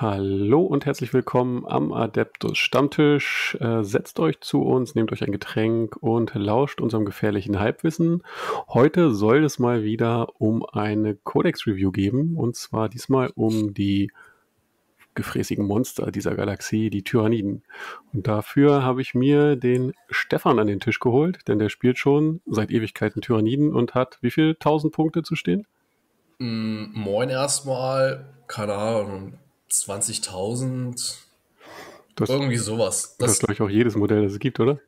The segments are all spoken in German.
Hallo und herzlich willkommen am Adeptus Stammtisch. Äh, setzt euch zu uns, nehmt euch ein Getränk und lauscht unserem gefährlichen Halbwissen. Heute soll es mal wieder um eine Codex-Review geben und zwar diesmal um die gefräßigen Monster dieser Galaxie, die Tyranniden. Und dafür habe ich mir den Stefan an den Tisch geholt, denn der spielt schon seit Ewigkeiten Tyranniden und hat wie viel tausend Punkte zu stehen? Mm, moin erstmal, keine Ahnung, 20.000. Irgendwie sowas. Das, ist, glaube ich, auch jedes Modell, das es gibt, oder?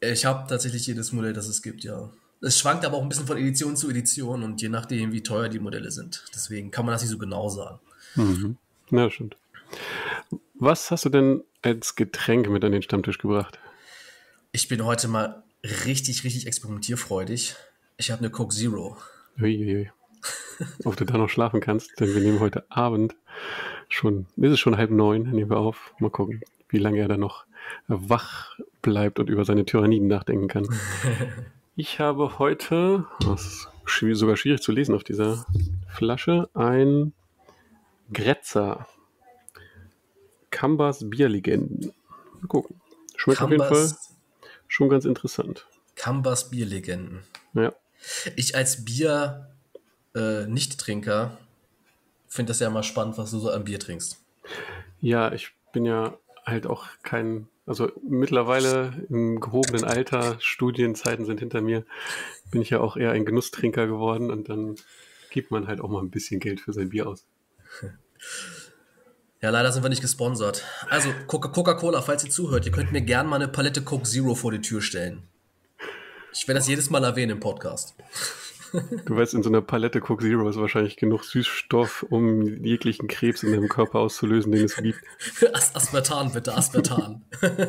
Ich habe tatsächlich jedes Modell, das es gibt, ja. Es schwankt aber auch ein bisschen von Edition zu Edition und je nachdem, wie teuer die Modelle sind. Deswegen kann man das nicht so genau sagen. Mhm. Ja, stimmt. Was hast du denn als Getränk mit an den Stammtisch gebracht? Ich bin heute mal richtig, richtig experimentierfreudig. Ich habe eine Coke Zero. Uiuiui. Ob du da noch schlafen kannst, denn wir nehmen heute Abend schon, ist es schon halb neun, nehmen wir auf. Mal gucken, wie lange er da noch wach bleibt und über seine Tyranniden nachdenken kann. Ich habe heute, das ist sogar schwierig zu lesen auf dieser Flasche, ein Gretzer. Kambas Bierlegenden. Mal gucken. Schmeckt Kambas, auf jeden Fall schon ganz interessant. Kambas Bierlegenden. Ja. Ich als Bier äh, Nicht-Trinker finde das ja immer spannend, was du so an Bier trinkst. Ja, ich bin ja halt auch kein, also mittlerweile im gehobenen Alter, Studienzeiten sind hinter mir, bin ich ja auch eher ein Genusstrinker geworden und dann gibt man halt auch mal ein bisschen Geld für sein Bier aus. Ja, leider sind wir nicht gesponsert. Also Coca-Cola, falls ihr zuhört, ihr könnt mir gerne mal eine Palette Coke Zero vor die Tür stellen. Ich werde das jedes Mal erwähnen im Podcast. Du weißt, in so einer Palette Coke Zero ist wahrscheinlich genug Süßstoff, um jeglichen Krebs in deinem Körper auszulösen, den es gibt. As Aspartan, bitte, Aspartan.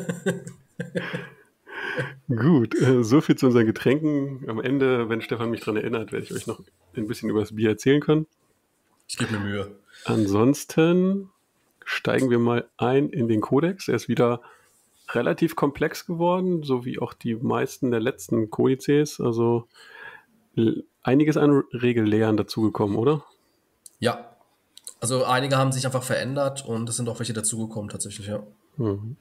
Gut, äh, so viel zu unseren Getränken. Am Ende, wenn Stefan mich daran erinnert, werde ich euch noch ein bisschen über das Bier erzählen können. Ich gebe mir Mühe. Ansonsten steigen wir mal ein in den Kodex. Er ist wieder relativ komplex geworden, so wie auch die meisten der letzten Kodizes. Also einiges an Regellehren dazugekommen, oder? Ja. Also einige haben sich einfach verändert und es sind auch welche dazugekommen tatsächlich, ja. Mhm.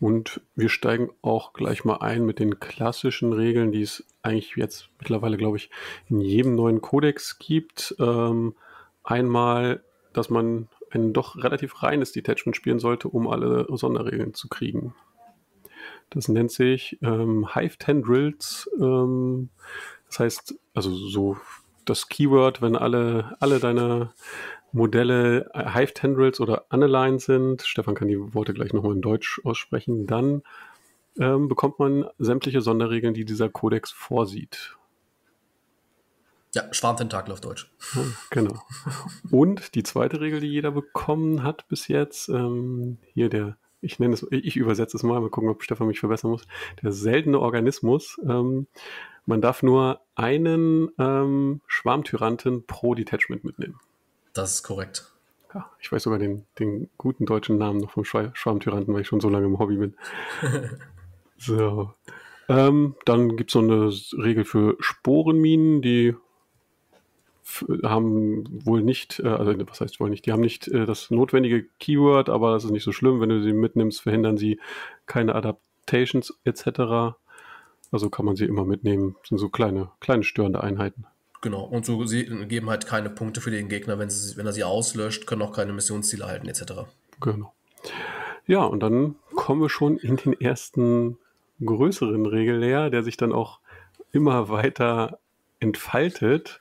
Und wir steigen auch gleich mal ein mit den klassischen Regeln, die es eigentlich jetzt mittlerweile, glaube ich, in jedem neuen Kodex gibt. Ähm, einmal, dass man ein doch relativ reines Detachment spielen sollte, um alle Sonderregeln zu kriegen. Das nennt sich ähm, Hive Tendrils. Ähm, das heißt, also so das Keyword, wenn alle, alle deine Modelle äh, Hive Tendrils oder Unaligned sind, Stefan kann die Worte gleich nochmal in Deutsch aussprechen, dann ähm, bekommt man sämtliche Sonderregeln, die dieser Kodex vorsieht. Ja, Schwarmtentakel auf Deutsch. Genau. Und die zweite Regel, die jeder bekommen hat bis jetzt, ähm, hier der, ich nenne es, ich übersetze es mal, mal gucken, ob Stefan mich verbessern muss, der seltene Organismus. Ähm, man darf nur einen ähm, Schwarmtyranten pro Detachment mitnehmen. Das ist korrekt. Ja, ich weiß sogar den, den guten deutschen Namen noch vom Schwarmtyranten, weil ich schon so lange im Hobby bin. so. Ähm, dann gibt es noch eine Regel für Sporenminen, die haben wohl nicht, äh, also was heißt wohl nicht, die haben nicht äh, das notwendige Keyword, aber das ist nicht so schlimm, wenn du sie mitnimmst, verhindern sie keine Adaptations etc. Also kann man sie immer mitnehmen, das sind so kleine, kleine störende Einheiten. Genau, und so sie geben halt keine Punkte für den Gegner, wenn, sie, wenn er sie auslöscht, können auch keine Missionsziele halten etc. Genau. Ja, und dann kommen wir schon in den ersten größeren Regellehr, der sich dann auch immer weiter entfaltet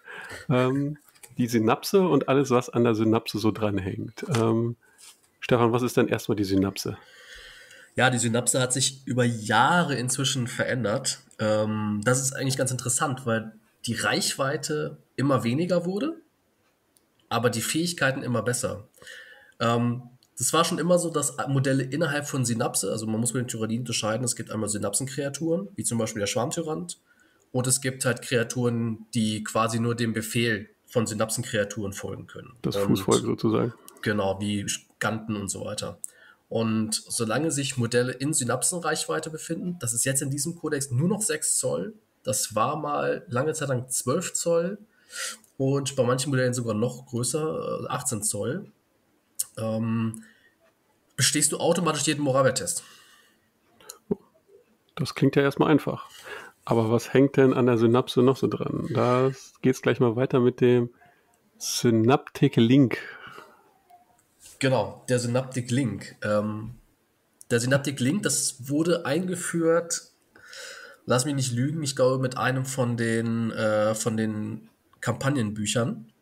ähm, die Synapse und alles, was an der Synapse so dranhängt. Ähm, Stefan, was ist denn erstmal die Synapse? Ja, die Synapse hat sich über Jahre inzwischen verändert. Ähm, das ist eigentlich ganz interessant, weil die Reichweite immer weniger wurde, aber die Fähigkeiten immer besser. Ähm, das war schon immer so, dass Modelle innerhalb von Synapse, also man muss mit den Tyranniden unterscheiden, es gibt einmal Synapsenkreaturen, wie zum Beispiel der Schwarmtyrant, und es gibt halt Kreaturen, die quasi nur dem Befehl von Synapsenkreaturen folgen können. Das Fußvolk sozusagen. Genau, wie Ganten und so weiter. Und solange sich Modelle in Synapsenreichweite befinden, das ist jetzt in diesem Kodex nur noch 6 Zoll. Das war mal lange Zeit lang 12 Zoll und bei manchen Modellen sogar noch größer, 18 äh, Zoll. ähm, bestehst du automatisch jeden Moravia-Test. Das klingt ja erstmal einfach. Aber was hängt denn an der Synapse noch so dran? Da geht es gleich mal weiter mit dem Synaptic Link. Genau, der Synaptic Link. Ähm, der Synaptic Link, das wurde eingeführt, lass mich nicht lügen, ich glaube mit einem von den, äh, von den Kampagnenbüchern.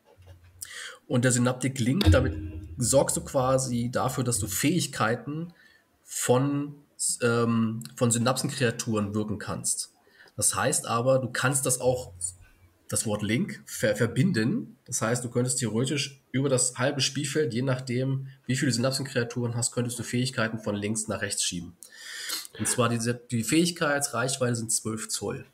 Und der Synaptic Link, damit sorgst du quasi dafür, dass du Fähigkeiten von, ähm, von Synapsenkreaturen wirken kannst. Das heißt aber, du kannst das auch, das Wort Link, ver verbinden. Das heißt, du könntest theoretisch über das halbe Spielfeld, je nachdem, wie viele Synapsenkreaturen hast, könntest du Fähigkeiten von links nach rechts schieben. Und zwar diese, die Fähigkeitsreichweite sind 12 Zoll.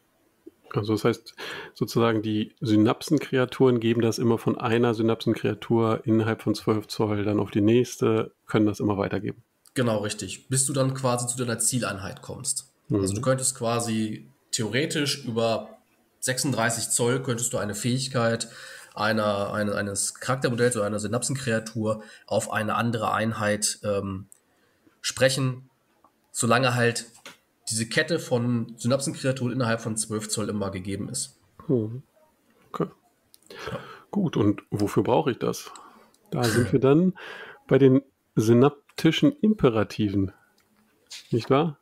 Also das heißt sozusagen, die Synapsenkreaturen geben das immer von einer Synapsenkreatur innerhalb von 12 Zoll dann auf die nächste, können das immer weitergeben. Genau, richtig. Bis du dann quasi zu deiner Zieleinheit kommst. Mhm. Also du könntest quasi theoretisch über 36 Zoll könntest du eine Fähigkeit einer, eine, eines Charaktermodells oder einer Synapsenkreatur auf eine andere Einheit ähm, sprechen, solange halt diese Kette von Synapsenkreaturen innerhalb von 12 Zoll immer gegeben ist. Hm. Okay. Ja. Gut, und wofür brauche ich das? Da sind wir dann bei den synaptischen Imperativen. Nicht wahr?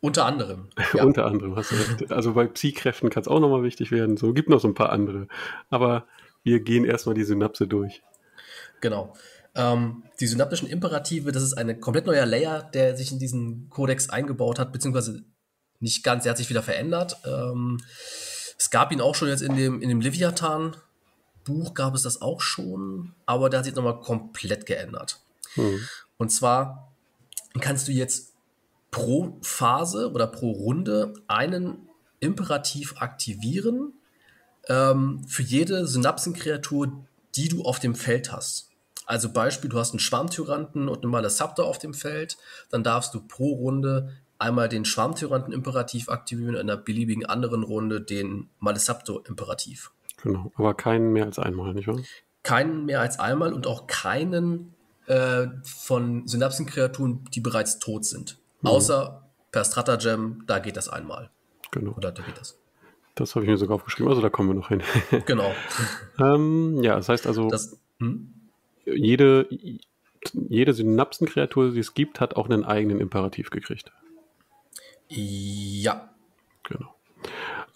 Unter anderem. Ja. Unter anderem, hast du recht. Also bei Psi-Kräften kann es auch nochmal wichtig werden. So, gibt noch so ein paar andere. Aber wir gehen erstmal die Synapse durch. Genau. Ähm, die synaptischen Imperative, das ist ein komplett neuer Layer, der sich in diesen Kodex eingebaut hat, beziehungsweise nicht ganz, er hat sich wieder verändert. Ähm, es gab ihn auch schon jetzt in dem, in dem Leviathan-Buch, gab es das auch schon, aber der hat sich nochmal komplett geändert. Hm. Und zwar kannst du jetzt pro Phase oder pro Runde einen Imperativ aktivieren ähm, für jede Synapsenkreatur, die du auf dem Feld hast. Also Beispiel, du hast einen Schwarmtyranten und einen Malesaptor auf dem Feld, dann darfst du pro Runde einmal den Schwarmtyranten-Imperativ aktivieren, in einer beliebigen anderen Runde den Malesaptor-Imperativ. Genau, aber keinen mehr als einmal, nicht wahr? Keinen mehr als einmal und auch keinen äh, von Synapsenkreaturen, die bereits tot sind. Mhm. Außer per Stratagem, da geht das einmal. Genau. Oder da geht das. Das habe ich mir sogar aufgeschrieben, also da kommen wir noch hin. genau. ähm, ja, das heißt also, das, hm? jede, jede Synapsenkreatur, die es gibt, hat auch einen eigenen Imperativ gekriegt. Ja. Genau.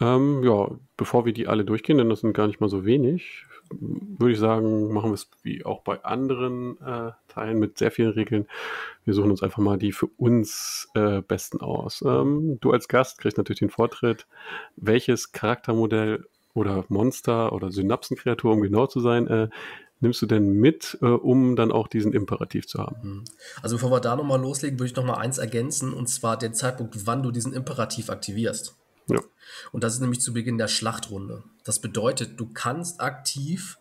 Ähm, ja, bevor wir die alle durchgehen, denn das sind gar nicht mal so wenig, würde ich sagen, machen wir es wie auch bei anderen äh, Teilen mit sehr vielen Regeln. Wir suchen uns einfach mal die für uns äh, besten aus. Ähm, du als Gast kriegst natürlich den Vortritt. Welches Charaktermodell oder Monster oder Synapsenkreatur, um genau zu sein, äh, nimmst du denn mit, äh, um dann auch diesen Imperativ zu haben? Mhm. Also bevor wir da nochmal loslegen, würde ich nochmal eins ergänzen, und zwar den Zeitpunkt, wann du diesen Imperativ aktivierst. Ja. Und das ist nämlich zu Beginn der Schlachtrunde. Das bedeutet, du kannst aktiv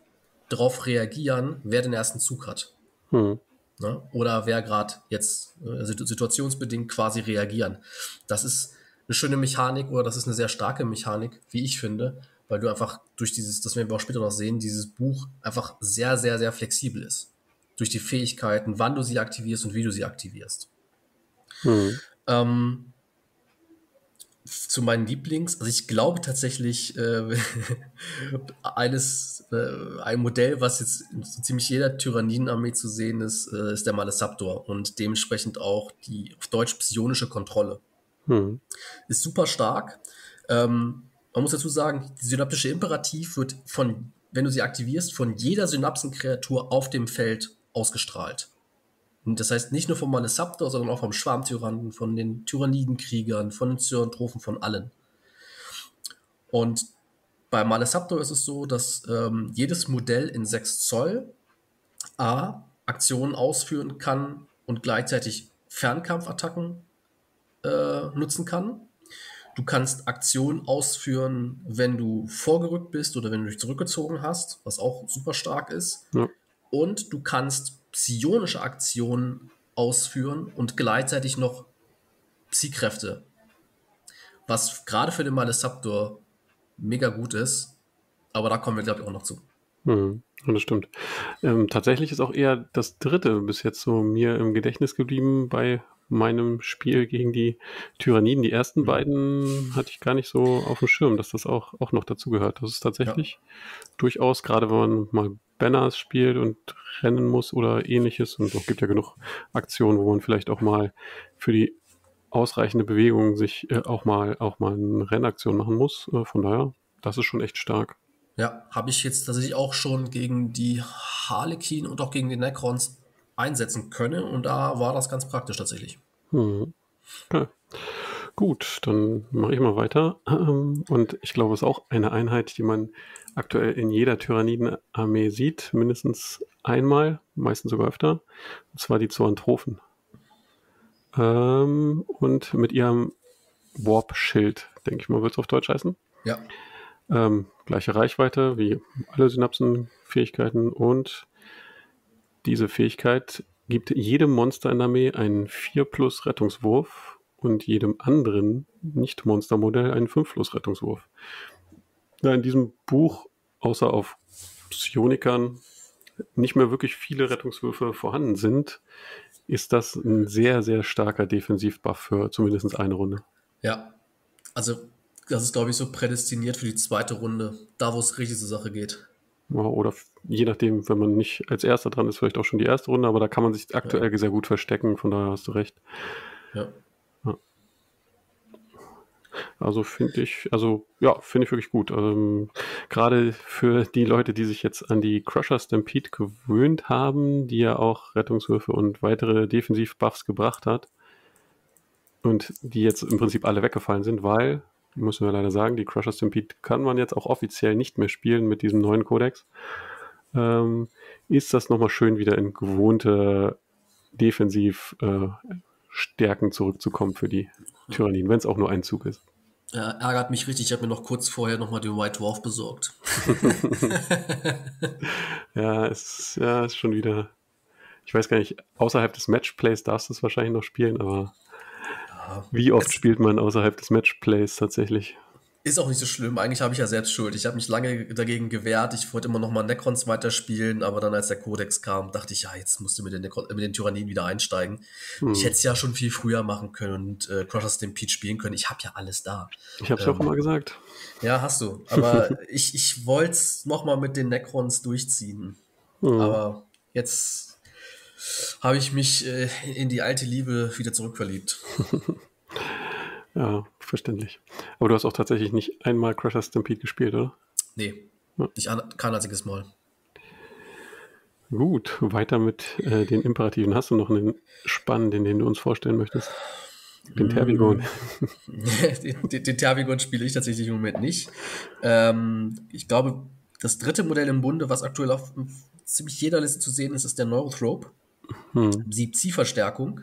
darauf reagieren, wer den ersten Zug hat. Hm. Ne? Oder wer gerade jetzt äh, situationsbedingt quasi reagieren. Das ist eine schöne Mechanik oder das ist eine sehr starke Mechanik, wie ich finde, weil du einfach durch dieses, das werden wir auch später noch sehen, dieses Buch einfach sehr, sehr, sehr flexibel ist. Durch die Fähigkeiten, wann du sie aktivierst und wie du sie aktivierst. Hm. Ähm, zu meinen Lieblings, also ich glaube tatsächlich, äh, eines, äh, ein Modell, was jetzt in so ziemlich jeder Tyranniden-Armee zu sehen ist, äh, ist der Malesaptor und dementsprechend auch die auf Deutsch psionische Kontrolle. Hm. Ist super stark. Ähm, man muss dazu sagen, die synaptische Imperativ wird von, wenn du sie aktivierst, von jeder Synapsenkreatur auf dem Feld ausgestrahlt. Und das heißt nicht nur vom Malesaptor, sondern auch vom Schwarmtyrannen, von den Tyrannidenkriegern, von den Zyrantrophen, von allen. Und bei Malesaptor ist es so, dass ähm, jedes Modell in 6 Zoll A Aktionen ausführen kann und gleichzeitig Fernkampfattacken äh, nutzen kann. Du kannst Aktionen ausführen, wenn du vorgerückt bist oder wenn du dich zurückgezogen hast, was auch super stark ist. Ja. Und du kannst psionische Aktionen ausführen und gleichzeitig noch Psi-Kräfte. Was gerade für den Malesaptor mega gut ist, aber da kommen wir, glaube ich, auch noch zu. Hm, das stimmt. Ähm, tatsächlich ist auch eher das dritte bis jetzt so mir im Gedächtnis geblieben bei meinem Spiel gegen die Tyranniden. Die ersten mhm. beiden hatte ich gar nicht so auf dem Schirm, dass das auch, auch noch dazugehört. Das ist tatsächlich ja. durchaus, gerade wenn man mal Banners spielt und rennen muss oder ähnliches. Und es gibt ja genug Aktionen, wo man vielleicht auch mal für die ausreichende Bewegung sich äh, auch mal auch mal eine Rennaktion machen muss. Äh, von daher, das ist schon echt stark. Ja, habe ich jetzt tatsächlich auch schon gegen die Harlequin und auch gegen die Necrons einsetzen können und da war das ganz praktisch tatsächlich. Hm. Okay. Gut, dann mache ich mal weiter. Ähm, und ich glaube, es ist auch eine Einheit, die man aktuell in jeder Tyrannidenarmee sieht, mindestens einmal, meistens sogar öfter. Und zwar die Zoantrophen. Ähm, und mit ihrem Warp-Schild, denke ich mal, wird es auf Deutsch heißen. Ja. Ähm, gleiche Reichweite wie alle Synapsenfähigkeiten und diese Fähigkeit gibt jedem Monster in der Armee einen 4 plus Rettungswurf und jedem anderen Nicht-Monster-Modell einen 5 plus Rettungswurf. Da in diesem Buch, außer auf Psionikern, nicht mehr wirklich viele Rettungswürfe vorhanden sind, ist das ein sehr, sehr starker Defensivbuff für zumindest eine Runde. Ja, also das ist, glaube ich, so prädestiniert für die zweite Runde, da wo es richtig zur Sache geht. Oder je nachdem, wenn man nicht als Erster dran ist, vielleicht auch schon die erste Runde, aber da kann man sich aktuell ja. sehr gut verstecken, von daher hast du recht. Ja. Also finde ich, also ja, finde ich wirklich gut. Ähm, Gerade für die Leute, die sich jetzt an die Crusher Stampede gewöhnt haben, die ja auch Rettungswürfe und weitere Defensivbuffs gebracht hat und die jetzt im Prinzip alle weggefallen sind, weil müssen wir leider sagen, die Crusher Stampede kann man jetzt auch offiziell nicht mehr spielen mit diesem neuen Kodex. Ähm, ist das nochmal schön wieder in gewohnte Defensiv-Stärken äh, zurückzukommen für die Tyrannien, wenn es auch nur ein Zug ist. Ja, ärgert mich richtig. Ich habe mir noch kurz vorher nochmal den White Dwarf besorgt. ja, es ja, ist schon wieder. Ich weiß gar nicht, außerhalb des Matchplays darfst du es wahrscheinlich noch spielen, aber wie oft spielt man außerhalb des Matchplays tatsächlich? Ist auch nicht so schlimm. Eigentlich habe ich ja selbst Schuld. Ich habe mich lange dagegen gewehrt. Ich wollte immer noch mal Necrons weiterspielen, aber dann, als der Codex kam, dachte ich, ja, jetzt musst du mit den, Necron mit den Tyrannien wieder einsteigen. Hm. Ich hätte es ja schon viel früher machen können und äh, Crushers Stampede spielen können. Ich habe ja alles da. Ich habe es ähm, auch immer gesagt. Ja, hast du. Aber ich, ich wollte es noch mal mit den Necrons durchziehen. Hm. Aber jetzt habe ich mich äh, in die alte Liebe wieder zurückverliebt. ja, verständlich. Aber du hast auch tatsächlich nicht einmal Crusher Stampede gespielt, oder? Nee, ja. nicht an, kein einziges Mal. Gut, weiter mit äh, den Imperativen. Hast du noch einen spannenden, den du uns vorstellen möchtest? Den Tervigon. den, den, den Tervigon spiele ich tatsächlich im Moment nicht. Ähm, ich glaube, das dritte Modell im Bunde, was aktuell auf ziemlich jeder Liste zu sehen ist, ist der Neurothrope. Hm. Psi-Verstärkung.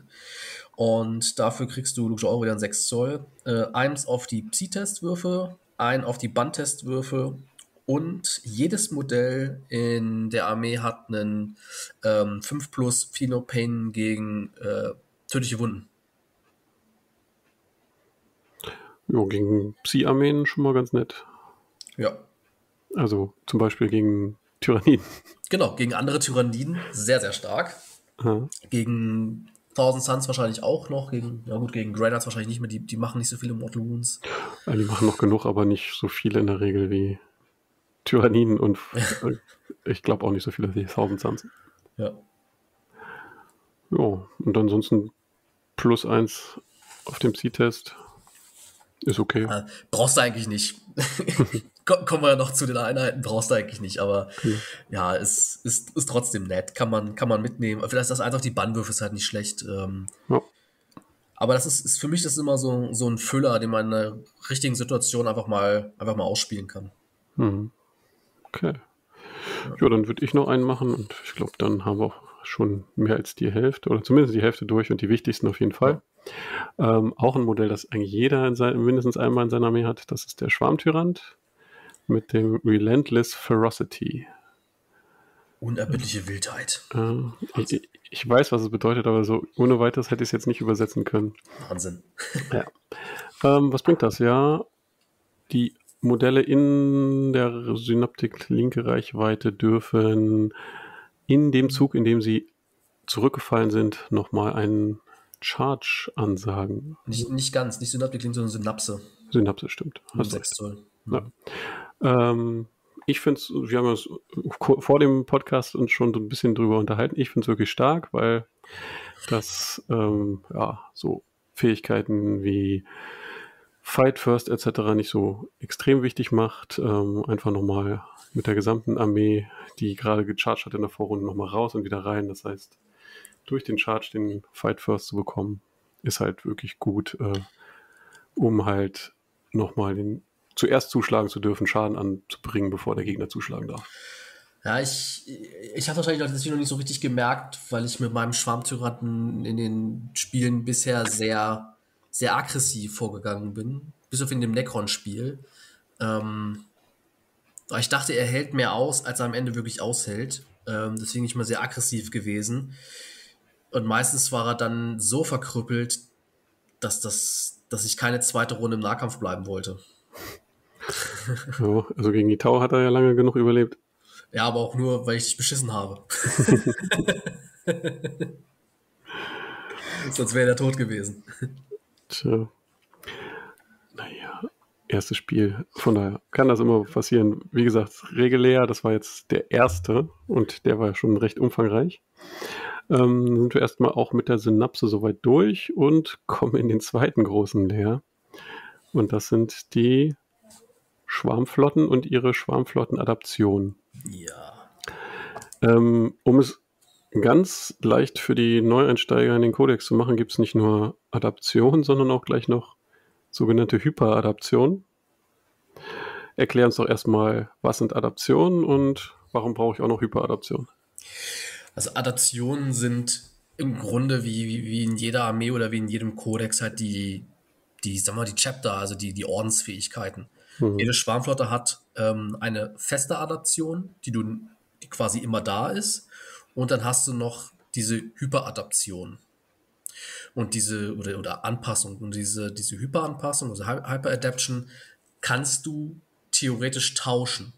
Und dafür kriegst du logischerweise auch wieder 6 Zoll. Äh, eins auf die Psi-Testwürfe, ein auf die Bandtestwürfe und jedes Modell in der Armee hat einen ähm, 5 plus Phenopain gegen äh, tödliche Wunden. Ja, gegen Psi-Armeen schon mal ganz nett. Ja. Also zum Beispiel gegen Tyranniden. Genau, gegen andere Tyranniden sehr, sehr stark. Mhm. Gegen Thousand Suns wahrscheinlich auch noch. Gegen, ja gut, gegen Dreadnoughts wahrscheinlich nicht mehr. Die, die machen nicht so viele Mortal Wounds. Ja, die machen noch genug, aber nicht so viele in der Regel wie Tyranniden und ich glaube auch nicht so viele wie Thousand Suns. Ja. Ja, und ansonsten plus eins auf dem C-Test. Ist okay. Äh, brauchst du eigentlich nicht. kommen wir ja noch zu den Einheiten, brauchst du eigentlich nicht, aber okay. ja, es ist, ist trotzdem nett, kann man, kann man mitnehmen. Vielleicht ist das einfach, die Bannwürfe ist halt nicht schlecht. Ähm, ja. Aber das ist, ist für mich das immer so, so ein Füller, den man in einer richtigen Situation einfach mal, einfach mal ausspielen kann. Mhm. Okay. Ja, dann würde ich noch einen machen und ich glaube, dann haben wir auch schon mehr als die Hälfte oder zumindest die Hälfte durch und die wichtigsten auf jeden Fall. Ähm, auch ein Modell, das eigentlich jeder sein, mindestens einmal in seiner Armee hat, das ist der Schwarmtyrant mit dem Relentless Ferocity. Unerbittliche Wildheit. Äh, ich, ich, weiß, was es bedeutet, aber so ohne weiteres hätte ich es jetzt nicht übersetzen können. Wahnsinn. ja. Ähm, was bringt das? Ja, die Modelle in der Synaptik linke Reichweite dürfen in dem Zug, in dem sie zurückgefallen sind, nochmal einen Charge ansagen. Nicht, nicht ganz, nicht Synaptik sondern Synapse. Synapse stimmt. Hast 6 Zoll. Ja. Ähm, ich finde es, wir haben uns vor dem Podcast uns schon so ein bisschen drüber unterhalten. Ich finde es wirklich stark, weil das ähm, ja so Fähigkeiten wie Fight First etc. nicht so extrem wichtig macht. Ähm, einfach nochmal mit der gesamten Armee, die gerade gecharged hat in der Vorrunde, nochmal raus und wieder rein. Das heißt, durch den Charge den Fight First zu bekommen, ist halt wirklich gut, äh, um halt nochmal den zuerst zuschlagen zu dürfen, Schaden anzubringen, bevor der Gegner zuschlagen darf. Ja, ich, ich habe wahrscheinlich das noch nicht so richtig gemerkt, weil ich mit meinem Schwarmtyrannen in den Spielen bisher sehr, sehr aggressiv vorgegangen bin. Bis auf in dem Necron-Spiel. Ähm, ich dachte, er hält mehr aus, als er am Ende wirklich aushält. Ähm, deswegen ich mal sehr aggressiv gewesen. Und meistens war er dann so verkrüppelt, dass, das, dass ich keine zweite Runde im Nahkampf bleiben wollte. Ja, also gegen die Tau hat er ja lange genug überlebt. Ja, aber auch nur, weil ich dich beschissen habe. Sonst wäre er tot gewesen. Tja. Naja, erstes Spiel. Von daher kann das immer passieren. Wie gesagt, regulär, das war jetzt der erste und der war schon recht umfangreich. Ähm, sind wir erstmal auch mit der Synapse soweit durch und kommen in den zweiten großen Leer. Und das sind die Schwarmflotten und ihre Schwarmflottenadaption. Ja. Ähm, um es ganz leicht für die Neueinsteiger in den Codex zu machen, gibt es nicht nur Adaption, sondern auch gleich noch sogenannte Hyperadaption. Erklär uns doch erstmal, was sind Adaptionen und warum brauche ich auch noch Hyperadaption? Also Adaptionen sind im Grunde wie, wie, in jeder Armee oder wie in jedem Codex halt die, die, sagen wir, die Chapter, also die, die Ordensfähigkeiten. Mhm. Jede Schwarmflotte hat ähm, eine feste Adaption, die du die quasi immer da ist. Und dann hast du noch diese Hyperadaption. Und diese, oder, oder Anpassung. Und diese, diese Hyperanpassung, also Hyperadaption, kannst du theoretisch tauschen.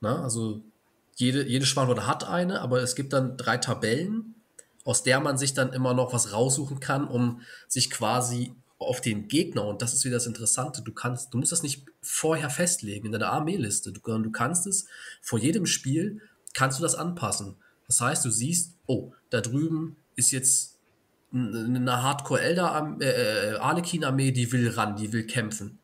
Na, also jede, jede Schwarmflotte hat eine, aber es gibt dann drei Tabellen, aus der man sich dann immer noch was raussuchen kann, um sich quasi auf den Gegner, und das ist wieder das Interessante, du kannst, du musst das nicht vorher festlegen in deiner Armeeliste. Du, du kannst es vor jedem Spiel, kannst du das anpassen. Das heißt, du siehst, oh, da drüben ist jetzt eine Hardcore-Elder-Arlekin-Armee, äh, die will ran, die will kämpfen.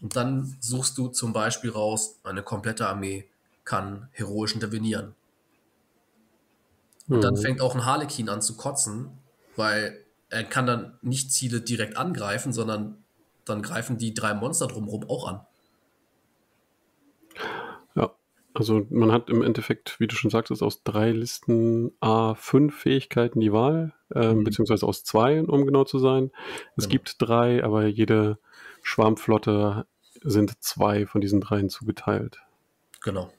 Und dann suchst du zum Beispiel raus, eine komplette Armee kann heroisch intervenieren. Und mhm. dann fängt auch ein Harlekin an zu kotzen, weil er kann dann nicht Ziele direkt angreifen, sondern dann greifen die drei Monster drumherum auch an. Ja, also man hat im Endeffekt, wie du schon sagtest, aus drei Listen A5 Fähigkeiten die Wahl, äh, mhm. beziehungsweise aus zwei, um genau zu sein. Es genau. gibt drei, aber jede Schwarmflotte sind zwei von diesen dreien zugeteilt. Genau.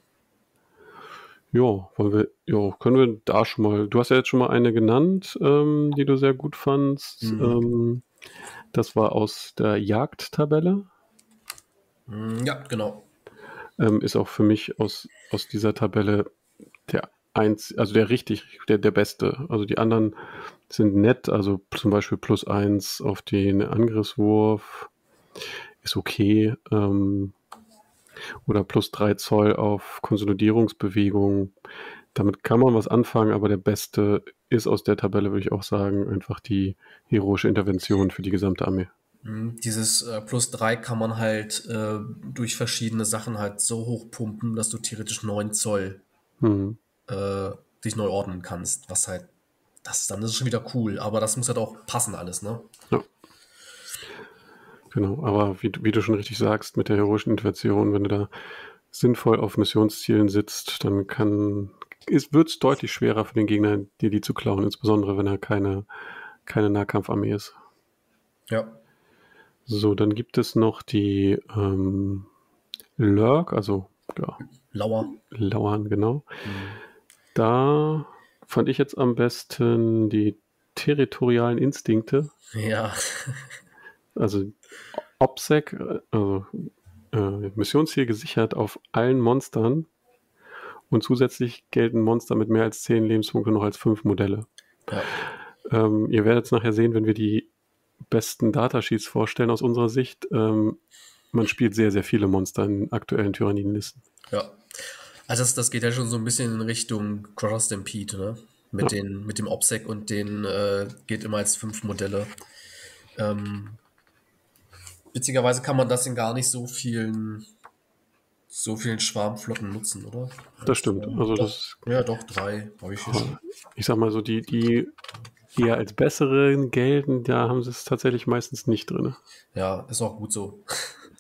Ja, wollen wir, ja, können wir da schon mal. Du hast ja jetzt schon mal eine genannt, ähm, die du sehr gut fandst. Mhm. Ähm, das war aus der Jagdtabelle. Mhm, ja, genau. Ähm, ist auch für mich aus, aus dieser Tabelle der eins, also der richtig, der, der beste. Also die anderen sind nett, also zum Beispiel plus eins auf den Angriffswurf ist okay. Ähm, oder plus 3 Zoll auf Konsolidierungsbewegungen. Damit kann man was anfangen, aber der beste ist aus der Tabelle, würde ich auch sagen, einfach die heroische Intervention für die gesamte Armee. Mhm. Dieses äh, Plus 3 kann man halt äh, durch verschiedene Sachen halt so hoch pumpen, dass du theoretisch 9 Zoll mhm. äh, dich neu ordnen kannst. Was halt, das dann ist schon wieder cool, aber das muss halt auch passen alles, ne? Ja. Genau, aber wie, wie, du schon richtig sagst, mit der heroischen Intervention, wenn du da sinnvoll auf Missionszielen sitzt, dann kann wird es deutlich schwerer für den Gegner, dir die zu klauen, insbesondere wenn er keine, keine Nahkampfarmee ist. Ja. So, dann gibt es noch die ähm, Lurk, also ja, Lauer. Lauern, genau. Mhm. Da fand ich jetzt am besten die territorialen Instinkte. Ja. Also OPSEC, also äh, Missionsziel gesichert auf allen Monstern und zusätzlich gelten Monster mit mehr als 10 Lebenspunkte noch als 5 Modelle. Ja. Ähm, ihr werdet es nachher sehen, wenn wir die besten Datasheets vorstellen aus unserer Sicht. Ähm, man spielt sehr, sehr viele Monster in aktuellen Tyranniden-Listen. Ja. Also das, das geht ja schon so ein bisschen in Richtung Cross Stampede, ne? Mit, ja. den, mit dem OPSEC und den äh, geht immer als fünf Modelle. Ähm, witzigerweise kann man das in gar nicht so vielen so vielen Schwarmflotten nutzen, oder? Das stimmt. Also doch, das, ja, doch, drei habe ich hier. Ich sag mal so, die, die eher als besseren gelten, da haben sie es tatsächlich meistens nicht drin. Ja, ist auch gut so.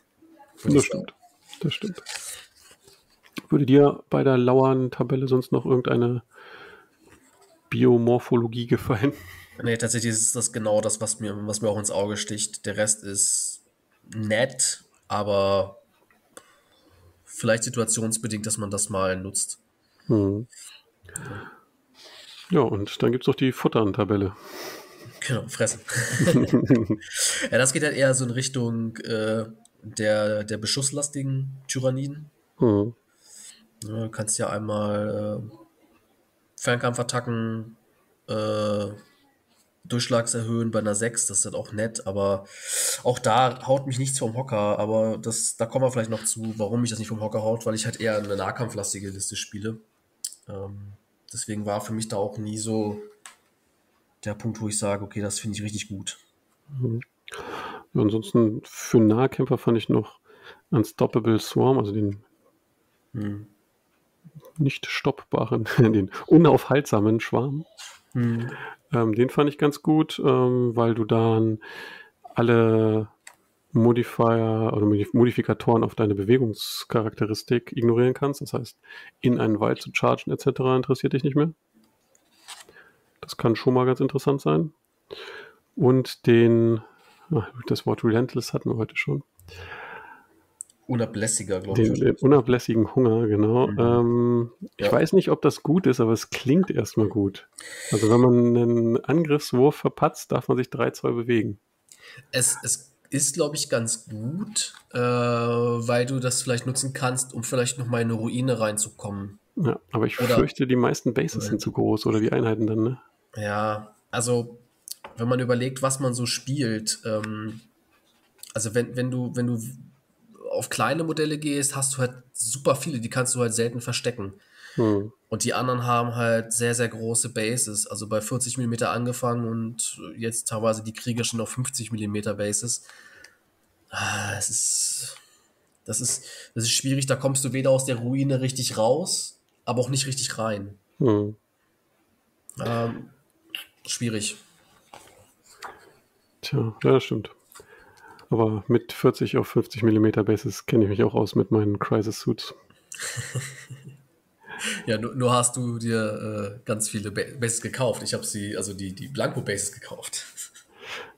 das stimmt. Das stimmt. Würde dir bei der Lauern-Tabelle sonst noch irgendeine Biomorphologie gefallen? Nee, tatsächlich ist das genau das, was mir, was mir auch ins Auge sticht. Der Rest ist nett, aber vielleicht situationsbedingt, dass man das mal nutzt. Hm. Ja, und dann gibt es noch die Futtern-Tabelle. Genau, fressen. ja, das geht halt eher so in Richtung äh, der, der beschusslastigen Tyranniden. Hm. Ja, du kannst ja einmal äh, Fernkampfattacken äh, Durchschlags erhöhen bei einer 6, das ist halt auch nett, aber auch da haut mich nichts vom Hocker, aber das, da kommen wir vielleicht noch zu, warum mich das nicht vom Hocker haut, weil ich halt eher eine nahkampflastige Liste spiele. Ähm, deswegen war für mich da auch nie so der Punkt, wo ich sage, okay, das finde ich richtig gut. Mhm. Ansonsten für Nahkämpfer fand ich noch Unstoppable Swarm, also den hm. nicht stoppbaren, den unaufhaltsamen Schwarm. Hm. Ähm, den fand ich ganz gut, ähm, weil du dann alle Modifier oder Modifikatoren auf deine Bewegungscharakteristik ignorieren kannst. Das heißt, in einen Wald zu chargen etc. interessiert dich nicht mehr. Das kann schon mal ganz interessant sein. Und den, ach, das Wort Relentless hatten wir heute schon. Unablässiger, glaube ich. Den unablässigen Hunger, genau. Mhm. Ähm, ja. Ich weiß nicht, ob das gut ist, aber es klingt erstmal gut. Also wenn man einen Angriffswurf verpatzt, darf man sich drei Zoll bewegen. Es, es ist, glaube ich, ganz gut, äh, weil du das vielleicht nutzen kannst, um vielleicht noch mal in eine Ruine reinzukommen. Ja, aber ich oder, fürchte, die meisten Bases sind zu groß oder die Einheiten dann, ne? Ja, also wenn man überlegt, was man so spielt, ähm, also wenn, wenn du, wenn du auf kleine Modelle gehst, hast du halt super viele, die kannst du halt selten verstecken. Hm. Und die anderen haben halt sehr, sehr große Bases, also bei 40 mm angefangen und jetzt teilweise die Krieger schon auf 50 mm Bases. Ah, es ist, das ist, das ist schwierig, da kommst du weder aus der Ruine richtig raus, aber auch nicht richtig rein. Hm. Ähm, schwierig. Tja, ja, das stimmt. Aber mit 40 auf 50 mm Bases kenne ich mich auch aus mit meinen Crisis Suits. ja, nur, nur, hast du dir äh, ganz viele Bases gekauft. Ich habe sie, also die, die Blanco Bases gekauft.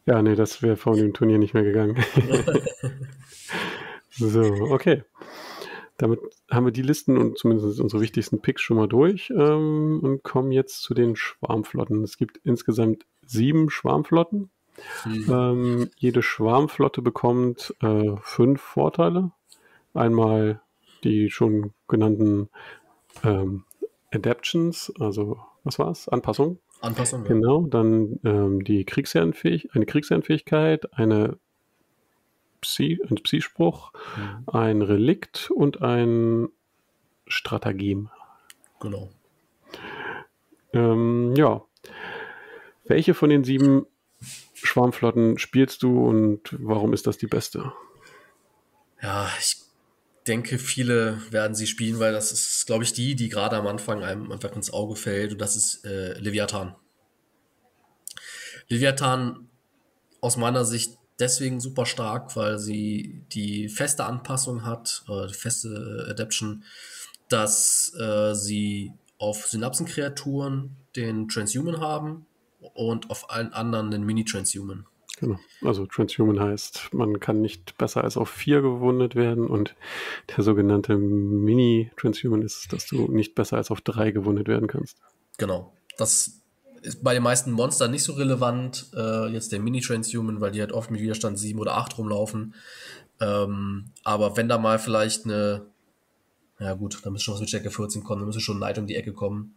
Ja, nee, das wäre vor dem Turnier nicht mehr gegangen. so, okay. Damit haben wir die Listen und zumindest unsere wichtigsten Picks schon mal durch ähm, und kommen jetzt zu den Schwarmflotten. Es gibt insgesamt sieben Schwarmflotten. Mhm. Ähm, jede Schwarmflotte bekommt äh, fünf Vorteile. Einmal die schon genannten ähm, Adaptions, also was war es? Anpassung. Anpassung, ja. Genau, dann ähm, die Kriegsherrenfähig eine Kriegsherrenfähigkeit, eine Psi, ein Psi-Spruch, mhm. ein Relikt und ein Stratagem. Genau. Ähm, ja. Welche von den sieben Schwarmflotten spielst du und warum ist das die beste? Ja, ich denke, viele werden sie spielen, weil das ist, glaube ich, die, die gerade am Anfang einem einfach ins Auge fällt und das ist äh, Leviathan. Leviathan aus meiner Sicht deswegen super stark, weil sie die feste Anpassung hat, äh, die feste Adaption, dass äh, sie auf Synapsenkreaturen den Transhuman haben und auf allen anderen den Mini-Transhuman. Genau. Also Transhuman heißt, man kann nicht besser als auf vier gewundet werden und der sogenannte Mini-Transhuman ist, dass du nicht besser als auf drei gewundet werden kannst. Genau. Das ist bei den meisten Monstern nicht so relevant, äh, jetzt der Mini-Transhuman, weil die halt oft mit Widerstand 7 oder 8 rumlaufen. Ähm, aber wenn da mal vielleicht eine, ja gut, da müsste schon was mit Stärke 14 kommen, da müsste schon Neid um die Ecke kommen.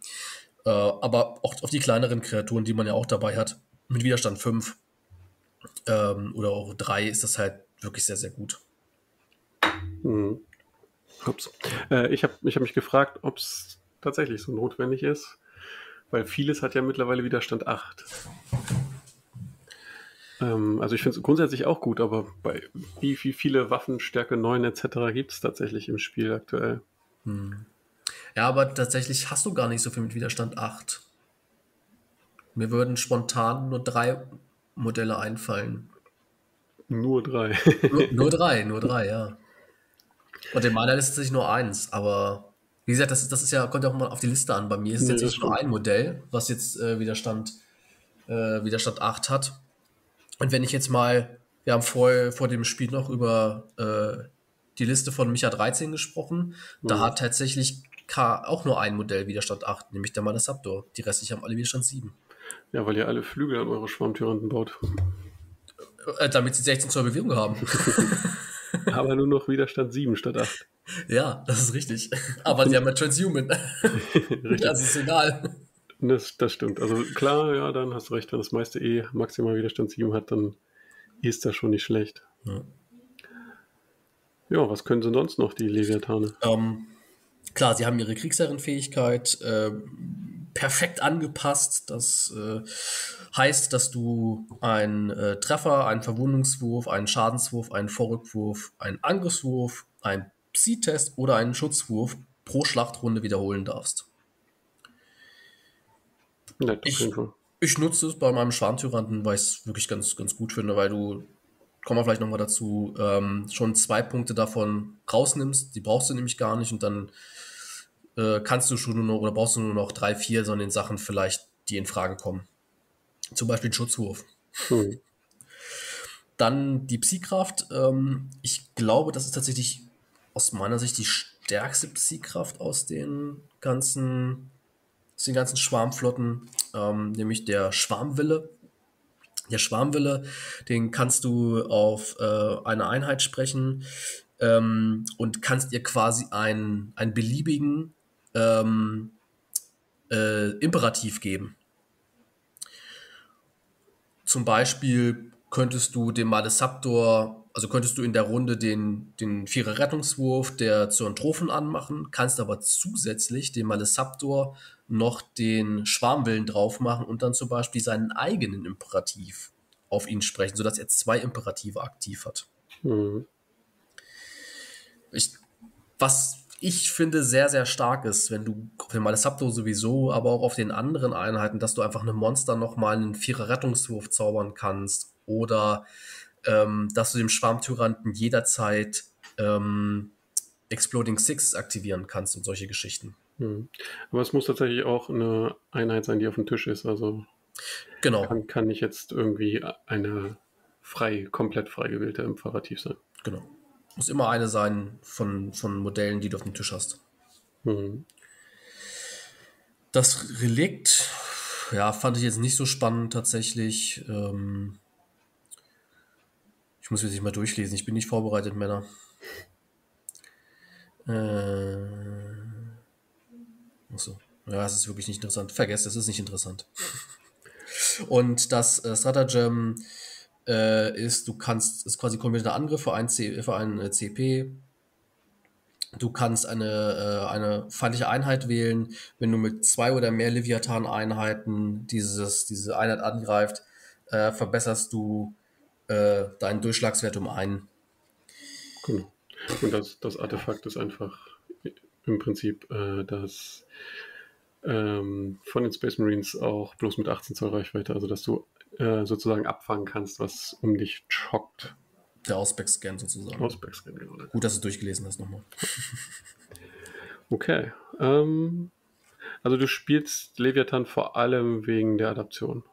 Äh, aber auch auf die kleineren Kreaturen, die man ja auch dabei hat, mit Widerstand 5 ähm, oder auch 3 ist das halt wirklich sehr, sehr gut. Hm. Äh, ich habe ich hab mich gefragt, ob es tatsächlich so notwendig ist, weil vieles hat ja mittlerweile Widerstand 8. Ähm, also ich finde es grundsätzlich auch gut, aber bei wie, wie viele Waffen Stärke 9 etc. gibt es tatsächlich im Spiel aktuell? Hm. Ja, aber tatsächlich hast du gar nicht so viel mit Widerstand 8. Mir würden spontan nur drei Modelle einfallen. Nur drei. nur, nur, drei, nur drei, ja. Und in meiner Liste ist tatsächlich nur eins, aber wie gesagt, das, das ist ja, kommt ja auch mal auf die Liste an. Bei mir ist es nee, jetzt nur ein Modell, was jetzt äh, Widerstand, äh, Widerstand 8 hat. Und wenn ich jetzt mal, wir haben vor, vor dem Spiel noch über äh, die Liste von Micha 13 gesprochen, mhm. da hat tatsächlich K auch nur ein Modell Widerstand 8, nämlich der Manasaptor. Die restlichen haben alle Widerstand 7. Ja, weil ihr alle Flügel an eure Schwarmtyranten baut. Äh, damit sie 16 Zoll Bewegung haben. Aber nur noch Widerstand 7 statt 8. Ja, das ist richtig. Aber sie haben ja Transhuman. Das ist egal. Das, das stimmt. Also klar, ja, dann hast du recht, wenn das meiste eh maximal Widerstand 7 hat, dann ist das schon nicht schlecht. Ja, ja was können sie sonst noch, die Leviathane? Ähm, klar, sie haben ihre Kriegsherrenfähigkeit äh, perfekt angepasst. Das äh, heißt, dass du einen äh, Treffer, einen Verwundungswurf, einen Schadenswurf, einen Vorrückwurf, einen Angriffswurf, einen Psi-Test oder einen Schutzwurf pro Schlachtrunde wiederholen darfst. Ich, ich nutze es bei meinem Schwarmtyranten, weil ich es wirklich ganz, ganz gut finde, weil du, kommen wir vielleicht nochmal dazu, ähm, schon zwei Punkte davon rausnimmst. Die brauchst du nämlich gar nicht und dann äh, kannst du schon nur noch, oder brauchst du nur noch drei, vier so den Sachen vielleicht, die in Frage kommen. Zum Beispiel den Schutzwurf. Hm. Dann die Psykraft. Ähm, ich glaube, das ist tatsächlich aus meiner Sicht die stärkste Psykraft aus den ganzen aus den ganzen Schwarmflotten, ähm, nämlich der Schwarmwille. Der Schwarmwille, den kannst du auf äh, eine Einheit sprechen ähm, und kannst ihr quasi einen, beliebigen ähm, äh, Imperativ geben. Zum Beispiel könntest du dem Malesaptor also könntest du in der Runde den, den Vierer Rettungswurf der Zoantrophen anmachen, kannst aber zusätzlich dem Malesaptor noch den Schwarmwillen drauf machen und dann zum Beispiel seinen eigenen Imperativ auf ihn sprechen, sodass er zwei Imperative aktiv hat. Mhm. Ich, was ich finde sehr, sehr stark ist, wenn du auf den Malesaptor sowieso, aber auch auf den anderen Einheiten, dass du einfach einem Monster nochmal einen Vierer Rettungswurf zaubern kannst oder ähm, dass du dem Schwarmtyranten jederzeit ähm, Exploding Six aktivieren kannst und solche Geschichten. Hm. Aber es muss tatsächlich auch eine Einheit sein, die auf dem Tisch ist. Also genau. kann, kann nicht jetzt irgendwie eine frei, komplett frei gewählte Imperativ sein. Genau. Muss immer eine sein von, von Modellen, die du auf dem Tisch hast. Hm. Das Relikt, ja, fand ich jetzt nicht so spannend tatsächlich. Ähm, ich muss jetzt nicht mal durchlesen. Ich bin nicht vorbereitet, Männer. Äh. Achso. Ja, es ist wirklich nicht interessant. Vergesst, es ist nicht interessant. Und das äh, Stratagem äh, ist, du kannst, ist quasi kombinierter Angriff für ein, C, für ein äh, CP. Du kannst eine, äh, eine feindliche Einheit wählen. Wenn du mit zwei oder mehr Leviathan-Einheiten dieses, diese Einheit angreift, äh, verbesserst du äh, deinen Durchschlagswert um einen. Genau. Und das, das Artefakt ist einfach im Prinzip äh, das ähm, von den Space Marines auch bloß mit 18 Zoll Reichweite, also dass du äh, sozusagen abfangen kannst, was um dich schockt. Der Ausback-Scan sozusagen. Ausback-Scan, genau. Gut, dass du durchgelesen hast nochmal. okay. Ähm, also du spielst Leviathan vor allem wegen der Adaption.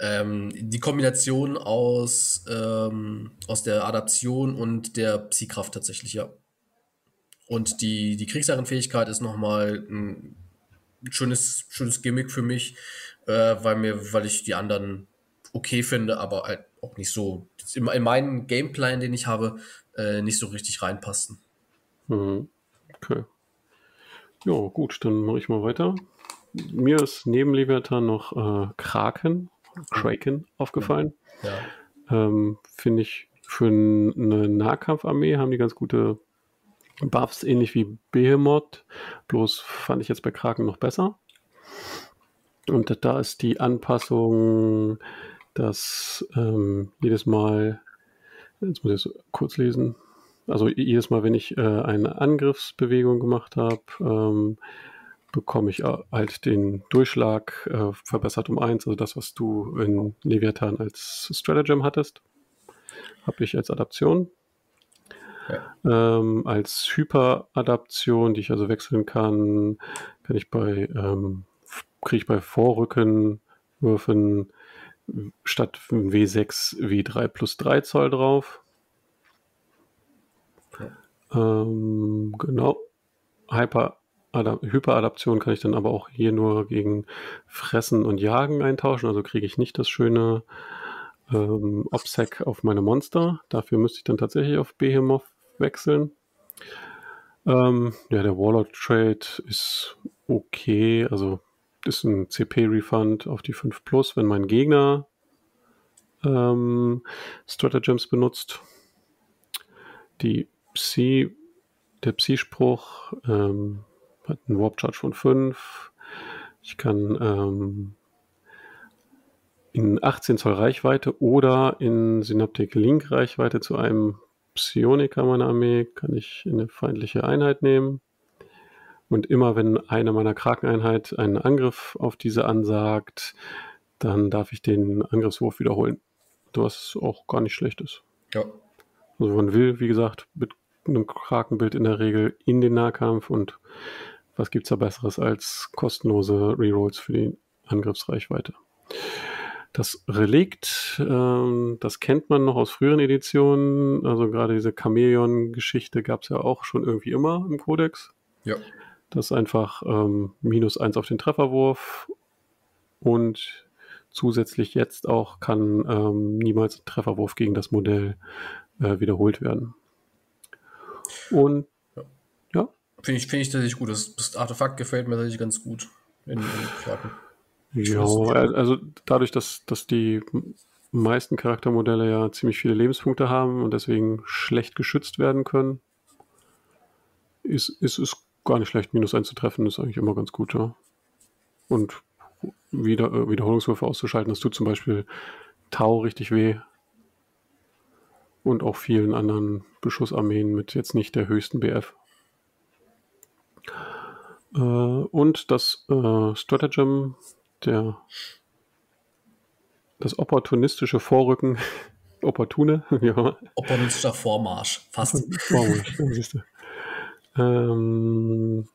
Ähm, die Kombination aus, ähm, aus der Adaption und der Psykraft tatsächlich, ja. Und die, die Kriegsherrenfähigkeit ist nochmal ein schönes, schönes Gimmick für mich, äh, weil, mir, weil ich die anderen okay finde, aber halt auch nicht so. In, in meinem Gameplan, den ich habe, äh, nicht so richtig reinpassten. Mhm. Okay. Ja, gut, dann mache ich mal weiter. Mir ist neben Leviathan noch äh, Kraken, Kraken aufgefallen. Ja. Ähm, Finde ich für eine Nahkampfarmee haben die ganz gute Buffs, ähnlich wie Behemoth. Bloß fand ich jetzt bei Kraken noch besser. Und da ist die Anpassung, dass ähm, jedes Mal, jetzt muss ich es kurz lesen, also jedes Mal, wenn ich äh, eine Angriffsbewegung gemacht habe, ähm, bekomme ich äh, halt den Durchschlag äh, verbessert um eins, also das, was du in Leviathan als Stratagem hattest, habe ich als Adaption. Ja. Ähm, als Hyperadaption, die ich also wechseln kann, kann ich bei, ähm, kriege ich bei Vorrückenwürfen statt W6 W3 plus 3 Zoll drauf. Ähm, genau. Hyper Hyperadaption kann ich dann aber auch hier nur gegen Fressen und Jagen eintauschen. Also kriege ich nicht das schöne ähm, Obsec auf meine Monster. Dafür müsste ich dann tatsächlich auf Behemoth wechseln. Ähm, ja, der Warlord Trade ist okay. Also ist ein CP-Refund auf die 5 Plus, wenn mein Gegner ähm, Stratagems benutzt. Die Psi, der Psi-Spruch ähm, hat einen Warp Charge von 5. Ich kann ähm, in 18 Zoll Reichweite oder in Synaptic Link Reichweite zu einem Psioniker meiner Armee kann ich in eine feindliche Einheit nehmen. Und immer wenn eine meiner Krakeneinheit einen Angriff auf diese ansagt, dann darf ich den Angriffswurf wiederholen. Was auch gar nicht schlecht ist. Ja. Also man will, wie gesagt, mit einem Krakenbild in der Regel in den Nahkampf und was gibt es da Besseres als kostenlose Rerolls für die Angriffsreichweite? Das Relikt, ähm, das kennt man noch aus früheren Editionen. Also gerade diese Chameleon-Geschichte gab es ja auch schon irgendwie immer im Kodex. Ja. Das ist einfach ähm, minus eins auf den Trefferwurf und zusätzlich jetzt auch kann ähm, niemals ein Trefferwurf gegen das Modell äh, wiederholt werden. Und ja. Finde ich, find ich tatsächlich gut. Das, das Artefakt gefällt mir tatsächlich ganz gut in, in Karten. Ja, also dadurch, dass, dass die meisten Charaktermodelle ja ziemlich viele Lebenspunkte haben und deswegen schlecht geschützt werden können, ist, ist es gar nicht schlecht, minus eins zu treffen, ist eigentlich immer ganz gut, ja. Und wieder, äh, Wiederholungswürfe auszuschalten, das tut zum Beispiel Tau richtig weh. Und auch vielen anderen Beschussarmeen mit jetzt nicht der höchsten BF. Äh, und das äh, Stratagem, der das opportunistische Vorrücken, opportune, ja. Opportunistischer Vormarsch, fast. Vormarsch, siehst du. Ähm,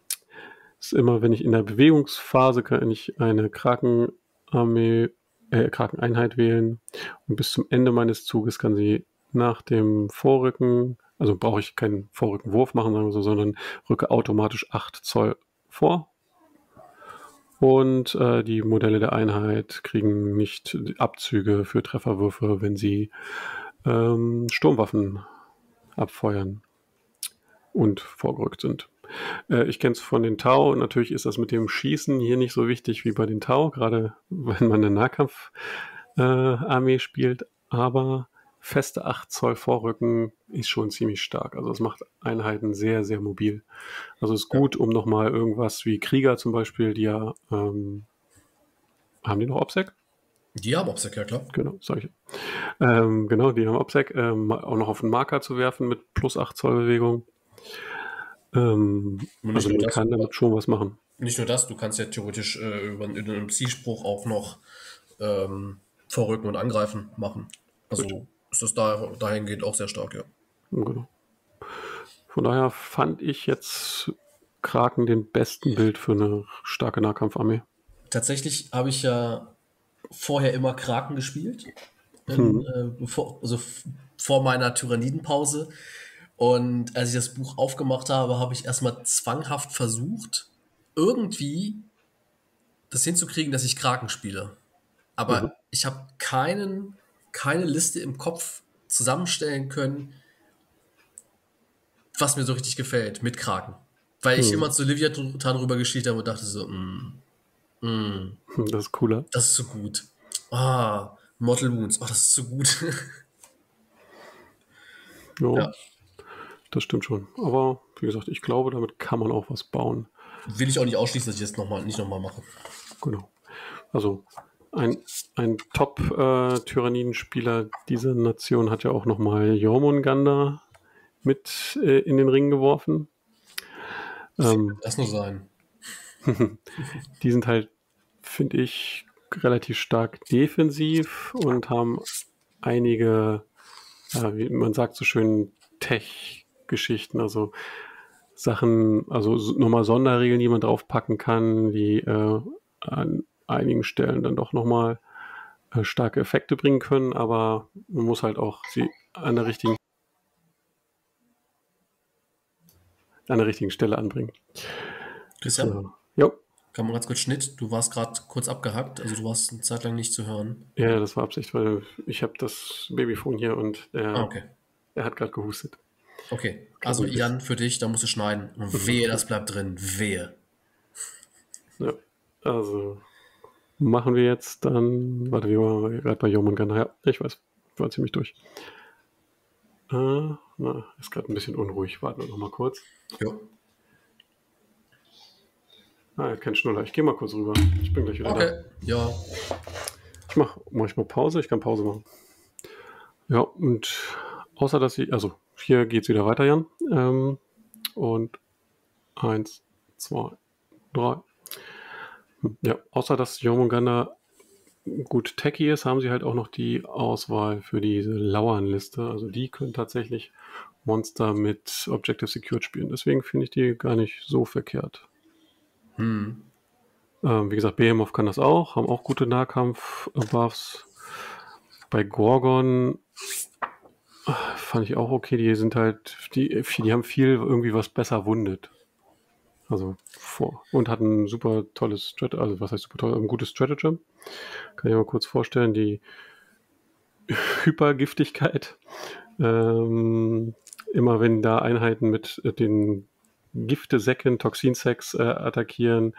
ist immer, wenn ich in der Bewegungsphase kann ich eine Krakenarmee, äh, Krakeneinheit wählen und bis zum Ende meines Zuges kann sie nach dem Vorrücken, also brauche ich keinen Vorrückenwurf machen, sagen wir so, sondern rücke automatisch 8 Zoll vor. Und äh, die Modelle der Einheit kriegen nicht Abzüge für Trefferwürfe, wenn sie ähm, Sturmwaffen abfeuern und vorgerückt sind. Äh, ich kenne es von den Tau natürlich ist das mit dem Schießen hier nicht so wichtig wie bei den Tau, gerade wenn man eine Nahkampfarmee äh, spielt, aber feste 8 Zoll Vorrücken ist schon ziemlich stark. Also es macht Einheiten sehr, sehr mobil. Also es ist gut, um nochmal irgendwas wie Krieger zum Beispiel, die ja ähm, haben die noch OPSEC? Die haben OPSEC, ja klar. Genau, solche. Ähm, genau, die haben OPSEC, ähm, auch noch auf den Marker zu werfen mit plus 8 Zoll Bewegung. Ähm, also man das, kann damit schon was machen. Nicht nur das, du kannst ja theoretisch äh, über, über einen Zielspruch auch noch ähm, vorrücken und angreifen machen. Also Gut. Ist das da, dahingehend auch sehr stark, ja. Genau. Von daher fand ich jetzt Kraken den besten Bild für eine starke Nahkampfarmee. Tatsächlich habe ich ja vorher immer Kraken gespielt. In, hm. äh, bevor, also vor meiner Tyrannidenpause. Und als ich das Buch aufgemacht habe, habe ich erstmal zwanghaft versucht, irgendwie das hinzukriegen, dass ich Kraken spiele. Aber mhm. ich habe keinen, keine Liste im Kopf zusammenstellen können, was mir so richtig gefällt, mit Kraken. Weil ich Hm. immer zu Leviathan rüber geschielt habe und dachte so, mm, mm, Das ist cooler. das ist so gut. Ah, Mortal Wounds, oh, das ist so gut. Ja, Ja. Das stimmt schon. Aber wie gesagt, ich glaube, damit kann man auch was bauen. Will ich auch nicht ausschließen, dass ich das noch mal, nicht nochmal mache. Genau. Also ein, ein Top-Tyranniden-Spieler dieser Nation hat ja auch nochmal Jormungandr mit äh, in den Ring geworfen. Ähm, Lass nur sein. die sind halt, finde ich, relativ stark defensiv und haben einige, äh, wie man sagt so schön, Tech-Geschichten, also Sachen, also so- nochmal Sonderregeln, die man draufpacken kann, die äh, an einigen Stellen dann doch nochmal äh, starke Effekte bringen können, aber man muss halt auch sie an der richtigen an der richtigen Stelle anbringen. Christian, So. Jo, kann man ganz kurz Schnitt? Du warst gerade kurz abgehackt, also du warst eine Zeit lang nicht zu hören. Ja, das war Absicht, weil ich habe das Babyphone hier und der, Ah, okay. er hat gerade gehustet. Okay, also Jan, für dich, da musst du schneiden. Und wehe, das bleibt drin. Wehe. Ja, also machen wir jetzt dann, warte, wie waren wir gerade bei Jormungandr? Ja, ich weiß, war ziemlich durch. Äh, na, ist gerade ein bisschen unruhig. Warten wir noch mal kurz. Jo. Ah, hat keinen Schnuller. Ich gehe mal kurz rüber. Ich bin gleich wieder da. Okay, ja. Ich mache mach ich mal Pause. Ich kann Pause machen. Ja, und außer dass ich, also hier geht es wieder weiter, Jan. Ähm, und eins, zwei, drei. Ja, außer dass Jormungandr gut techy ist, haben sie halt auch noch die Auswahl für diese Lauernliste. Also die können tatsächlich Monster mit Objective Secured spielen. Deswegen finde ich die gar nicht so verkehrt. Hm. Ähm, wie gesagt, Behemoth kann das auch, haben auch gute Nahkampf-Buffs. Bei Gorgon fand ich auch okay, die sind halt, die, die haben viel irgendwie was besser wundet. Also vor. Und hatten ein super tolles Strat also was heißt super toll, ein gutes Stratagem. Kann ich mal kurz vorstellen, die Hypergiftigkeit. Ähm, immer wenn da Einheiten mit äh, den Giftesäcken, Toxinsäcks äh, attackieren,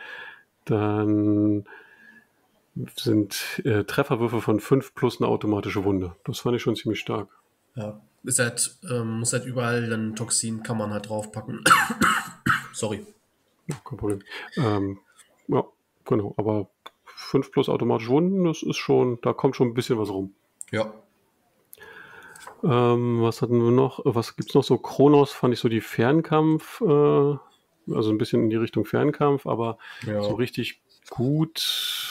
dann sind äh, Trefferwürfe von 5 plus eine automatische Wunde. Das fand ich schon ziemlich stark. Ja. Ist halt, ähm, muss halt überall dann Toxin kann man halt draufpacken. Sorry. Kein Problem. Ähm, ja, genau. Aber 5 plus automatische Wunden, das ist schon, da kommt schon ein bisschen was rum. Ja. Ähm, was hatten wir noch? Was gibt's noch so? Kronos fand ich so die Fernkampf, äh, also ein bisschen in die Richtung Fernkampf, aber Ja. so richtig gut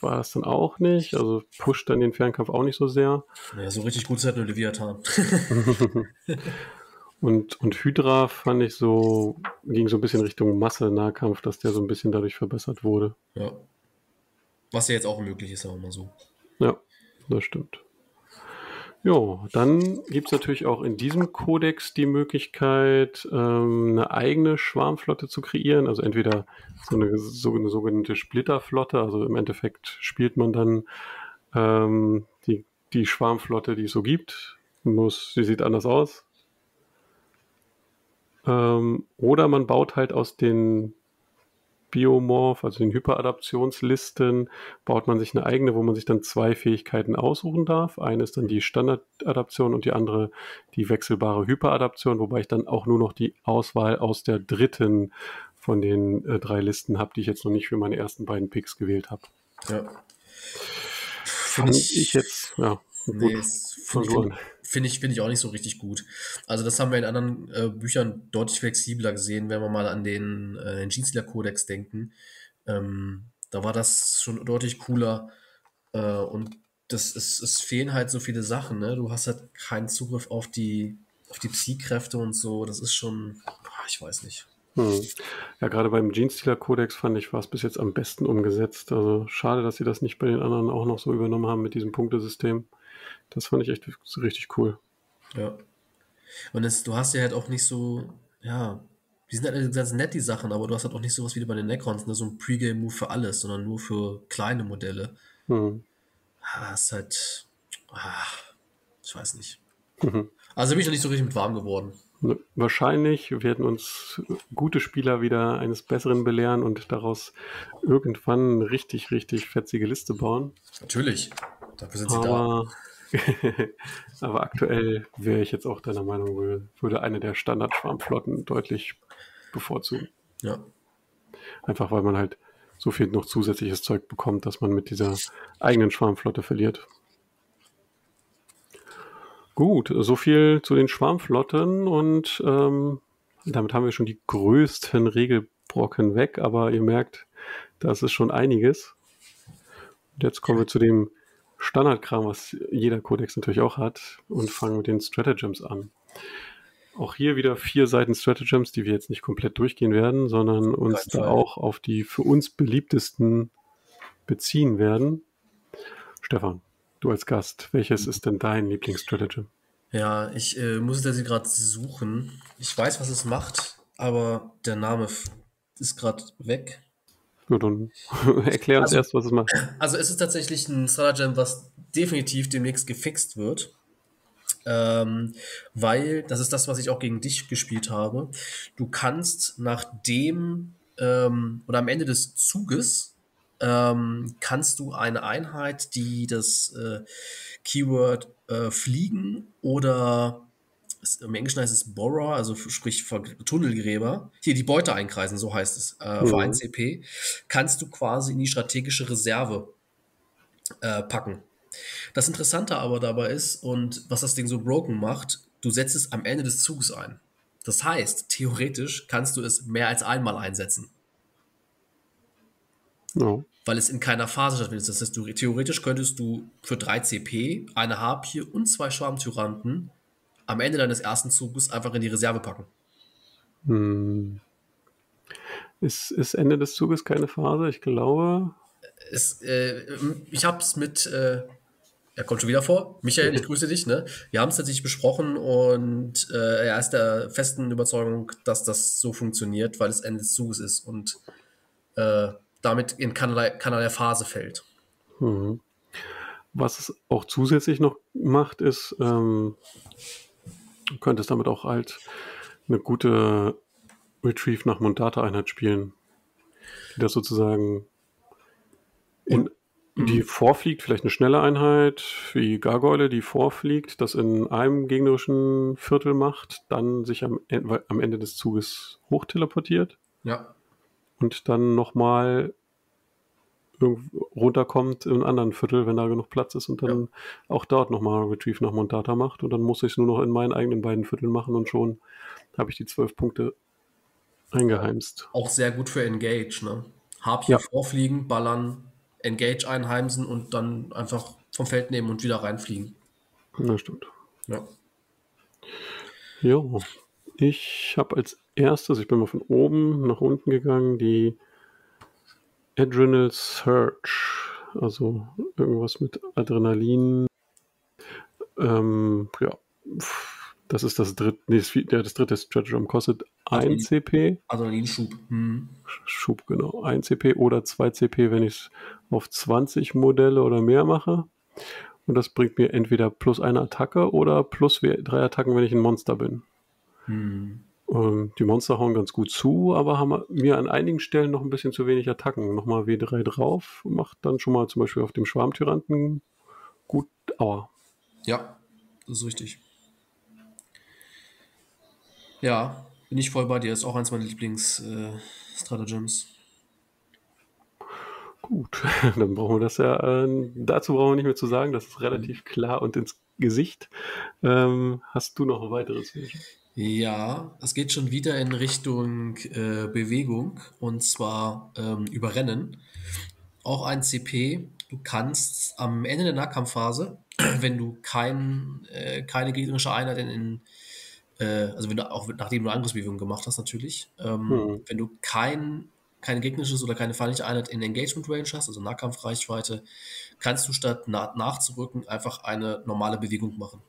war das dann auch nicht. Also pusht dann den Fernkampf auch nicht so sehr. ja, so richtig gut ist halt nur Leviathan. Und, und Hydra fand ich so, ging so ein bisschen Richtung Masse-Nahkampf, dass der so ein bisschen dadurch verbessert wurde. ja. Was ja jetzt auch möglich ist, aber mal so. Ja, das stimmt. Jo, dann gibt es natürlich auch in diesem Kodex die Möglichkeit, ähm, eine eigene Schwarmflotte zu kreieren. Also entweder so eine, so eine sogenannte Splitterflotte, also im Endeffekt spielt man dann ähm, die, die Schwarmflotte, die es so gibt. Muss, sie sieht anders aus. Ähm, oder man baut halt aus den Biomorph, also den Hyperadaptionslisten, baut man sich eine eigene, wo man sich dann zwei Fähigkeiten aussuchen darf. Eine ist dann die Standardadaption und die andere die wechselbare Hyperadaption, wobei ich dann auch nur noch die Auswahl aus der dritten von den äh, drei Listen habe, die ich jetzt noch nicht für meine ersten beiden Picks gewählt habe. Ja. Fand ich jetzt, ja, Nee, gut. Fang finde ich, an. find ich, auch nicht so richtig gut. Also das haben wir in anderen äh, Büchern deutlich flexibler gesehen, wenn wir mal an den, äh, den Jeansleer Kodex denken. Ähm, da war das schon deutlich cooler. Äh, und das ist, es fehlen halt so viele Sachen. Ne? Du hast halt keinen Zugriff auf die, auf die Psy-Kräfte und so. Das ist schon, boah, ich weiß nicht. Hm. Ja, gerade beim Jeans-Stealer-Kodex fand ich, war es bis jetzt am besten umgesetzt. Also schade, dass sie das nicht bei den anderen auch noch so übernommen haben mit diesem Punktesystem. Das fand ich echt richtig cool. Ja. Und es, du hast ja halt auch nicht so, ja, die sind halt ganz nett, die Sachen, aber du hast halt auch nicht sowas wie bei den Necrons, ne, so ein Pre-Game-Move für alles, sondern nur für kleine Modelle. Hm. Ah, ist halt, ah, ich weiß nicht. Also bin ich noch nicht so richtig mit warm geworden. Ne, wahrscheinlich werden uns gute Spieler wieder eines Besseren belehren und daraus irgendwann eine richtig, richtig fetzige Liste bauen. Natürlich. Dafür sind sie aber, da. aber aktuell wäre ich jetzt auch deiner Meinung, würde eine der Standardschwarmflotten deutlich bevorzugen. Ja. Einfach weil man halt so viel noch zusätzliches Zeug bekommt, dass man mit dieser eigenen Schwarmflotte verliert. Gut, so viel zu den Schwarmflotten und ähm, damit haben wir schon die größten Regelbrocken weg, aber ihr merkt, das ist schon einiges. Und jetzt kommen wir zu dem Standardkram, was jeder Codex natürlich auch hat und fangen mit den Stratagems an. Auch hier wieder vier Seiten Stratagems, die wir jetzt nicht komplett durchgehen werden, sondern uns da auch auf die für uns beliebtesten beziehen werden. Stefan, Du als Gast, welches ist denn dein Lieblingsstratagem? Ja, ich äh, muss das gerade suchen. Ich weiß, was es macht, aber der Name ist gerade weg. Ja, dann erklär uns also, erst, was es macht. Also es ist tatsächlich ein Stratagem, was definitiv demnächst gefixt wird. Ähm, weil, das ist das, was ich auch gegen dich gespielt habe, du kannst nachdem ähm, oder am Ende des Zuges ähm, kannst du eine Einheit, die das äh, Keyword äh, fliegen oder im Englischen heißt es Borrower, also sprich Tunnelgräber, hier die Beute einkreisen, so heißt es, äh, mhm. für 1 CP, kannst du quasi in die strategische Reserve äh, packen. Das Interessante aber dabei ist, und was das Ding so broken macht, du setzt es am Ende des Zuges ein. Das heißt, theoretisch kannst du es mehr als einmal einsetzen. Ja weil es in keiner Phase stattfindet. Das heißt, du, theoretisch könntest du für 3 CP eine Harpie und zwei Schwarmtyranten am Ende deines ersten Zuges einfach in die Reserve packen. Hm. Ist, ist Ende des Zuges keine Phase? Ich glaube. Es, äh, ich habe es mit. Äh, er kommt schon wieder vor. Michael, ich grüße dich. Ne? Wir haben es tatsächlich besprochen und äh, er ist der festen Überzeugung, dass das so funktioniert, weil es Ende des Zuges ist. Und äh, damit in keinerlei, keinerlei Phase fällt. Mhm. Was es auch zusätzlich noch macht, ist, ähm, du könntest damit auch halt eine gute Retrieve nach Montata-Einheit spielen, die das sozusagen in, die vorfliegt, vielleicht eine schnelle Einheit wie Gargoyle, die vorfliegt, das in einem gegnerischen Viertel macht, dann sich am, am Ende des Zuges hochteleportiert. Ja und dann nochmal runterkommt in einem anderen Viertel, wenn da genug Platz ist und dann ja. auch dort nochmal Retrieve nach Montata macht und dann muss ich es nur noch in meinen eigenen beiden Vierteln machen und schon habe ich die zwölf Punkte eingeheimst. Auch sehr gut für Engage, ne? Hab hier ja. vorfliegen, ballern, Engage einheimsen und dann einfach vom Feld nehmen und wieder reinfliegen. Ja, stimmt. Ja. Ja, ich habe als erstes, ich bin mal von oben nach unten gegangen, die Adrenal Surge. Also irgendwas mit Adrenalin. Ähm, ja, das ist das dritte, nee, das, das dritte Stratagem kostet 1 CP. Adrenalinschub. Hm. Schub, genau. 1 CP oder 2 CP, wenn ich es auf 20 Modelle oder mehr mache. Und das bringt mir entweder plus eine Attacke oder plus drei Attacken, wenn ich ein Monster bin. Hm. Ähm, die Monster hauen ganz gut zu, aber haben mir an einigen Stellen noch ein bisschen zu wenig Attacken. Nochmal W3 drauf, macht dann schon mal zum Beispiel auf dem Schwarmtyranten gut Aua. Ja, das ist richtig. Ja, bin ich voll bei dir. Ist auch eins meiner Lieblings-Stratagems. Äh, Gut, dann brauchen wir das ja. Äh, dazu brauchen wir nicht mehr zu sagen. Das ist relativ klar und ins Gesicht. Ähm, hast du noch ein weiteres? Ja, es geht schon wieder in Richtung äh, Bewegung und zwar ähm, über Rennen. Auch ein CP. Du kannst am Ende der Nahkampfphase, wenn du kein, äh, keine gegnerische Einheit in, in äh, also wenn du auch nachdem du Angriffsbewegung gemacht hast natürlich, ähm, hm. wenn du kein keine gegnerisches oder keine feindliche Einheit in Engagement Range hast, also Nahkampfreichweite, kannst du statt na nachzurücken einfach eine normale Bewegung machen.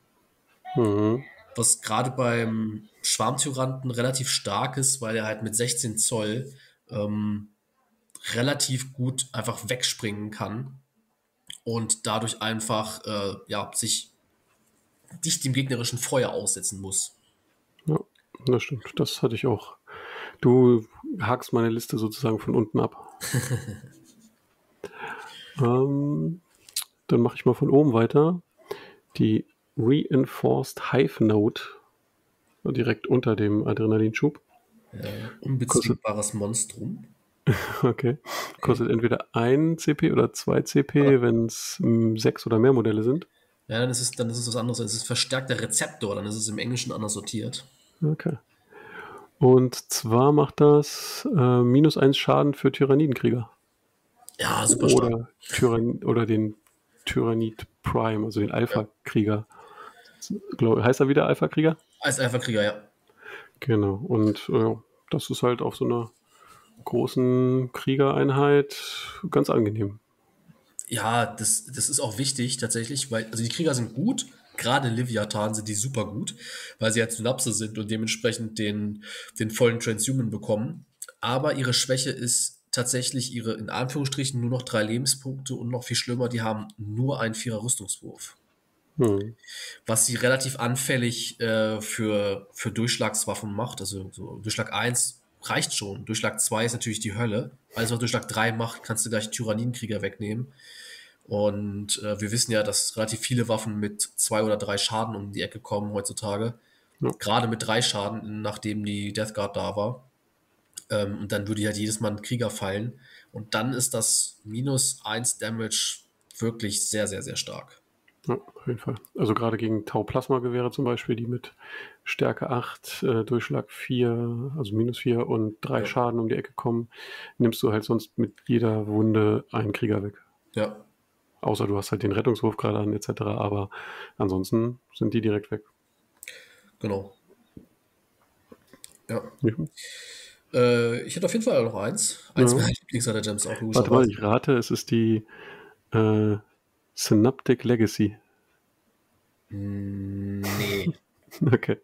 Mhm was gerade beim Schwarmtyranten relativ stark ist, weil er halt mit 16 Zoll ähm, relativ gut einfach wegspringen kann und dadurch einfach äh, ja, sich nicht dem gegnerischen Feuer aussetzen muss. Ja. Das stimmt, das hatte ich auch. Du hakst meine Liste sozusagen von unten ab. ähm, dann mache ich mal von oben weiter. Die Reinforced Hive Note direkt unter dem Adrenalinschub. Ja, unbezwingbares Monstrum. Okay. Kostet entweder ein CP oder zwei CP, wenn es hm, sechs oder mehr Modelle sind. Ja, dann ist es, dann ist es was anderes. Es ist verstärkter Rezeptor, dann ist es im Englischen anders sortiert. Okay. Und zwar macht das äh, minus eins Schaden für Tyrannidenkrieger. Ja, super stark. Oder, Tyrann oder den Tyrannid Prime, also den Alpha-Krieger. Ja. Heißt er wieder Alpha-Krieger? Als Alpha-Krieger, ja. Genau. Und äh, das ist halt auf so einer großen Kriegereinheit ganz angenehm. Ja, das, das ist auch wichtig tatsächlich, weil also die Krieger sind gut, gerade Leviathan sind die super gut, weil sie ja Synapse sind und dementsprechend den, den vollen Transhuman bekommen. Aber ihre Schwäche ist tatsächlich ihre, in Anführungsstrichen, nur noch drei Lebenspunkte und noch viel schlimmer, die haben nur einen Vierer Rüstungswurf. Hm. Was sie relativ anfällig äh, für, für Durchschlagswaffen macht. Also so Durchschlag 1 reicht schon. Durchschlag 2 ist natürlich die Hölle. Alles, was Durchschlag 3 macht, kannst du gleich Tyrannienkrieger wegnehmen. Und äh, wir wissen ja, dass relativ viele Waffen mit zwei oder drei Schaden um die Ecke kommen heutzutage. Ja. Gerade mit drei Schaden, nachdem die Death Guard da war. Ähm, und dann würde halt jedes Mal ein Krieger fallen. Und dann ist das minus 1 Damage wirklich sehr, sehr, sehr stark. Ja, auf jeden Fall. Also gerade gegen Tau-Plasma-Gewehre zum Beispiel, die mit Stärke 8, äh, Durchschlag 4, also minus 4 und 3 ja. Schaden um die Ecke kommen, nimmst du halt sonst mit jeder Wunde einen Krieger weg. Ja. Außer du hast halt den Rettungswurf gerade an etc. Aber ansonsten sind die direkt weg. Genau. Ja. ja. Äh, ich hätte auf jeden Fall noch eins. Eins ja. meiner Lieblings-Gems auch. Warte mal, ich rate, es ist die äh, Synaptic Legacy. Nee. okay.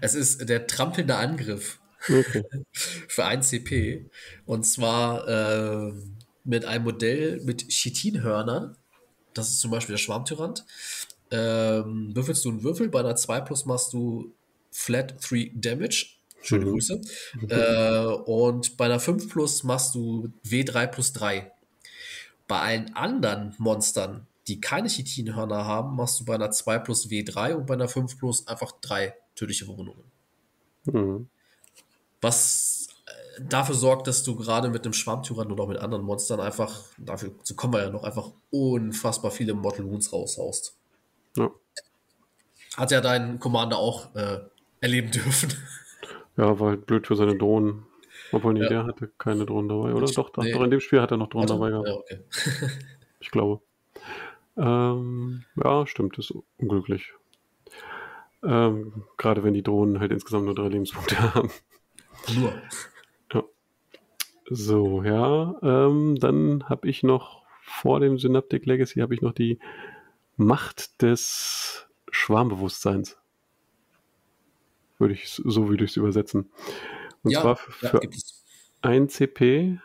Es ist der trampelnde Angriff. Okay. Für 1 CP. Und zwar äh, mit einem Modell mit Chitinhörnern. Das ist zum Beispiel der Schwarmtyrant. Ähm, würfelst du einen Würfel, bei einer 2 plus machst du Flat 3 Damage. Schöne mhm. Grüße. Mhm. Äh, und bei einer 5 plus machst du W3 plus 3. Bei allen anderen Monstern, die keine Chitinhörner haben, machst du bei einer 2 plus W3 und bei einer 5 plus einfach 3 tödliche Verwundungen. Mhm. Was äh, dafür sorgt, dass du gerade mit dem Schwarmtyrant oder auch mit anderen Monstern einfach, dafür so kommen wir ja noch, einfach unfassbar viele Mortal Wounds raushaust. Ja. Hat ja dein Commander auch äh, erleben dürfen. Ja, war halt blöd für seine Drohnen. Obwohl, nee, ja. der hatte keine Drohnen dabei, oder? Ich, doch, nee. doch, in dem Spiel hat er noch Drohnen dabei gehabt. Ja, okay. ich glaube. Ähm, ja, stimmt, ist unglücklich. Ähm, gerade wenn die Drohnen halt insgesamt nur drei Lebenspunkte haben. Nur. Ja. So, ja. Ähm, dann habe ich noch vor dem Synaptic Legacy habe ich noch die Macht des Schwarmbewusstseins. Würde ich so würde ich es übersetzen. Und ja, zwar für, ja, ein CP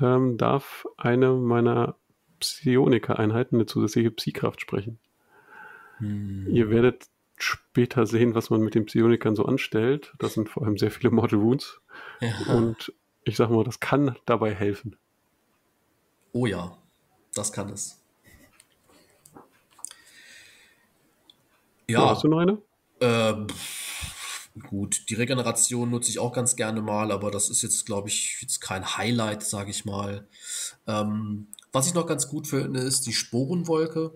ähm, darf eine meiner Psioniker-Einheiten eine zusätzliche Psi-Kraft sprechen. Hm. Ihr werdet später sehen, was man mit den Psionikern so anstellt. Das sind vor allem sehr viele Mortal Wounds. Ja. Und ich sag mal, das kann dabei helfen. Oh ja, das kann es. Ja. ja hast du noch eine? Äh, gut, die Regeneration nutze ich auch ganz gerne mal, aber das ist jetzt, glaube ich, jetzt kein Highlight, sage ich mal. Ähm, was ich noch ganz gut finde, ist die Sporenwolke.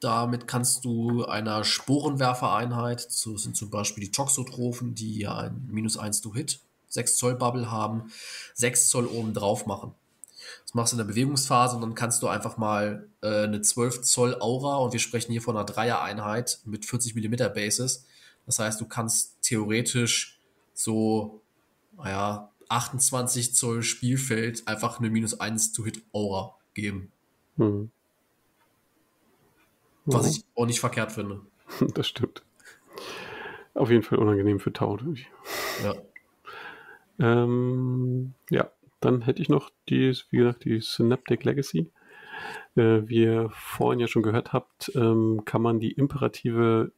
Damit kannst du einer Sporenwerfereinheit, so sind zum Beispiel die Toxotrophen, die ja ein minus 1 to Hit, 6 Zoll Bubble haben, 6 Zoll oben drauf machen. Das machst du in der Bewegungsphase und dann kannst du einfach mal äh, eine 12 Zoll Aura und wir sprechen hier von einer Dreier-Einheit mit 40 mm Bases. Das heißt, du kannst theoretisch so, naja, 28 Zoll Spielfeld einfach eine minus 1 to Hit Aura geben. Mhm. Was ich auch nicht verkehrt finde. Das stimmt. Auf jeden Fall unangenehm für Tau. Ja. Ähm, ja, dann hätte ich noch die, wie gesagt, die Synaptic Legacy. Äh, wie ihr vorhin ja schon gehört habt, ähm, kann man die Imperative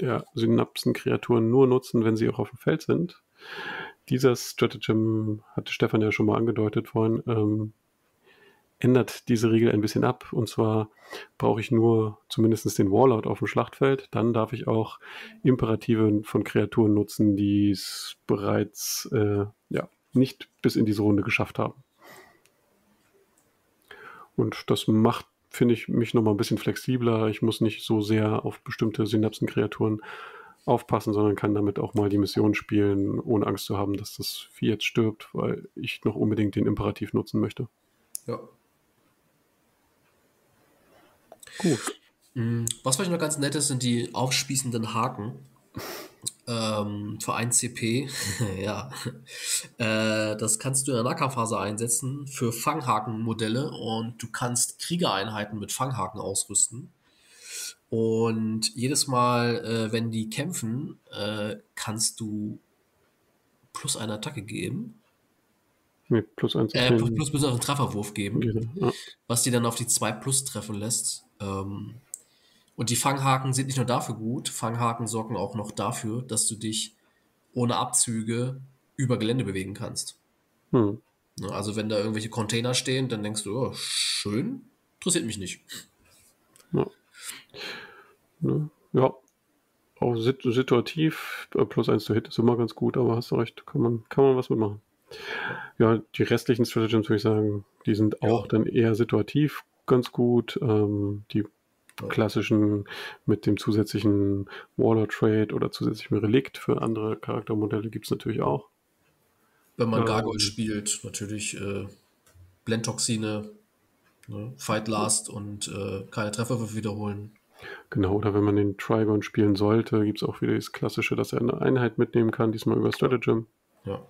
der Synapsen-Kreaturen nur nutzen, wenn sie auch auf dem Feld sind. Dieser Stratagem, hatte Stefan ja schon mal angedeutet vorhin, ähm, ändert diese Regel ein bisschen ab. Und zwar brauche ich nur zumindest den Warlord auf dem Schlachtfeld. Dann darf ich auch Imperative von Kreaturen nutzen, die es bereits äh, ja, nicht bis in diese Runde geschafft haben. Und das macht, finde ich, mich nochmal ein bisschen flexibler. Ich muss nicht so sehr auf bestimmte Synapsenkreaturen aufpassen, sondern kann damit auch mal die Mission spielen, ohne Angst zu haben, dass das Vieh jetzt stirbt, weil ich noch unbedingt den Imperativ nutzen möchte. Ja. Gut. Mm, was vielleicht noch ganz nett ist, sind die aufspießenden Haken. Ähm, für 1 CP, ja. Äh, das kannst du in der Nahkampfphase einsetzen für Fanghakenmodelle und du kannst Kriegereinheiten mit Fanghaken ausrüsten. Und jedes Mal, äh, wenn die kämpfen, äh, kannst du plus eine Attacke geben. Nee, plus eins. Äh, plus, plus, plus einen Trefferwurf geben, ja. was die dann auf die 2 plus treffen lässt. Ähm, und die Fanghaken sind nicht nur dafür gut, Fanghaken sorgen auch noch dafür, dass du dich ohne Abzüge über Gelände bewegen kannst. Hm. Also wenn da irgendwelche Container stehen, dann denkst du, oh, schön, interessiert mich nicht. Ja. Ne? Ja. Auch situativ, äh, plus eins zu Hit ist immer ganz gut, aber hast du recht, kann man, kann man was mitmachen. Ja, die restlichen Stratagems würde ich sagen, die sind auch ja. dann eher situativ ganz gut. Ähm, die klassischen mit dem zusätzlichen Waller Trade oder zusätzlichen Relikt für andere Charaktermodelle gibt es natürlich auch. Wenn man ähm, Gargoyle spielt, natürlich äh, Blendtoxine, ne? Fight Last und äh, keine Treffer wiederholen. Genau, oder wenn man den Trigon spielen sollte, gibt es auch wieder das Klassische, dass er eine Einheit mitnehmen kann, diesmal über Stratagem. Ja.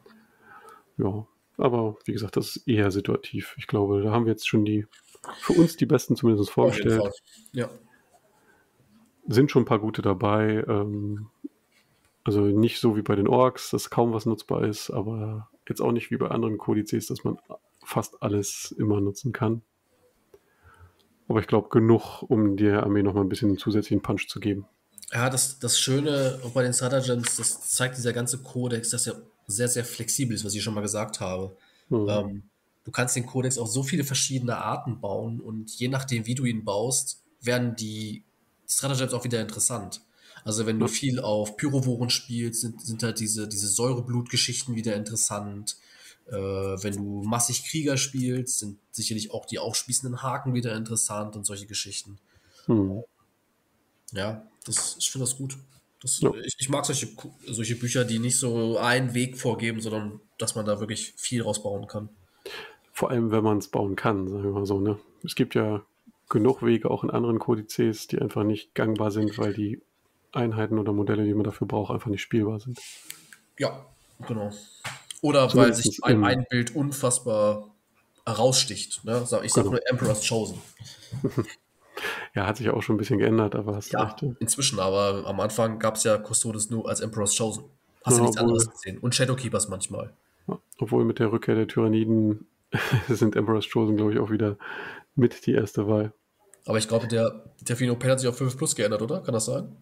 Ja, aber wie gesagt, das ist eher situativ. Ich glaube, da haben wir jetzt schon die für uns die besten zumindest vorgestellt. Ja. Sind schon ein paar gute dabei. Ähm, also nicht so wie bei den Orks, dass kaum was nutzbar ist, aber jetzt auch nicht wie bei anderen Kodizes, dass man fast alles immer nutzen kann. Aber ich glaube, genug, um der Armee nochmal ein bisschen zusätzlichen Punch zu geben. Ja, das, das Schöne auch bei den Stratagems, das zeigt dieser ganze Kodex, dass er sehr, sehr flexibel ist, was ich schon mal gesagt habe. Mhm. Ähm, du kannst den Kodex auf so viele verschiedene Arten bauen und je nachdem, wie du ihn baust, werden die Stratagems auch wieder interessant. Also wenn du viel auf Pyrovoren spielst, sind, sind halt diese, diese Säureblutgeschichten wieder interessant. Äh, wenn du massig Krieger spielst, sind sicherlich auch die aufspießenden Haken wieder interessant und solche Geschichten. Hm. Ja, das, ich finde das gut. Das, ja. ich, ich, mag solche, solche Bücher, die nicht so einen Weg vorgeben, sondern dass man da wirklich viel rausbauen kann. Vor allem, wenn man es bauen kann, sagen wir mal so. Ne? Es gibt ja genug Wege auch in anderen Kodizes, die einfach nicht gangbar sind, weil die Einheiten oder Modelle, die man dafür braucht, einfach nicht spielbar sind. Ja, genau. Oder Zumindest weil sich ein, ein Bild unfassbar heraussticht. Ne? Ich sage genau. nur Emperor's Chosen. ja, hat sich auch schon ein bisschen geändert, aber hast ja, recht. Inzwischen, aber am Anfang gab es ja Custodes nur als Emperor's Chosen. Hast ja, du nichts obwohl, anderes gesehen. Und Shadowkeepers manchmal. Ja, obwohl mit der Rückkehr der Tyranniden sind Emperor's Chosen, glaube ich, auch wieder mit die erste Wahl. Aber ich glaube, der, der Pen hat sich auf 5 Plus geändert, oder? Kann das sein?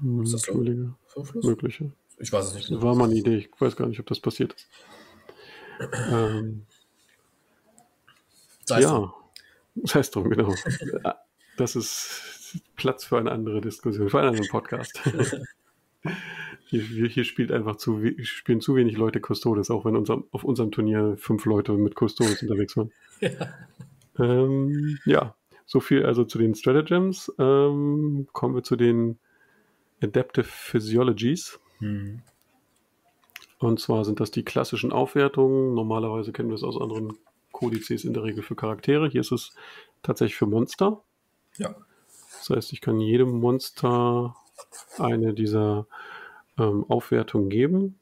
Hm, ist das so? 5 Plus? Mögliche. Ich weiß es nicht. Das war mal eine Idee. Ich weiß gar nicht, ob das passiert ist. ähm, sei ja, es drum, genau. das ist Platz für eine andere Diskussion, für einen anderen Podcast. Hier, hier, spielt einfach zu, spielen zu wenig Leute Custodes, auch wenn unser, auf unserem Turnier fünf Leute mit Custodes unterwegs waren. Ja. Ähm, ja, so viel also zu den Stratagems. Ähm, kommen wir zu den Adaptive Physiologies. Mhm. Und zwar sind das die klassischen Aufwertungen. Normalerweise kennen wir es aus anderen Kodizes in der Regel für Charaktere. Hier ist es tatsächlich für Monster. Ja. Das heißt, ich kann jedem Monster eine dieser ähm, Aufwertungen geben.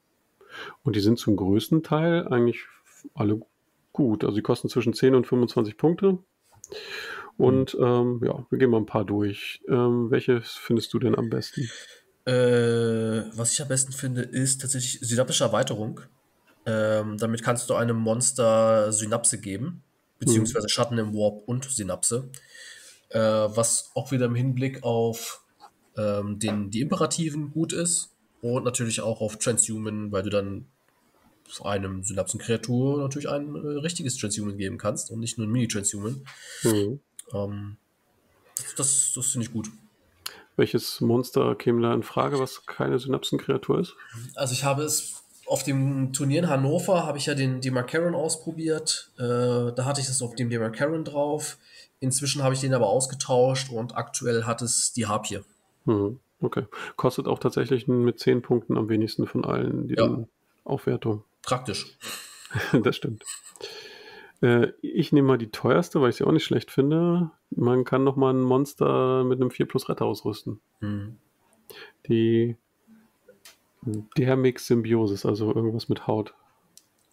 Und die sind zum größten Teil eigentlich alle gut. Also die kosten zwischen 10 und 25 Punkte. Und ähm, ja, wir gehen mal ein paar durch. Ähm, welches findest du denn am besten? Äh, was ich am besten finde, ist tatsächlich synaptische Erweiterung. Ähm, damit kannst du einem Monster Synapse geben, beziehungsweise mhm. Schatten im Warp und Synapse. Äh, was auch wieder im Hinblick auf ähm, den die Imperativen gut ist und natürlich auch auf Transhuman, weil du dann einem Synapsenkreatur natürlich ein äh, richtiges Transhuman geben kannst und nicht nur ein Mini-Transhuman. Mhm. Ähm, das das finde ich gut. Welches Monster käme da in Frage, was keine Synapsenkreatur ist? Also ich habe es auf dem Turnier in Hannover habe ich ja den Demarcaron ausprobiert. Äh, da hatte ich das auf dem Demarcaron drauf. Inzwischen habe ich den aber ausgetauscht und aktuell hat es die Harpie. Hm, okay. Kostet auch tatsächlich mit 10 Punkten am wenigsten von allen die ja. Aufwertung. Praktisch. das stimmt. Äh, ich nehme mal die teuerste, weil ich sie auch nicht schlecht finde. Man kann noch mal ein Monster mit einem 4 plus Retter ausrüsten. Hm. Die Dermix Symbiosis, also irgendwas mit Haut.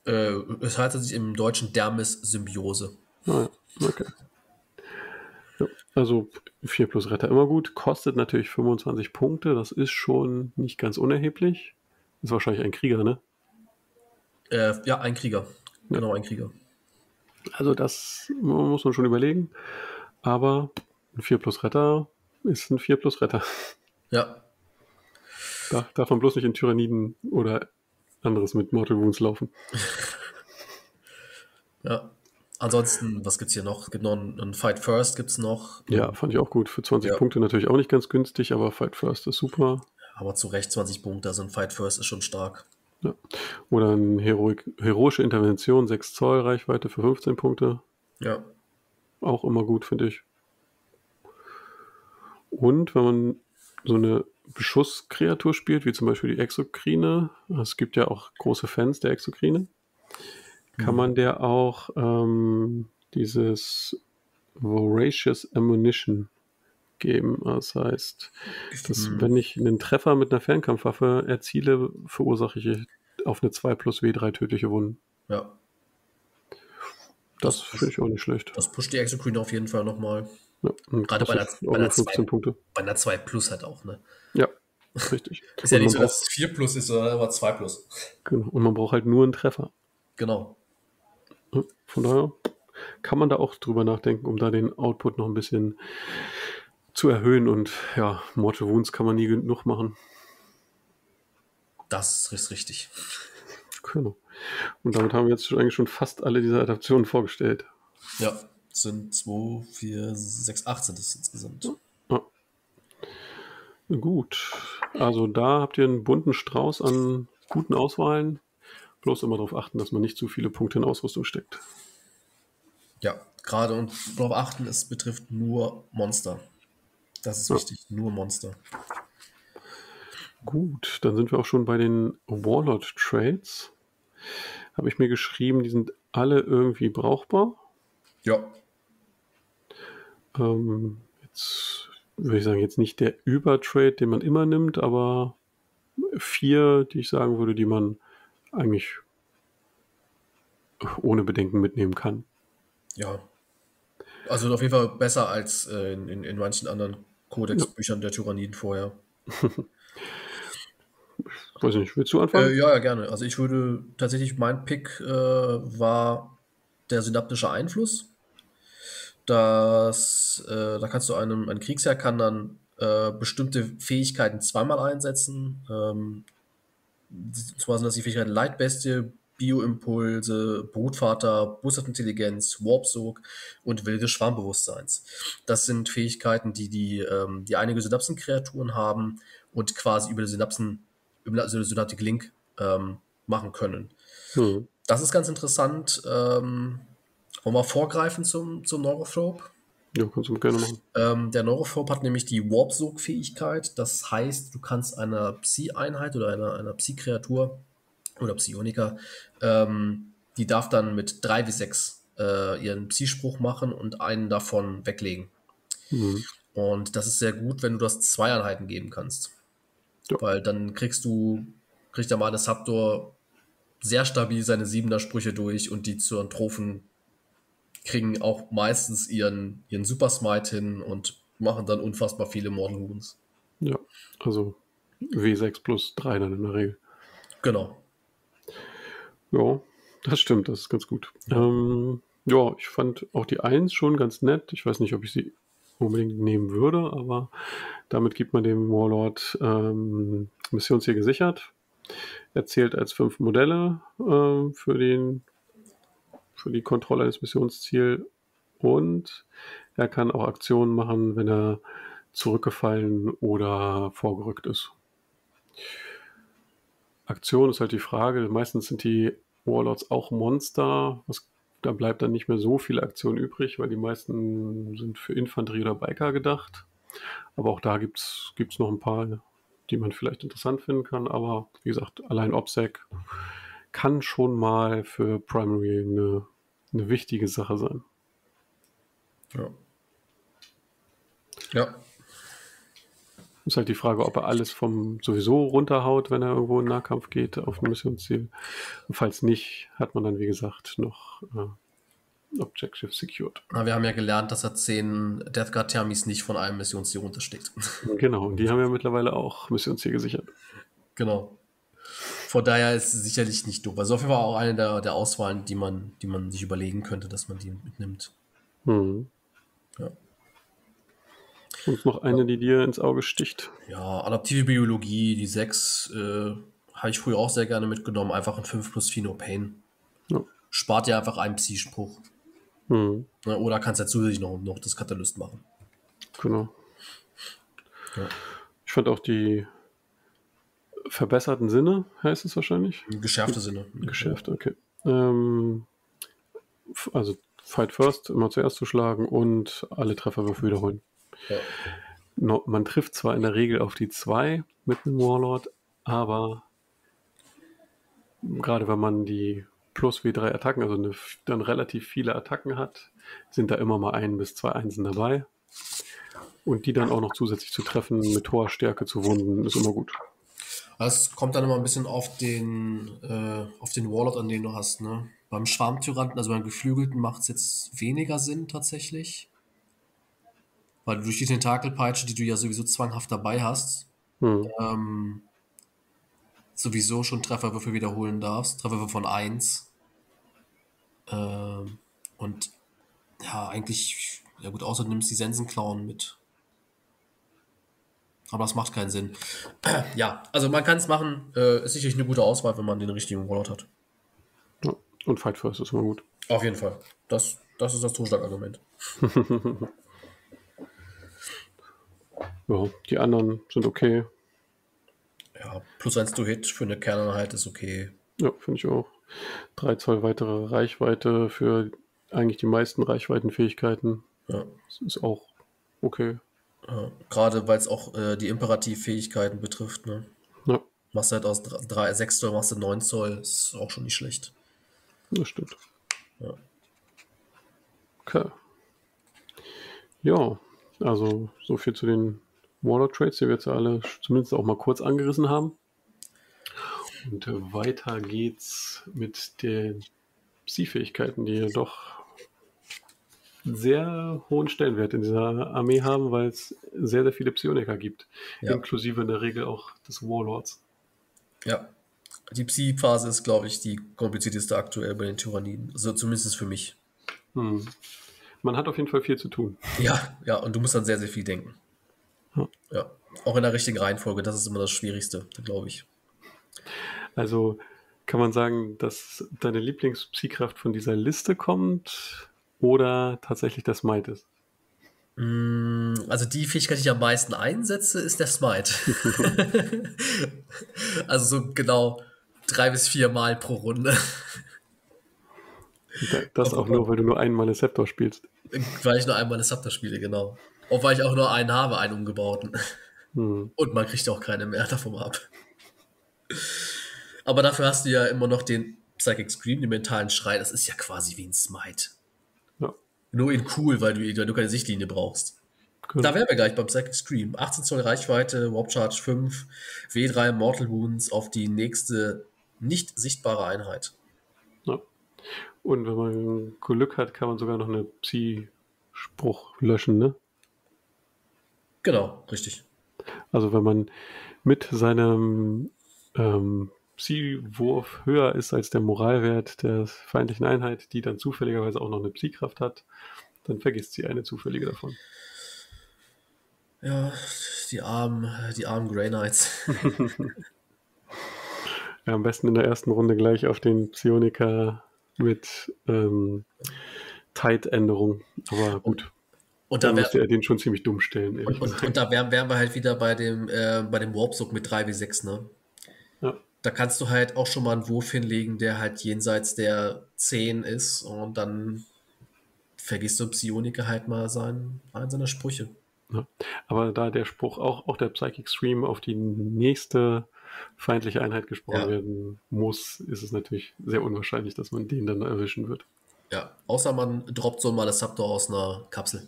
Äh, es heißt sich im Deutschen Dermis Symbiose. Ah, ja. okay. Also 4 plus Retter immer gut. Kostet natürlich 25 Punkte. Das ist schon nicht ganz unerheblich. Ist wahrscheinlich ein Krieger, ne? Äh, ja, ein Krieger. Ja. Genau, ein Krieger. Also das muss man schon überlegen. Aber ein 4 plus Retter ist ein 4 plus Retter. Ja. Darf, darf man bloß nicht in Tyranniden oder anderes mit Mortal Wounds laufen. ja. Ansonsten, was gibt es hier noch? Es gibt noch einen, Fight First, gibt es noch. Ja, fand ich auch gut. Für 20 ja. Punkte natürlich auch nicht ganz günstig, aber Fight First ist super. Aber zu Recht 20 Punkte, also ein Fight First ist schon stark. Ja. Oder eine Heroik, heroische Intervention, 6 Zoll Reichweite für 15 Punkte. Ja. Auch immer gut, finde ich. Und wenn man so eine Beschusskreatur spielt, wie zum Beispiel die Exokrine, es gibt ja auch große Fans der Exokrine, kann mhm. man der auch ähm, dieses Voracious Ammunition geben. Das heißt, dass mhm. wenn ich einen Treffer mit einer Fernkampfwaffe erziele, verursache ich auf eine 2 plus W3 tödliche Wunden. Ja. Das, das finde ich auch nicht schlecht. Das pusht die Exocrine auf jeden Fall nochmal. Ja, Gerade bei einer, bei, einer 2, Punkte. bei einer 2 Plus halt auch, ne? Ja, richtig. ist ja nicht so, dass es 4 Plus ist, sondern aber 2 Plus. Genau. Und man braucht halt nur einen Treffer. Genau. Von daher kann man da auch drüber nachdenken, um da den Output noch ein bisschen zu erhöhen. Und ja, Mortal Wounds kann man nie genug machen. Das ist richtig. Genau. Und damit haben wir jetzt eigentlich schon fast alle diese Adaptionen vorgestellt. Ja, sind 2, 4, 6, 8 sind es insgesamt. Ja. Gut. Also da habt ihr einen bunten Strauß an guten Auswahlen. Bloß immer darauf achten, dass man nicht zu viele Punkte in Ausrüstung steckt. Ja, gerade und darauf achten, es betrifft nur Monster. Das ist ja. wichtig, nur Monster. Gut, dann sind wir auch schon bei den Warlord Trades. Habe ich mir geschrieben, die sind alle irgendwie brauchbar. Ja. Ähm, jetzt würde ich sagen, jetzt nicht der Übertrade, den man immer nimmt, aber vier, die ich sagen würde, die man eigentlich ohne Bedenken mitnehmen kann. Ja. Also auf jeden Fall besser als äh, in, in, manchen anderen Codex-Büchern ja. der Tyranniden vorher. Weiß nicht, willst du anfangen? Äh, ja, ja, gerne. Also ich würde tatsächlich, mein Pick äh, war der synaptische Einfluss. Das, äh, da kannst du einem, ein Kriegsherr kann dann äh, bestimmte Fähigkeiten zweimal einsetzen. Ähm, zwar sind das die Fähigkeiten Leitbestie, Bioimpulse, Brutvater, Boshaftintelligenz, Warpsog und wilde Schwarmbewusstseins. Das sind Fähigkeiten, die, die, ähm, die einige Synapsenkreaturen haben und quasi über die Synapsen, über den Synaptic Link ähm, machen können. Hm. Das ist ganz interessant. Ähm, wollen wir vorgreifen zum, zum Neurophrope? Ja, kannst du gerne machen. Ähm, der Neurophrope hat nämlich die Warp-Sog-Fähigkeit. Das heißt, du kannst einer Psi-Einheit oder einer, einer Psi-Kreatur oder Psioniker, ähm, die darf dann mit 3 wie 6 äh, ihren Psi-Spruch machen und einen davon weglegen. Mhm. Und das ist sehr gut, wenn du das zwei Einheiten geben kannst. Ja. Weil dann kriegst du, kriegt der Mane Saptor sehr stabil seine siebener Sprüche durch und die Zoantrophen kriegen auch meistens ihren, ihren Super Smite hin und machen dann unfassbar viele Mortal Wounds. Ja, also W6 plus 3 dann in der Regel. Genau. Ja, das stimmt, das ist ganz gut. Ja, ähm, ja ich fand auch die 1 schon ganz nett. Ich weiß nicht, ob ich sie unbedingt nehmen würde, aber Damit gibt man dem Warlord ähm, Missionsziel gesichert. Er zählt als fünf Modelle äh, für, den, für die Kontrolle eines Missionsziels und er kann auch Aktionen machen, wenn er zurückgefallen oder vorgerückt ist. Aktion ist halt die Frage. Meistens sind die Warlords auch Monster. Was, da bleibt dann nicht mehr so viel Aktion übrig, weil die meisten sind für Infanterie oder Biker gedacht. Aber auch da gibt es noch ein paar, die man vielleicht interessant finden kann. Aber wie gesagt, allein OPSEC kann schon mal für Primary eine, eine wichtige Sache sein. Ja. Ja. Ist halt die Frage, ob er alles vom sowieso runterhaut, wenn er irgendwo in Nahkampf geht auf ein Missionsziel. Und falls nicht, hat man dann, wie gesagt, noch äh, Objective secured. Na, wir haben ja gelernt, dass er 10 Death Guard Thermis nicht von einem Missionsziel runtersteckt. Genau, und die haben ja mittlerweile auch Missionsziel gesichert. Genau. Von daher ist es sicherlich nicht doof. Also auf jeden Fall auch eine der, der Auswahlen, die man, die man sich überlegen könnte, dass man die mitnimmt. Hm. Ja. Und noch eine, die dir ins Auge sticht. Ja, adaptive Biologie, die 6, äh, habe ich früher auch sehr gerne mitgenommen. Einfach ein 5 plus Fino Pain. Ja. Spart dir einfach einen Psi-Spruch. Hm. Ne, Oder kannst ja zusätzlich noch, noch das Katalyst machen. Genau. Ja. Ich fand auch die verbesserten Sinne, heißt es wahrscheinlich. Geschärfte Sinne. Geschärft, okay. Ähm, also Fight First, immer zuerst zu schlagen und alle Trefferwürfe wiederholen. Ja. No, man trifft zwar in der Regel auf die 2 mit einem Warlord, aber gerade wenn man die plus W3 Attacken, also eine, dann relativ viele Attacken hat, sind da immer mal ein bis zwei Einsen dabei. Und die dann auch noch zusätzlich zu treffen, mit hoher Stärke zu wunden, ist immer gut. Es kommt dann immer ein bisschen auf den, äh, auf den Warlord an, den du hast. Ne? Beim Schwarmtyranten, also beim Geflügelten, macht es jetzt weniger Sinn tatsächlich. Weil durch die Tentakelpeitsche, die du ja sowieso zwanghaft dabei hast, Hm. ähm, sowieso schon Trefferwürfe wiederholen darfst. Trefferwürfe von 1. Ähm, und ja, eigentlich, ja gut, außer du nimmst die Sensenklauen mit. Aber das macht keinen Sinn. Ja, also man kann es machen. Äh, ist sicherlich eine gute Auswahl, wenn man den richtigen Warlord hat. Ja. Und Fight First ist immer gut. Auf jeden Fall. Das, das ist das Totschlagargument. Ja, die anderen sind okay. Ja, plus 1 to Hit für eine Kerneinheit ist okay. Ja, finde ich auch. 3 Zoll weitere Reichweite für eigentlich die meisten Reichweitenfähigkeiten. Ja. Das ist auch okay. Ja, Gerade weil es auch äh, die Imperativfähigkeiten betrifft. Ne? Ja, Machst du halt aus 3, 6 Zoll, machst du 9 Zoll, ist auch schon nicht schlecht. das stimmt. Ja. Okay. Ja, also so viel zu den Warlord Trades, die wir jetzt alle zumindest auch mal kurz angerissen haben. Und weiter geht's mit den Psi-Fähigkeiten, die ja doch sehr hohen Stellenwert in dieser Armee haben, weil es sehr, sehr viele Psioniker gibt. Ja. Inklusive in der Regel auch des Warlords. Ja. Die Psi-Phase ist, glaube ich, die komplizierteste aktuell bei den Tyranniden. Also zumindest für mich. Hm. Man hat auf jeden Fall viel zu tun. Ja, ja, und du musst dann sehr, sehr viel denken. Ja. Ja. Auch in der richtigen Reihenfolge, das ist immer das Schwierigste, glaube ich. Also kann man sagen, dass deine Lieblings-Psi-Kraft von dieser Liste kommt oder tatsächlich das Might ist? Mm, Also die Fähigkeit, die ich am meisten einsetze, ist der Smite. also so genau drei bis vier Mal pro Runde. Da- Das auch nur, weil du nur einmal Scepter spielst. weil ich nur einmal eine Scepter spiele, genau. Auch weil ich auch nur einen habe, einen umgebauten. Hm. Und man kriegt auch keine mehr davon ab. Aber dafür hast du ja immer noch den Psychic Scream, den mentalen Schrei. Das ist ja quasi wie ein Smite. Nur in cool, weil du, weil du keine Sichtlinie brauchst. Cool. Da wären wir gleich beim Psychic Scream. 18 Zoll Reichweite, Warp Charge 5, W3 Mortal Wounds auf die nächste nicht sichtbare Einheit. Ja. Und wenn man Glück hat, kann man sogar noch eine Psi-Spruch löschen, ne? Genau, richtig. Also wenn man mit seinem ähm, Psi-Wurf höher ist als der Moralwert der feindlichen Einheit, die dann zufälligerweise auch noch eine Psi-Kraft hat, dann vergisst sie eine zufällige davon. Ja, die armen, die armen Grey Knights. ja, am besten in der ersten Runde gleich auf den Psioniker mit ähm, Tight-Änderung. Aber gut. Und da müsste er den schon ziemlich dumm stellen. Und, und, und, da wären, wären wir halt wieder bei dem, äh, bei dem Warpsog mit 3W6, ne? Ja. Da kannst du halt auch schon mal einen Wurf hinlegen, der halt jenseits der 10 ist und dann vergisst du Psioniker halt mal sein, einen seiner Sprüche. Ja. Aber da der Spruch auch, auch der Psychic Stream auf die nächste feindliche Einheit gesprochen ja. werden muss, ist es natürlich sehr unwahrscheinlich, dass man den dann erwischen wird. Ja, außer man droppt so mal das Saptor aus einer Kapsel.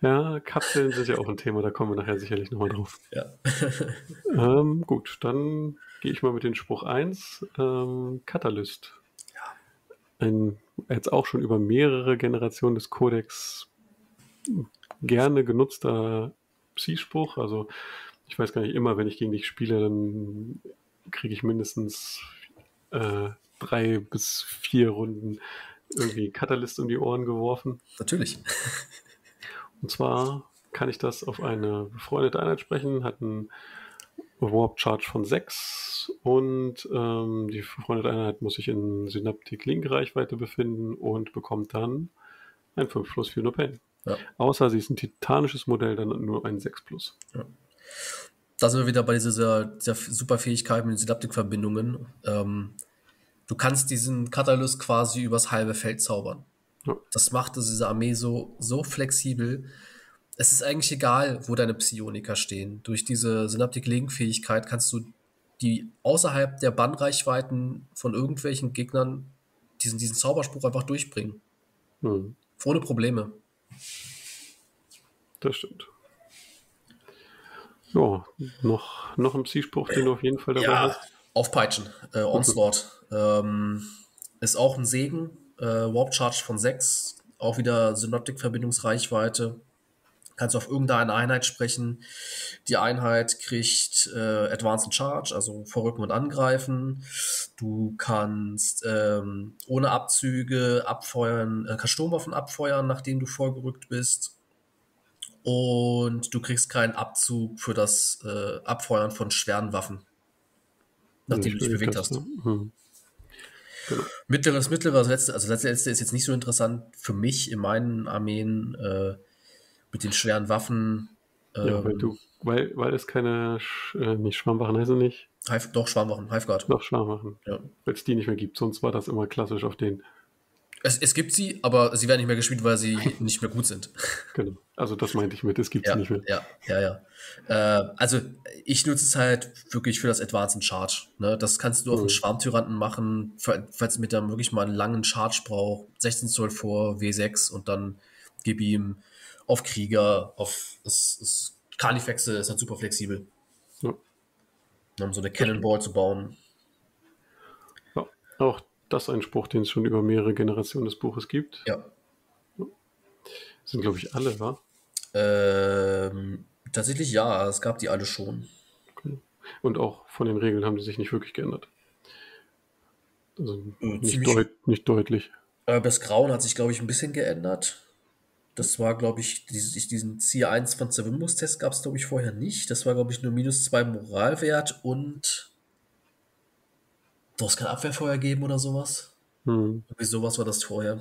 Ja, Kapseln sind ja auch ein Thema, da kommen wir nachher sicherlich nochmal drauf. Ja. ähm, gut, dann gehe ich mal mit dem Spruch 1. Ähm, Katalyst. Ja. Ein jetzt auch schon über mehrere Generationen des Codex gerne genutzter Psi-Spruch. Also ich weiß gar nicht, immer wenn ich gegen dich spiele, dann kriege ich mindestens äh, drei bis vier Runden irgendwie Katalyst um die Ohren geworfen. Natürlich. Und zwar kann ich das auf eine befreundete Einheit sprechen, hat einen Warp Charge von 6 und ähm, die befreundete Einheit muss sich in Synaptic Link Reichweite befinden und bekommt dann ein 5 plus 4 nur Pain. Ja. Außer sie ist ein titanisches Modell, dann nur ein 6 plus. Ja. Da sind wir wieder bei dieser, dieser super Fähigkeit mit den Synaptik-Verbindungen. Ähm, du kannst diesen Katalyst quasi übers halbe Feld zaubern. Ja. Das macht diese Armee so, so flexibel. Es ist eigentlich egal, wo deine Psioniker stehen. Durch diese Synaptik-Link-Fähigkeit kannst du die außerhalb der Bannreichweiten von irgendwelchen Gegnern diesen, diesen Zauberspruch einfach durchbringen. Hm. Ohne Probleme. Das stimmt. Ja, noch, noch ein Psi-Spruch, den du auf jeden Fall dabei ja, hast. Aufpeitschen. Äh, Onslaught. ähm, ist auch ein Segen. Äh, Warp Charge von 6. Auch wieder Synoptik-Verbindungsreichweite. Kannst du auf irgendeine Einheit sprechen. Die Einheit kriegt äh, Advanced Charge, also Vorrücken und Angreifen. Du kannst ähm, ohne Abzüge abfeuern, äh, kannst Sturmwaffen abfeuern, nachdem du vorgerückt bist und du kriegst keinen Abzug für das äh, Abfeuern von schweren Waffen, nachdem du dich bewegt hast. Ne? Hm. Genau. Mittleres, mittleres, letzte, also das letzte ist jetzt nicht so interessant für mich in meinen Armeen äh, mit den schweren Waffen. Ähm, ja, weil du, weil, weil es keine, äh, nicht Schwammwachen heißen nicht. Hive, doch, Schwammwachen, Hiveguard. Doch, Schwammwachen. Ja. Weil es die nicht mehr gibt. Sonst war das immer klassisch auf den es, es gibt sie, aber sie werden nicht mehr gespielt, weil sie nicht mehr gut sind. Genau. Also das meinte ich mit, es gibt ja, sie nicht mehr. Ja, ja, ja. Äh, also ich nutze es halt wirklich für das Advanced Charge. Ne? Das kannst du auf mhm. einen Schwarmtyranten machen, falls mit einem wirklich mal einen langen Charge braucht. 16 Zoll vor, W6 und dann gib ihm auf Krieger, auf das, das Carnifexe ist halt super flexibel. Ja. Um so eine Cannonball zu bauen. Ja, auch das ein Spruch, den es schon über mehrere Generationen des Buches gibt? Ja. Das sind, glaube ich, alle, wa? Ähm, tatsächlich ja, es gab die alle schon. Okay. Und auch von den Regeln haben die sich nicht wirklich geändert. Also äh, nicht, deut nicht deutlich. Äh, das Grauen hat sich, glaube ich, ein bisschen geändert. Das war, glaube ich, diesen Ziel 1 von Zerwimbus-Test gab es, glaube ich, vorher nicht. Das war, glaube ich, nur minus 2 Moralwert und Du hast kein Abwehrfeuer geben oder sowas? Hm. Wie sowas war das vorher?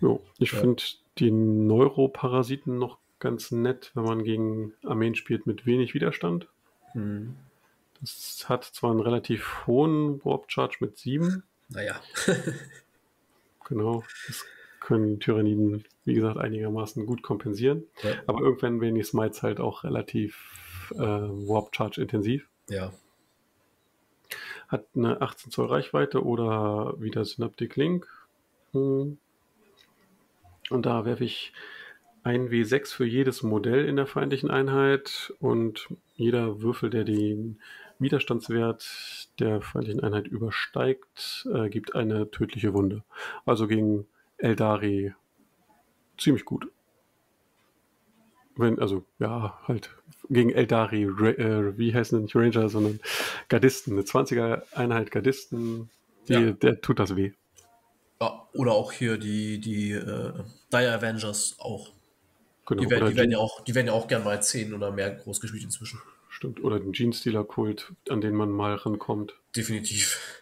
Jo, ich ja. finde die Neuroparasiten noch ganz nett, wenn man gegen Armeen spielt mit wenig Widerstand. Hm. Das hat zwar einen relativ hohen Warp Charge mit 7. Naja. genau. Das können Tyranniden, wie gesagt, einigermaßen gut kompensieren. Ja. Aber irgendwann werden die Smites halt auch relativ äh, Warp Charge intensiv. Ja hat eine 18 Zoll Reichweite oder wieder Synaptic Link. Hm. Und da werfe ich ein W6 für jedes Modell in der feindlichen Einheit und jeder Würfel, der den Widerstandswert der feindlichen Einheit übersteigt, äh, gibt eine tödliche Wunde. Also gegen Eldari ziemlich gut wenn, also ja, halt gegen Eldari, äh, wie heißen denn nicht Ranger, sondern Gardisten, eine 20er Einheit Gardisten, die, ja. der tut das weh. Ja, oder auch hier die, die äh, Dire Avengers auch. Genau. Die, werden, die, werden ja auch, die werden ja auch gern mal 10 oder mehr groß gespielt inzwischen. Stimmt. Oder den Jeans-Stealer-Kult, an den man mal rankommt. Definitiv.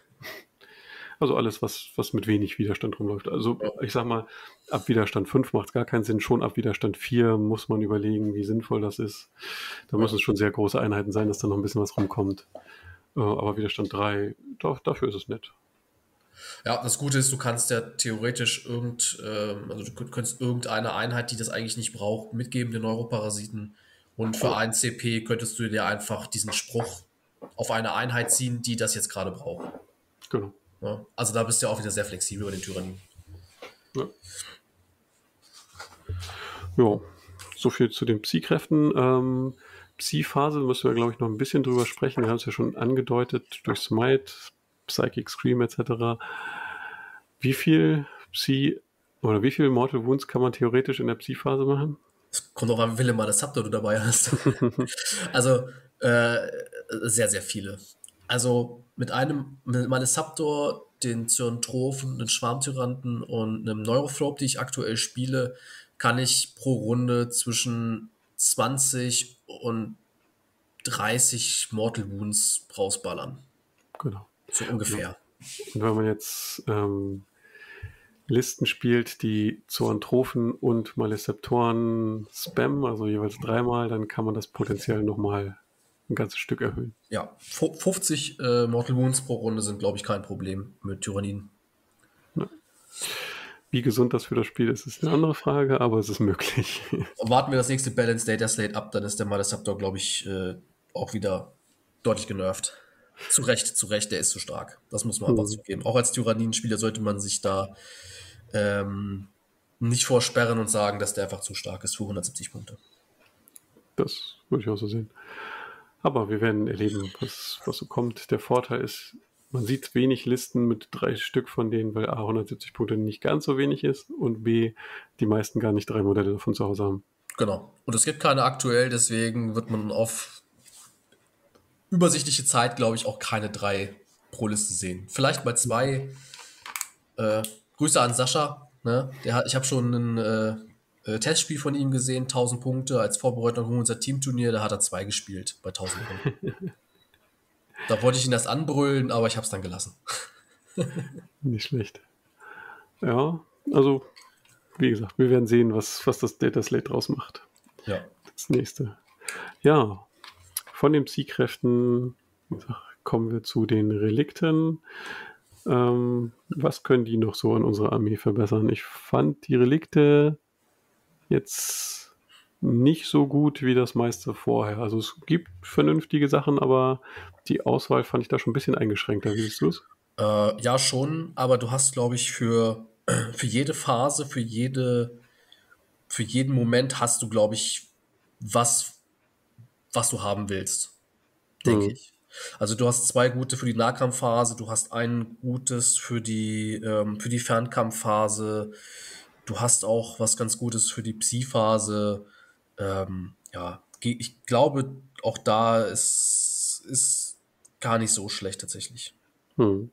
Also alles, was, was mit wenig Widerstand rumläuft. Also ich sag mal, ab Widerstand 5 macht es gar keinen Sinn. Schon ab Widerstand 4 muss man überlegen, wie sinnvoll das ist. Da müssen es schon sehr große Einheiten sein, dass da noch ein bisschen was rumkommt. Äh, aber Widerstand 3, da, dafür ist es nett. Ja, das Gute ist, du kannst ja theoretisch irgend, ähm, also du könntest irgendeine Einheit, die das eigentlich nicht braucht, mitgeben, den Neuroparasiten. Und für ein CP könntest du dir einfach diesen Spruch auf eine Einheit ziehen, die das jetzt gerade braucht. Genau. Ja, also da bist du ja auch wieder sehr flexibel bei den Tyrannen. Ja. ja, so viel zu den Psi-Kräften. Ähm, Psi-Phase müssen wir, glaube ich, noch ein bisschen drüber sprechen. Wir haben es ja schon angedeutet durch Smite, Psychic Scream etc. Wie viel Psi oder wie viele Mortal Wounds kann man theoretisch in der Psi-Phase machen? Es kommt auch an, wie viele Malesaptor du dabei hast. also äh, sehr, sehr viele. Also mit einem mit Malesaptor, den Zyrntrophen, den Schwarmtyranten und einem Neurophrobe, die ich aktuell spiele, kann ich pro Runde zwischen 20 und 30 Mortal Wounds rausballern. Genau. So ungefähr. Und wenn man jetzt ähm, Listen spielt, die Zoantrophen und Maleseptoren spammen, also jeweils dreimal, dann kann man das potenziell nochmal ein ganzes Stück erhöhen. Ja, 50 äh, Mortal Wounds pro Runde sind, glaube ich, kein Problem mit Tyranniden. Ja. Wie gesund das für das Spiel ist, ist eine andere Frage, aber es ist möglich. Warten wir das nächste Balance Data Slate ab, dann ist der Malesaptor, glaube ich, äh, auch wieder deutlich genervt. Zu Recht, zu Recht, der ist zu stark. Das muss man mhm. aber zugeben. Auch als Tyranniden-Spieler sollte man sich da ähm, nicht vorsperren und sagen, dass der einfach zu stark ist für 170 Punkte. Das würde ich auch so sehen. Aber wir werden erleben, was, was so kommt. Der Vorteil ist, man sieht wenig Listen mit drei Stück von denen, weil A 170 Punkte nicht ganz so wenig ist und B die meisten gar nicht drei Modelle davon zu Hause haben. Genau. Und es gibt keine aktuell, deswegen wird man auf übersichtliche Zeit, glaube ich, auch keine drei pro Liste sehen. Vielleicht mal zwei. Äh, Grüße an Sascha. Ne? Der hat, ich habe schon ein äh, äh Testspiel von ihm gesehen, 1000 Punkte als Vorbereitung für unser Teamturnier. Da hat er zwei gespielt bei 1000 Punkten. da wollte ich ihn erst anbrüllen, aber ich habe es dann gelassen. Nicht schlecht. Ja, also wie gesagt, wir werden sehen, was, was das Data Slate draus macht. Ja. Das nächste. Ja, von den Psi-Kräften kommen wir zu den Relikten. Ähm, was können die noch so in unserer Armee verbessern? Ich fand die Relikte jetzt nicht so gut wie das meiste vorher. Also es gibt vernünftige Sachen, aber die Auswahl fand ich da schon ein bisschen eingeschränkter. Wie siehst du es? Äh, ja, schon, aber du hast, glaube ich, für, für jede Phase, für jede, für jeden Moment hast du, glaube ich, was was du haben willst. Denke mhm. ich. Also du hast zwei gute für die Nahkampfphase, du hast ein gutes für die, ähm, für die Fernkampfphase, du hast auch was ganz Gutes für die Psi-Phase. Ähm, ja, ich glaube, auch da ist, ist gar nicht so schlecht tatsächlich. Hm.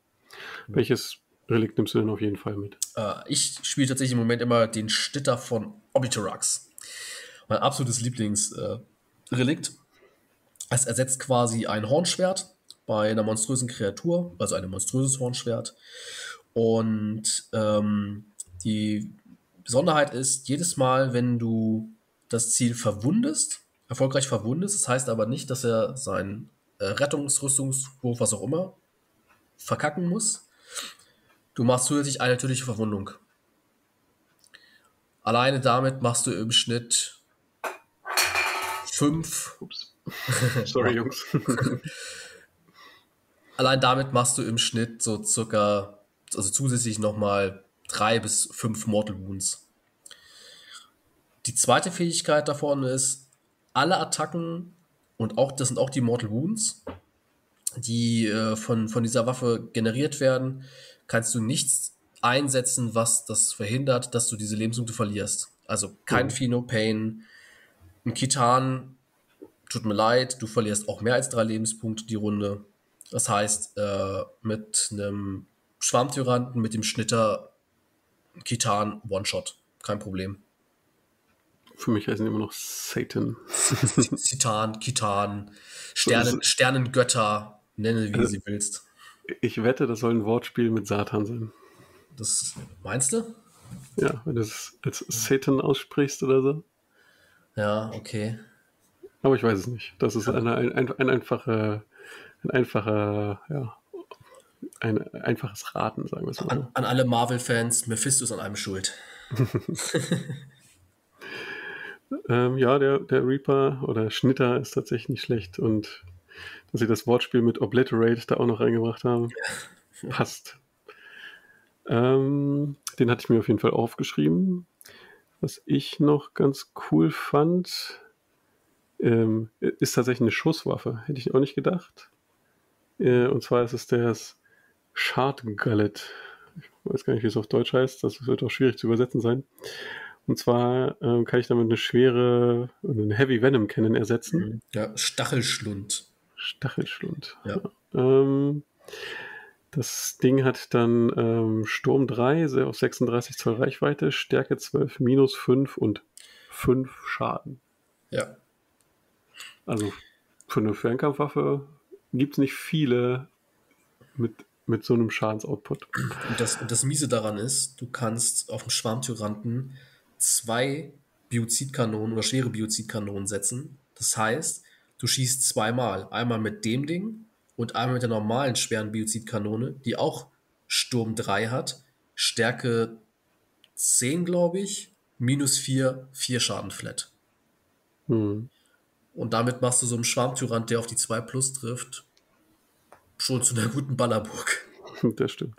Welches Relikt nimmst du denn auf jeden Fall mit? Äh, ich spiele tatsächlich im Moment immer den Stitter von Obiterax. Mein absolutes Lieblingsrelikt. Äh, es ersetzt quasi ein Hornschwert bei einer monströsen Kreatur, also ein monströses Hornschwert. Und ähm, die Besonderheit ist, jedes Mal, wenn du das Ziel verwundest, erfolgreich verwundest, das heißt aber nicht, dass er seinen äh, Rettungsrüstungswurf, was auch immer, verkacken muss. Du machst zusätzlich eine natürliche Verwundung. Alleine damit machst du im Schnitt fünf Ups. Sorry, Jungs. Allein damit machst du im Schnitt so circa, also zusätzlich nochmal drei bis fünf Mortal Wounds. Die zweite Fähigkeit davon ist, alle Attacken und auch, das sind auch die Mortal Wounds, die äh, von, von dieser Waffe generiert werden, kannst du nichts einsetzen, was das verhindert, dass du diese Lebenspunkte verlierst. Also kein mhm. Fino Pain, ein Kitan tut mir leid, du verlierst auch mehr als drei Lebenspunkte die Runde. Das heißt, äh, mit einem Schwarmtyranten, mit dem Schnitter, Kitan, One-Shot. Kein Problem. Für mich heißen die immer noch Satan. Titan, Kitan, Sternen, Sternengötter, nenne wie Also- sie willst. Ich wette, das soll ein Wortspiel mit Satan sein. Das meinst du? Ja, wenn du es als Satan aussprichst oder so. Ja, okay. Aber ich weiß es nicht. Das ist eine, ein, ein, ein einfacher, ein einfacher, ja, ein einfaches Raten, sagen wir es mal. An, an alle Marvel-Fans, Mephisto ist an einem schuld. Ähm, ja, der, der Reaper oder Schnitter ist tatsächlich nicht schlecht und dass sie das Wortspiel mit Obliterate da auch noch reingebracht haben, passt. Ähm, den hatte ich mir auf jeden Fall aufgeschrieben. Was ich noch ganz cool fand, ähm, ist tatsächlich eine Schusswaffe. Hätte ich auch nicht gedacht. Äh, und zwar ist es das Shard Gullet. Ich weiß gar nicht, wie es auf Deutsch heißt. Das wird auch schwierig zu übersetzen sein. Und zwar ähm, kann ich damit eine schwere, eine Heavy Venom Cannon ersetzen. Ja, Stachelschlund. Stachelschlund. Ja. Ähm, das Ding hat dann ähm, Sturm 3 sehr auf 36 Zoll Reichweite, Stärke 12, minus 5 und 5 Schaden. Ja. Also für eine Fernkampfwaffe gibt es nicht viele mit, mit so einem Schadensoutput. Und das, und das Miese daran ist, du kannst auf dem Schwarmtyranten zwei Biozidkanonen oder schwere Biozidkanonen setzen. Das heißt, du schießt zweimal. Einmal mit dem Ding und einmal mit der normalen schweren Biozidkanone, die auch Sturm 3 hat. Stärke 10, glaube ich. Minus 4, 4 Schaden flat. Hm. Und damit machst du so einen Schwarmtyrant, der auf die 2 plus trifft, schon zu einer guten Ballerburg. Das stimmt.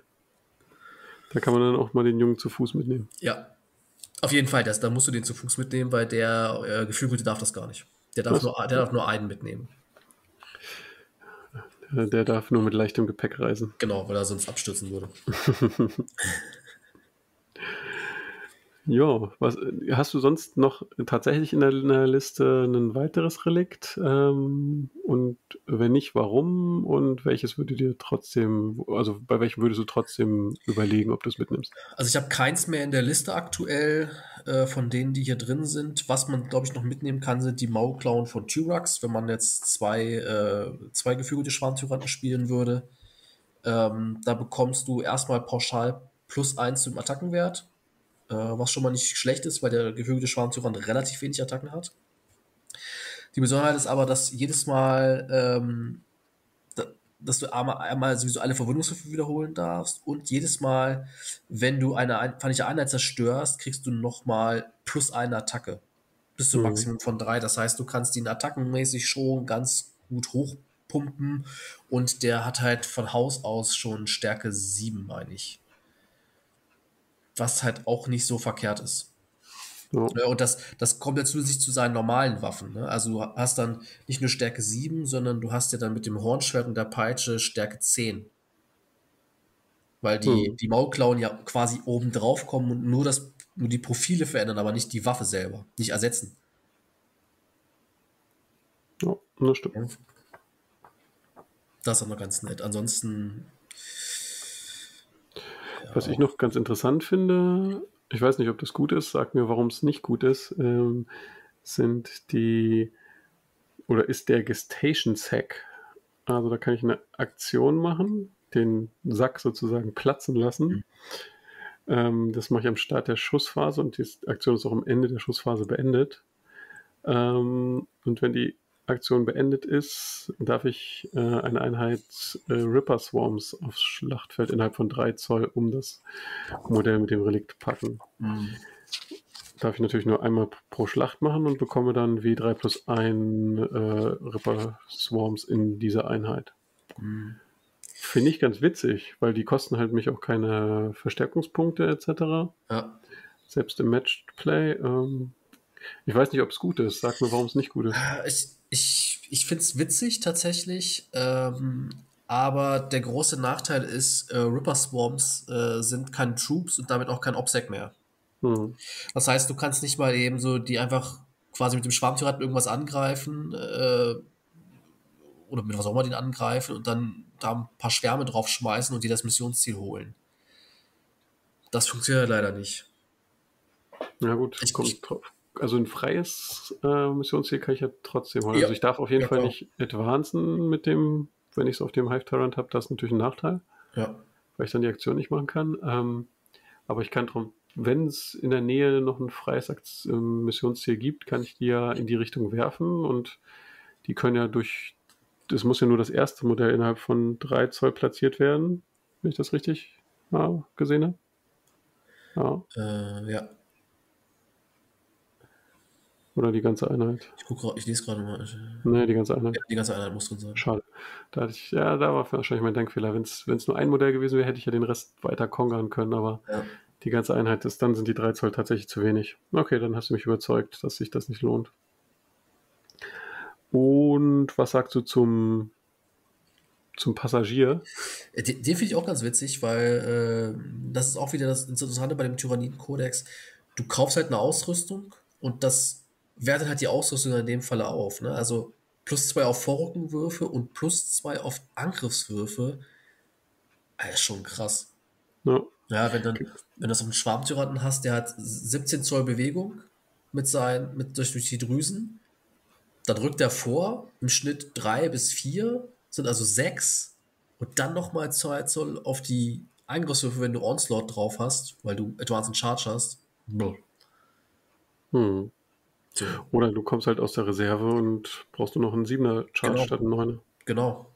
Da kann man dann auch mal den Jungen zu Fuß mitnehmen. Ja. Auf jeden Fall, das, da musst du den zu Fuß mitnehmen, weil der äh, Geflügelte darf das gar nicht. Der darf, Was? nur, der darf nur einen mitnehmen. Der darf nur mit leichtem Gepäck reisen. Genau, weil er sonst abstürzen würde. Ja, was hast du sonst noch tatsächlich in der, in der Liste ein weiteres Relikt? Ähm, und wenn nicht, warum? Und welches würde dir trotzdem, also bei welchem würdest du trotzdem überlegen, ob du es mitnimmst? Also ich habe keins mehr in der Liste aktuell äh, von denen, die hier drin sind. Was man, glaube ich, noch mitnehmen kann, sind die Maulklauen von Tyrax, wenn man jetzt zwei, äh, zwei geflügelte Schwarmtyranten spielen würde. Ähm, da bekommst du erstmal pauschal plus eins zum Attackenwert, äh, was schon mal nicht schlecht ist, weil der geflügelte Schwarmtyrant relativ wenig Attacken hat. Die Besonderheit ist aber, dass jedes Mal, ähm, da, dass du einmal, einmal sowieso alle Verwundungswürfe wiederholen darfst und jedes Mal, wenn du eine ein- feindliche Einheit zerstörst, kriegst du nochmal plus eine Attacke. Bis zum Mhm. Maximum von drei. Das heißt, du kannst ihn attackenmäßig schon ganz gut hochpumpen und der hat halt von Haus aus schon Stärke 7, meine ich. Was halt auch nicht so verkehrt ist. Ja. Ja, und das, das kommt ja zusätzlich zu seinen normalen Waffen. Ne? Also du hast dann nicht nur Stärke 7, sondern du hast ja dann mit dem Hornschwert und der Peitsche Stärke 10. Weil die, Hm. die Maulklauen ja quasi oben drauf kommen und nur, das, nur die Profile verändern, aber nicht die Waffe selber. Nicht ersetzen. Ja, das stimmt. Das ist auch noch ganz nett. Ansonsten. Was ich noch ganz interessant finde, ich weiß nicht, ob das gut ist, sag mir, warum es nicht gut ist, ähm, sind die oder ist der Gestation Sack. Also da kann ich eine Aktion machen, den Sack sozusagen platzen lassen. Ähm, das mache ich am Start der Schussphase und die Aktion ist auch am Ende der Schussphase beendet. Ähm, und wenn die Aktion beendet ist, darf ich äh, eine Einheit äh, Ripper Swarms aufs Schlachtfeld innerhalb von 3 Zoll um das Modell mit dem Relikt packen. Hm. Darf ich natürlich nur einmal pro Schlacht machen und bekomme dann W3 plus 1 äh, Ripper Swarms in dieser Einheit. Hm. Finde ich ganz witzig, weil die kosten halt mich auch keine Verstärkungspunkte etc. Ja. Selbst im Matchplay. Ähm, ich weiß nicht, ob es gut ist. Sag mir, warum es nicht gut ist. Ich, ich, ich finde es witzig tatsächlich, ähm, aber der große Nachteil ist, äh, Ripper Swarms äh, sind kein Troops und damit auch kein Obsec mehr. Hm. Das heißt, du kannst nicht mal eben so die einfach quasi mit dem Schwarmtyranten irgendwas angreifen äh, oder mit was auch immer den angreifen und dann da ein paar Schwärme drauf schmeißen und dir das Missionsziel holen. Das funktioniert leider nicht. Ja gut, Ich- kommt ich- drauf, also ein freies äh, Missionsziel kann ich ja trotzdem holen. Ja. Also ich darf auf jeden ja, Fall nicht advancen mit dem, wenn ich es auf dem Hive Tyrant habe, das ist natürlich ein Nachteil. Ja. Weil ich dann die Aktion nicht machen kann. Ähm, aber ich kann drum, wenn es in der Nähe noch ein freies Akt äh, Missionsziel gibt, kann ich die ja in die Richtung werfen und die können ja durch, das muss ja nur das erste Modell innerhalb von drei Zoll platziert werden, wenn ich das richtig ja, gesehen habe. Ja. Äh, ja. Oder die ganze Einheit? Ich, guck, ich lese gerade mal. Nee, die ganze Einheit. Ja, die ganze Einheit muss drin sein. Schade. Da hatte ich, ja, da war wahrscheinlich mein Denkfehler. Wenn es nur ein Modell gewesen wäre, hätte ich ja den Rest weiter kongern können, aber ja. die ganze Einheit ist, dann sind die 3 Zoll tatsächlich zu wenig. Okay, dann hast du mich überzeugt, dass sich das nicht lohnt. Und was sagst du zum, zum Passagier? Äh, den, den finde ich auch ganz witzig, weil äh, das ist auch wieder das Interessante bei dem Tyranniden-Kodex. Du kaufst halt eine Ausrüstung und das wertet halt die Ausrüstung in dem Falle auf. Ne? Also plus zwei auf Vorrückenwürfe und plus zwei auf Angriffswürfe. Das ah, ist schon krass. Ja, ja wenn, dann, wenn du auf einen Schwarmtyranten hast, der hat 17 Zoll Bewegung mit seinen, mit, durch, durch die Drüsen. Dann rückt er vor, im Schnitt drei bis vier, sind also sechs. Und dann nochmal zwei Zoll auf die Angriffswürfe, wenn du Onslaught drauf hast, weil du Advanced Charge hast. Hm. So. Oder du kommst halt aus der Reserve und brauchst du noch einen 7er Charge genau. statt einen 9er. Genau.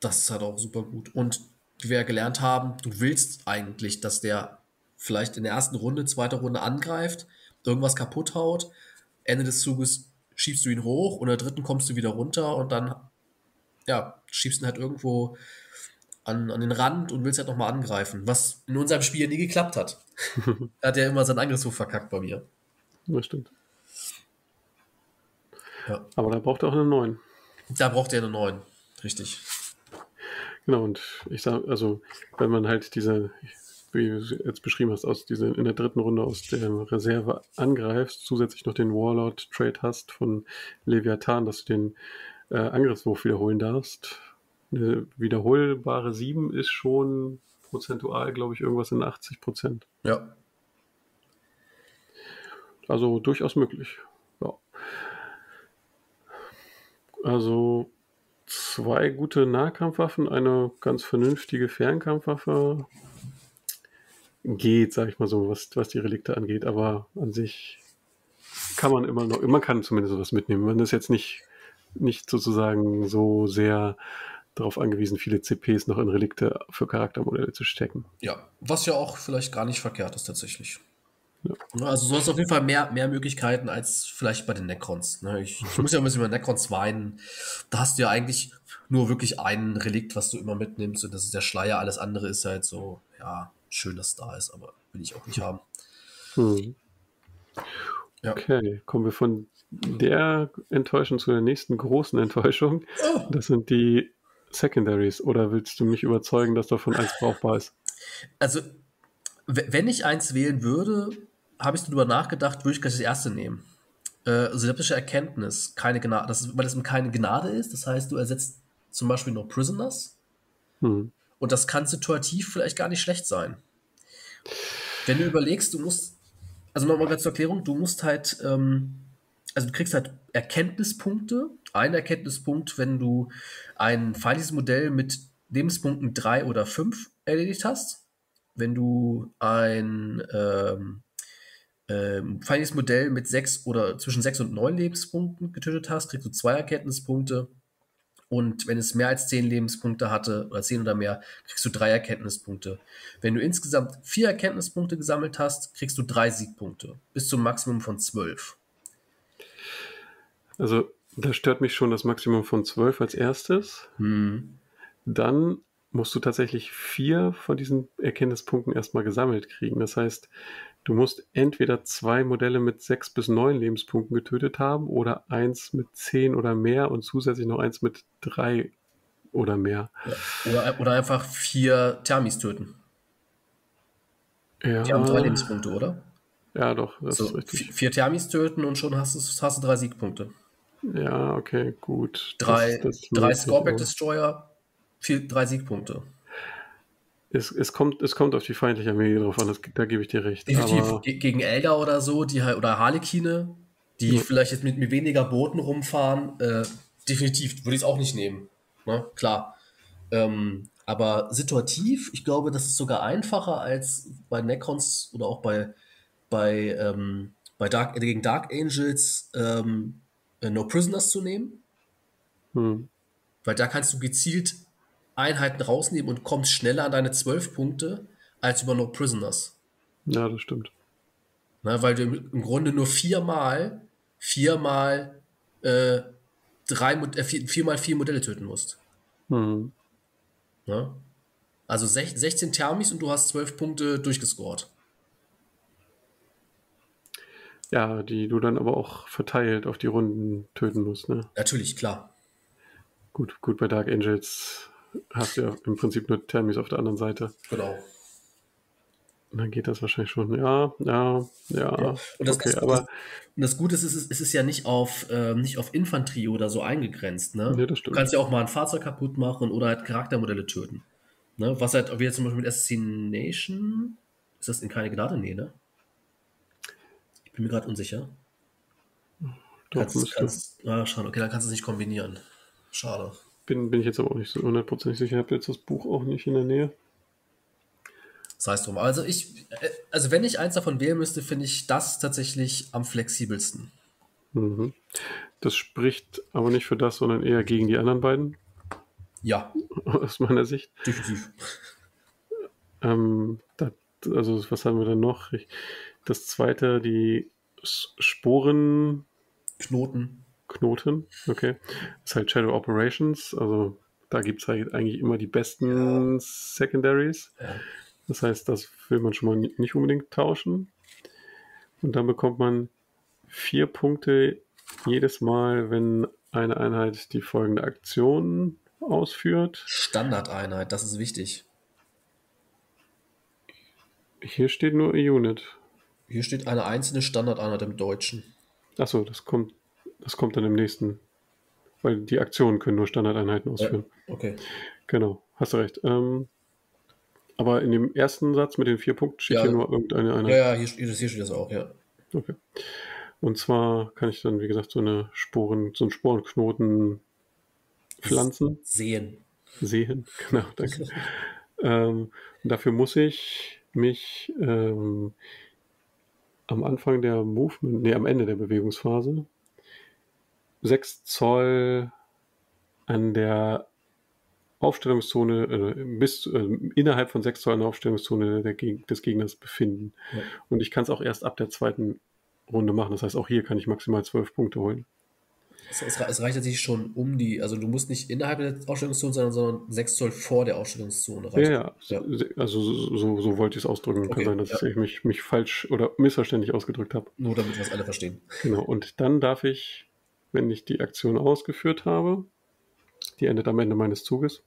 Das ist halt auch super gut. Und wie wir ja gelernt haben, du willst eigentlich, dass der vielleicht in der ersten Runde, zweiter Runde angreift, irgendwas kaputt haut, Ende des Zuges schiebst du ihn hoch und in der dritten kommst du wieder runter und dann ja, schiebst ihn halt irgendwo an, an den Rand und willst halt nochmal angreifen, was in unserem Spiel nie geklappt hat. er hat ja immer seinen Angriffshof verkackt bei mir. Das stimmt. Ja. Aber da braucht er auch einen neuen. Da braucht er einen neuen, richtig. Genau, und ich sage, also, wenn man halt diese, wie du jetzt beschrieben hast, aus diese, in der dritten Runde aus der Reserve angreifst, zusätzlich noch den Warlord-Trade hast von Leviathan, dass du den äh, Angriffswurf wiederholen darfst. Eine wiederholbare 7 ist schon prozentual, glaube ich, irgendwas in 80 Prozent. Ja. Also durchaus möglich. Also zwei gute Nahkampfwaffen, eine ganz vernünftige Fernkampfwaffe geht, sag ich mal so, was, was die Relikte angeht, aber an sich kann man immer noch, man kann zumindest was mitnehmen. Man ist jetzt nicht, nicht sozusagen so sehr darauf angewiesen, viele CPs noch in Relikte für Charaktermodelle zu stecken. Ja, was ja auch vielleicht gar nicht verkehrt ist tatsächlich. Ja. Also du hast auf jeden Fall mehr, mehr Möglichkeiten als vielleicht bei den Necrons. Ne? Ich, ich, muss ja ein bisschen über Necrons weinen. Da hast du ja eigentlich nur wirklich ein Relikt, was du immer mitnimmst und das ist der Schleier. Alles andere ist halt so, ja, schön, dass es da ist, aber will ich auch nicht haben. Hm. Ja. Okay, kommen wir von der Enttäuschung zu der nächsten großen Enttäuschung. Oh. Das sind die Secondaries. Oder willst du mich überzeugen, dass davon eins brauchbar ist? Also, wenn ich eins wählen würde, habe ich darüber nachgedacht, würde ich gleich das erste nehmen. Äh, synaptische Erkenntnis, keine Gnade, das ist, weil es keine Gnade ist, das heißt, du ersetzt zum Beispiel nur Prisoners. Hm. Und das kann situativ vielleicht gar nicht schlecht sein. Wenn du überlegst, du musst, also nochmal ganz zur Erklärung, du musst halt, ähm, also du kriegst halt Erkenntnispunkte. Ein Erkenntnispunkt, wenn du ein feindliches Modell mit Lebenspunkten 3 oder 5 erledigt hast. Wenn du ein ähm, ähm, feindliches Modell mit sechs oder zwischen sechs und neun Lebenspunkten getötet hast, kriegst du zwei Erkenntnispunkte. Und wenn es mehr als zehn Lebenspunkte hatte, oder zehn oder mehr, kriegst du drei Erkenntnispunkte. Wenn du insgesamt vier Erkenntnispunkte gesammelt hast, kriegst du drei Siegpunkte. Bis zum Maximum von zwölf. Also, da stört mich schon das Maximum von zwölf als erstes. Hm. Dann musst du tatsächlich vier von diesen Erkenntnispunkten erstmal gesammelt kriegen. Das heißt, Du musst entweder zwei Modelle mit sechs bis neun Lebenspunkten getötet haben oder eins mit zehn oder mehr und zusätzlich noch eins mit drei oder mehr. Oder, oder, einfach vier Thermis töten. Ja. Die haben drei Lebenspunkte, oder? Ja, doch, das so, ist richtig. Vier Thermis töten und schon hast du, hast du drei Siegpunkte. Ja, okay, gut. Drei, das, das drei Scorpion Destroyer, vier, drei Siegpunkte. Es, es, kommt, es kommt auf die feindliche Armee drauf an, das, da gebe ich dir recht. Definitiv Aber, gegen Elder oder so, die oder Harlekine, die Ja. vielleicht jetzt mit, mit weniger Booten rumfahren, äh, definitiv würde ich es auch nicht nehmen. Ne? Klar. Ähm, aber situativ, ich glaube, das ist sogar einfacher als bei Necrons oder auch bei, bei, ähm, bei Dark, äh, gegen Dark Angels ähm, äh, No Prisoners zu nehmen. hm, Weil da kannst du gezielt Einheiten rausnehmen und kommst schneller an deine 12 Punkte als über No Prisoners. ja, das stimmt. Ne, weil du im Grunde nur viermal, viermal, äh, drei, äh, vier, viermal vier Modelle töten musst. Hm. Ne? Also sech, 16 Thermis und du hast 12 Punkte durchgescored. Ja, die du dann aber auch verteilt auf die Runden töten musst. Ne? Natürlich, klar. Gut, gut, bei Dark Angels hast du ja im Prinzip nur Thermis auf der anderen Seite. Genau. Und dann geht das wahrscheinlich schon. Ja, ja, ja. Und das, okay, das, aber und das Gute ist, es ist, es ist ja nicht auf, ähm, nicht auf Infanterie oder so eingegrenzt. Ne? Das du stimmt. kannst ja auch mal ein Fahrzeug kaputt machen oder halt Charaktermodelle töten. Ne? Was halt, wie jetzt zum Beispiel mit Assassination, ist das in keine Gnade? Nee, ne? Ich bin mir gerade unsicher. doch, Kannst, kannst, ah, schade, okay, dann kannst du es nicht kombinieren. Schade. Bin, bin ich jetzt aber auch nicht so hundertprozentig sicher. Ich habe jetzt das Buch auch nicht in der Nähe. Sei es drum. Also ich, äh, also wenn ich eins davon wählen müsste, finde ich das tatsächlich am flexibelsten. Mhm. Das spricht aber nicht für das, sondern eher gegen die anderen beiden, Ja, aus meiner Sicht. definitiv. Ähm, das, also, was haben wir dann noch? Ich, das zweite, die S- Sporenknoten. Knoten. Okay. Das ist halt Shadow Operations. Also, da gibt es halt eigentlich immer die besten Secondaries. Ja. Das heißt, das will man schon mal ni- nicht unbedingt tauschen. Und dann bekommt man vier Punkte jedes Mal, wenn eine Einheit die folgende Aktion ausführt. Standardeinheit, das ist wichtig. Hier steht nur a Unit. Hier steht eine einzelne Standardeinheit im Deutschen. Achso, das kommt, das kommt dann im nächsten. Weil die Aktionen können nur Standardeinheiten ausführen. Okay. Genau, hast du recht. Ähm, aber in dem ersten Satz mit den vier Punkten steht Ja. hier nur irgendeine Einheit. Ja, ja, hier, steht- hier steht das auch, ja. Okay. Und zwar kann ich dann, wie gesagt, so eine Sporen, so einen Sporenknoten pflanzen, Sehen. sehen. Genau, danke. ähm, dafür muss ich mich ähm, am Anfang der Movement, nee, am Ende der Bewegungsphase 6 Zoll an der Aufstellungszone, äh, bis äh, innerhalb von 6 Zoll an der Aufstellungszone der, des Gegners befinden. Ja. Und ich kann es auch erst ab der zweiten Runde machen. Das heißt, auch hier kann ich maximal 12 Punkte holen. Es, es, es reicht tatsächlich schon um die, also du musst nicht innerhalb der Ausstellungszone sein, sondern 6 Zoll vor der Ausstellungszone Ja, ja, Ja. also so, so, so wollte ich es ausdrücken. Kann Okay, sein, dass ja. ich mich, mich falsch oder missverständlich ausgedrückt habe. Nur damit wir es alle verstehen. Genau, und dann darf ich, wenn ich die Aktion ausgeführt habe, die endet am Ende meines Zuges,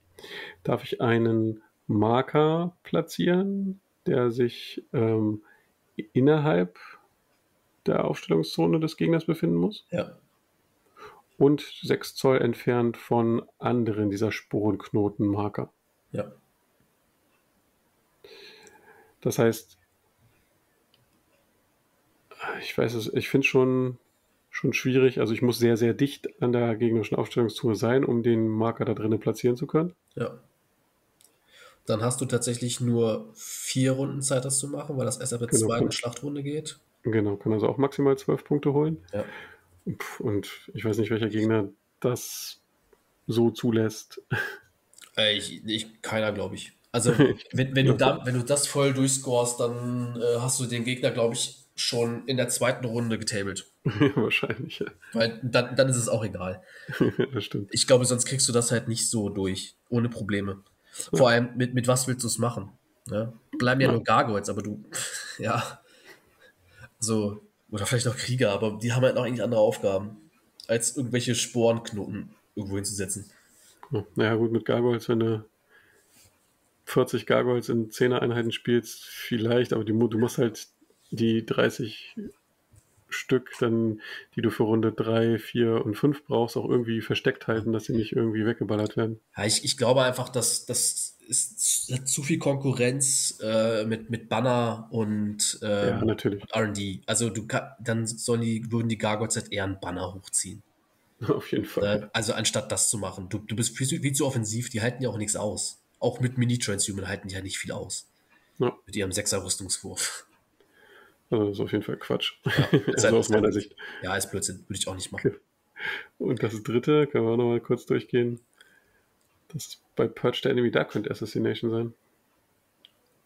darf ich einen Marker platzieren, der sich ähm, innerhalb der Aufstellungszone des Gegners befinden muss Ja. und 6 Zoll entfernt von anderen dieser Sporenknotenmarker. Ja. Das heißt, ich weiß es, ich finde schon, schon schwierig. Also ich muss sehr, sehr dicht an der gegnerischen Aufstellungszone sein, um den Marker da drinnen platzieren zu können. Ja. Dann hast du tatsächlich nur vier Runden Zeit, das zu machen, weil das erst ab der Genau. zweiten Schlachtrunde geht. Genau, kann also auch maximal zwölf Punkte holen. Ja. Und ich weiß nicht, welcher Gegner das so zulässt. Äh, ich, ich, keiner, glaube ich. Also, wenn, wenn, du da, wenn du das voll durchscorest, dann äh, hast du den Gegner, glaube ich, schon in der zweiten Runde getabelt. Wahrscheinlich, ja. Weil dann, dann ist es auch egal. das stimmt. Ich glaube, sonst kriegst du das halt nicht so durch, ohne Probleme. Vor allem, mit, mit was willst du es machen? Ne? Bleiben ja, Ja. nur Gargoyles, aber du, ja, so, oder vielleicht auch Krieger, aber die haben halt noch eigentlich andere Aufgaben, als irgendwelche Sporenknoten irgendwo hinzusetzen. Ja, Naja, gut, mit Gargoyles, wenn du 40 Gargoyles in 10er Einheiten spielst, vielleicht, aber die, du musst halt die 30 Stück, dann, die du für Runde 3, 4 und 5 brauchst, auch irgendwie versteckt halten, dass sie nicht irgendwie weggeballert werden. Ja, ich, ich glaube einfach, dass, dass ist, hat zu viel Konkurrenz äh, mit, mit Banner und äh, Ja. RD. Also du dann sollen die, würden die Gargoyles halt eher einen Banner hochziehen. Auf jeden Fall. Äh, also anstatt das zu machen. Du, du bist viel, zu- viel zu offensiv, die halten ja auch nichts aus. Auch mit Mini-Transhuman halten die ja nicht viel aus. Ja. Mit ihrem Sechser-Rüstungswurf. Also das ist auf jeden Fall Quatsch. ist also halt- aus meiner Sicht. Ja, ist Blödsinn. Würde ich auch nicht machen. Und das dritte, können wir auch nochmal kurz durchgehen. Das bei Purge the Enemy Dark könnte Assassination sein.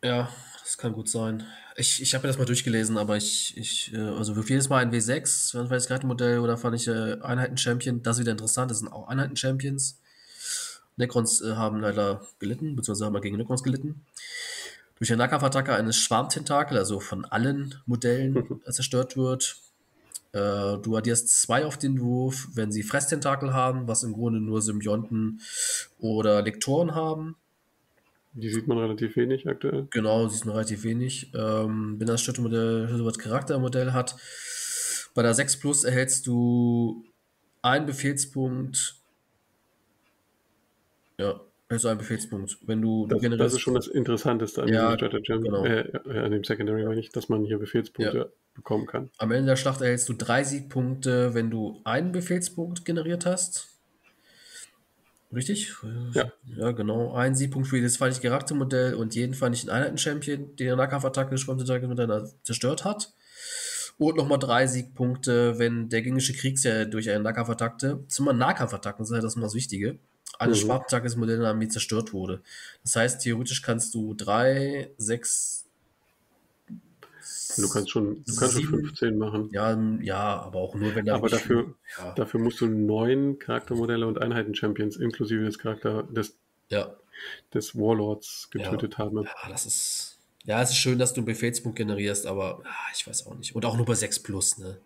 Ja, das kann gut sein. Ich, ich habe mir das mal durchgelesen, aber ich, ich äh, also für jedes Mal ein W6, wenn das Kartenmodell oder fand ich äh, Einheiten-Champion, das ist wieder interessant, das sind auch Einheiten-Champions. Necrons äh, haben leider gelitten, beziehungsweise haben wir gegen Necrons gelitten. Durch eine Nahkampfattacke eines Schwarmtentakel, also von allen Modellen äh, zerstört wird. Äh, du addierst zwei auf den Wurf, wenn sie Fresstentakel haben, was im Grunde nur Symbionten oder Lektoren haben. Die sieht man relativ wenig aktuell. Genau, sie ist nur relativ wenig. Ähm, wenn das Städtemodell Hildebert Charaktermodell hat, bei der 6 Plus erhältst du einen Befehlspunkt. Ja, du einen Befehlspunkt. Wenn du, Das, das ist schon das Interessanteste an Ja, diesem Stratagem, genau. äh, an dem Secondary, meine ich, dass man hier Befehlspunkte bekommen kann. am Ende der Schlacht erhältst du drei Siegpunkte, wenn du einen Befehlspunkt generiert hast. Richtig? Ja. Ja, genau. Ein Siegpunkt für jedes feindliche Charaktermodell und jeden feindlichen Einheiten-Champion, den der Nahkampfattacke, Schwammtentakel miteinander zerstört hat. Und nochmal drei Siegpunkte, wenn der gegnerische Kriegsherr durch eine Nahkampfattacke, das sind immer Nahkampfattacken, das ist ja das immer das Wichtige, eine Mhm. Der Armee zerstört wurde. Das heißt, theoretisch kannst du drei, sechs, Du kannst schon, du kannst schon Sieben. 15 machen. ja, ja, aber auch nur, wenn da Aber dafür, ja, dafür musst du neun Charaktermodelle und Einheiten-Champions inklusive des Charakter des, ja, des Warlords getötet haben. ja, das ist, ja, es ist schön, dass du einen Befehlspunkt generierst, aber ah, ich weiß auch nicht. Und auch nur bei 6 plus, ne?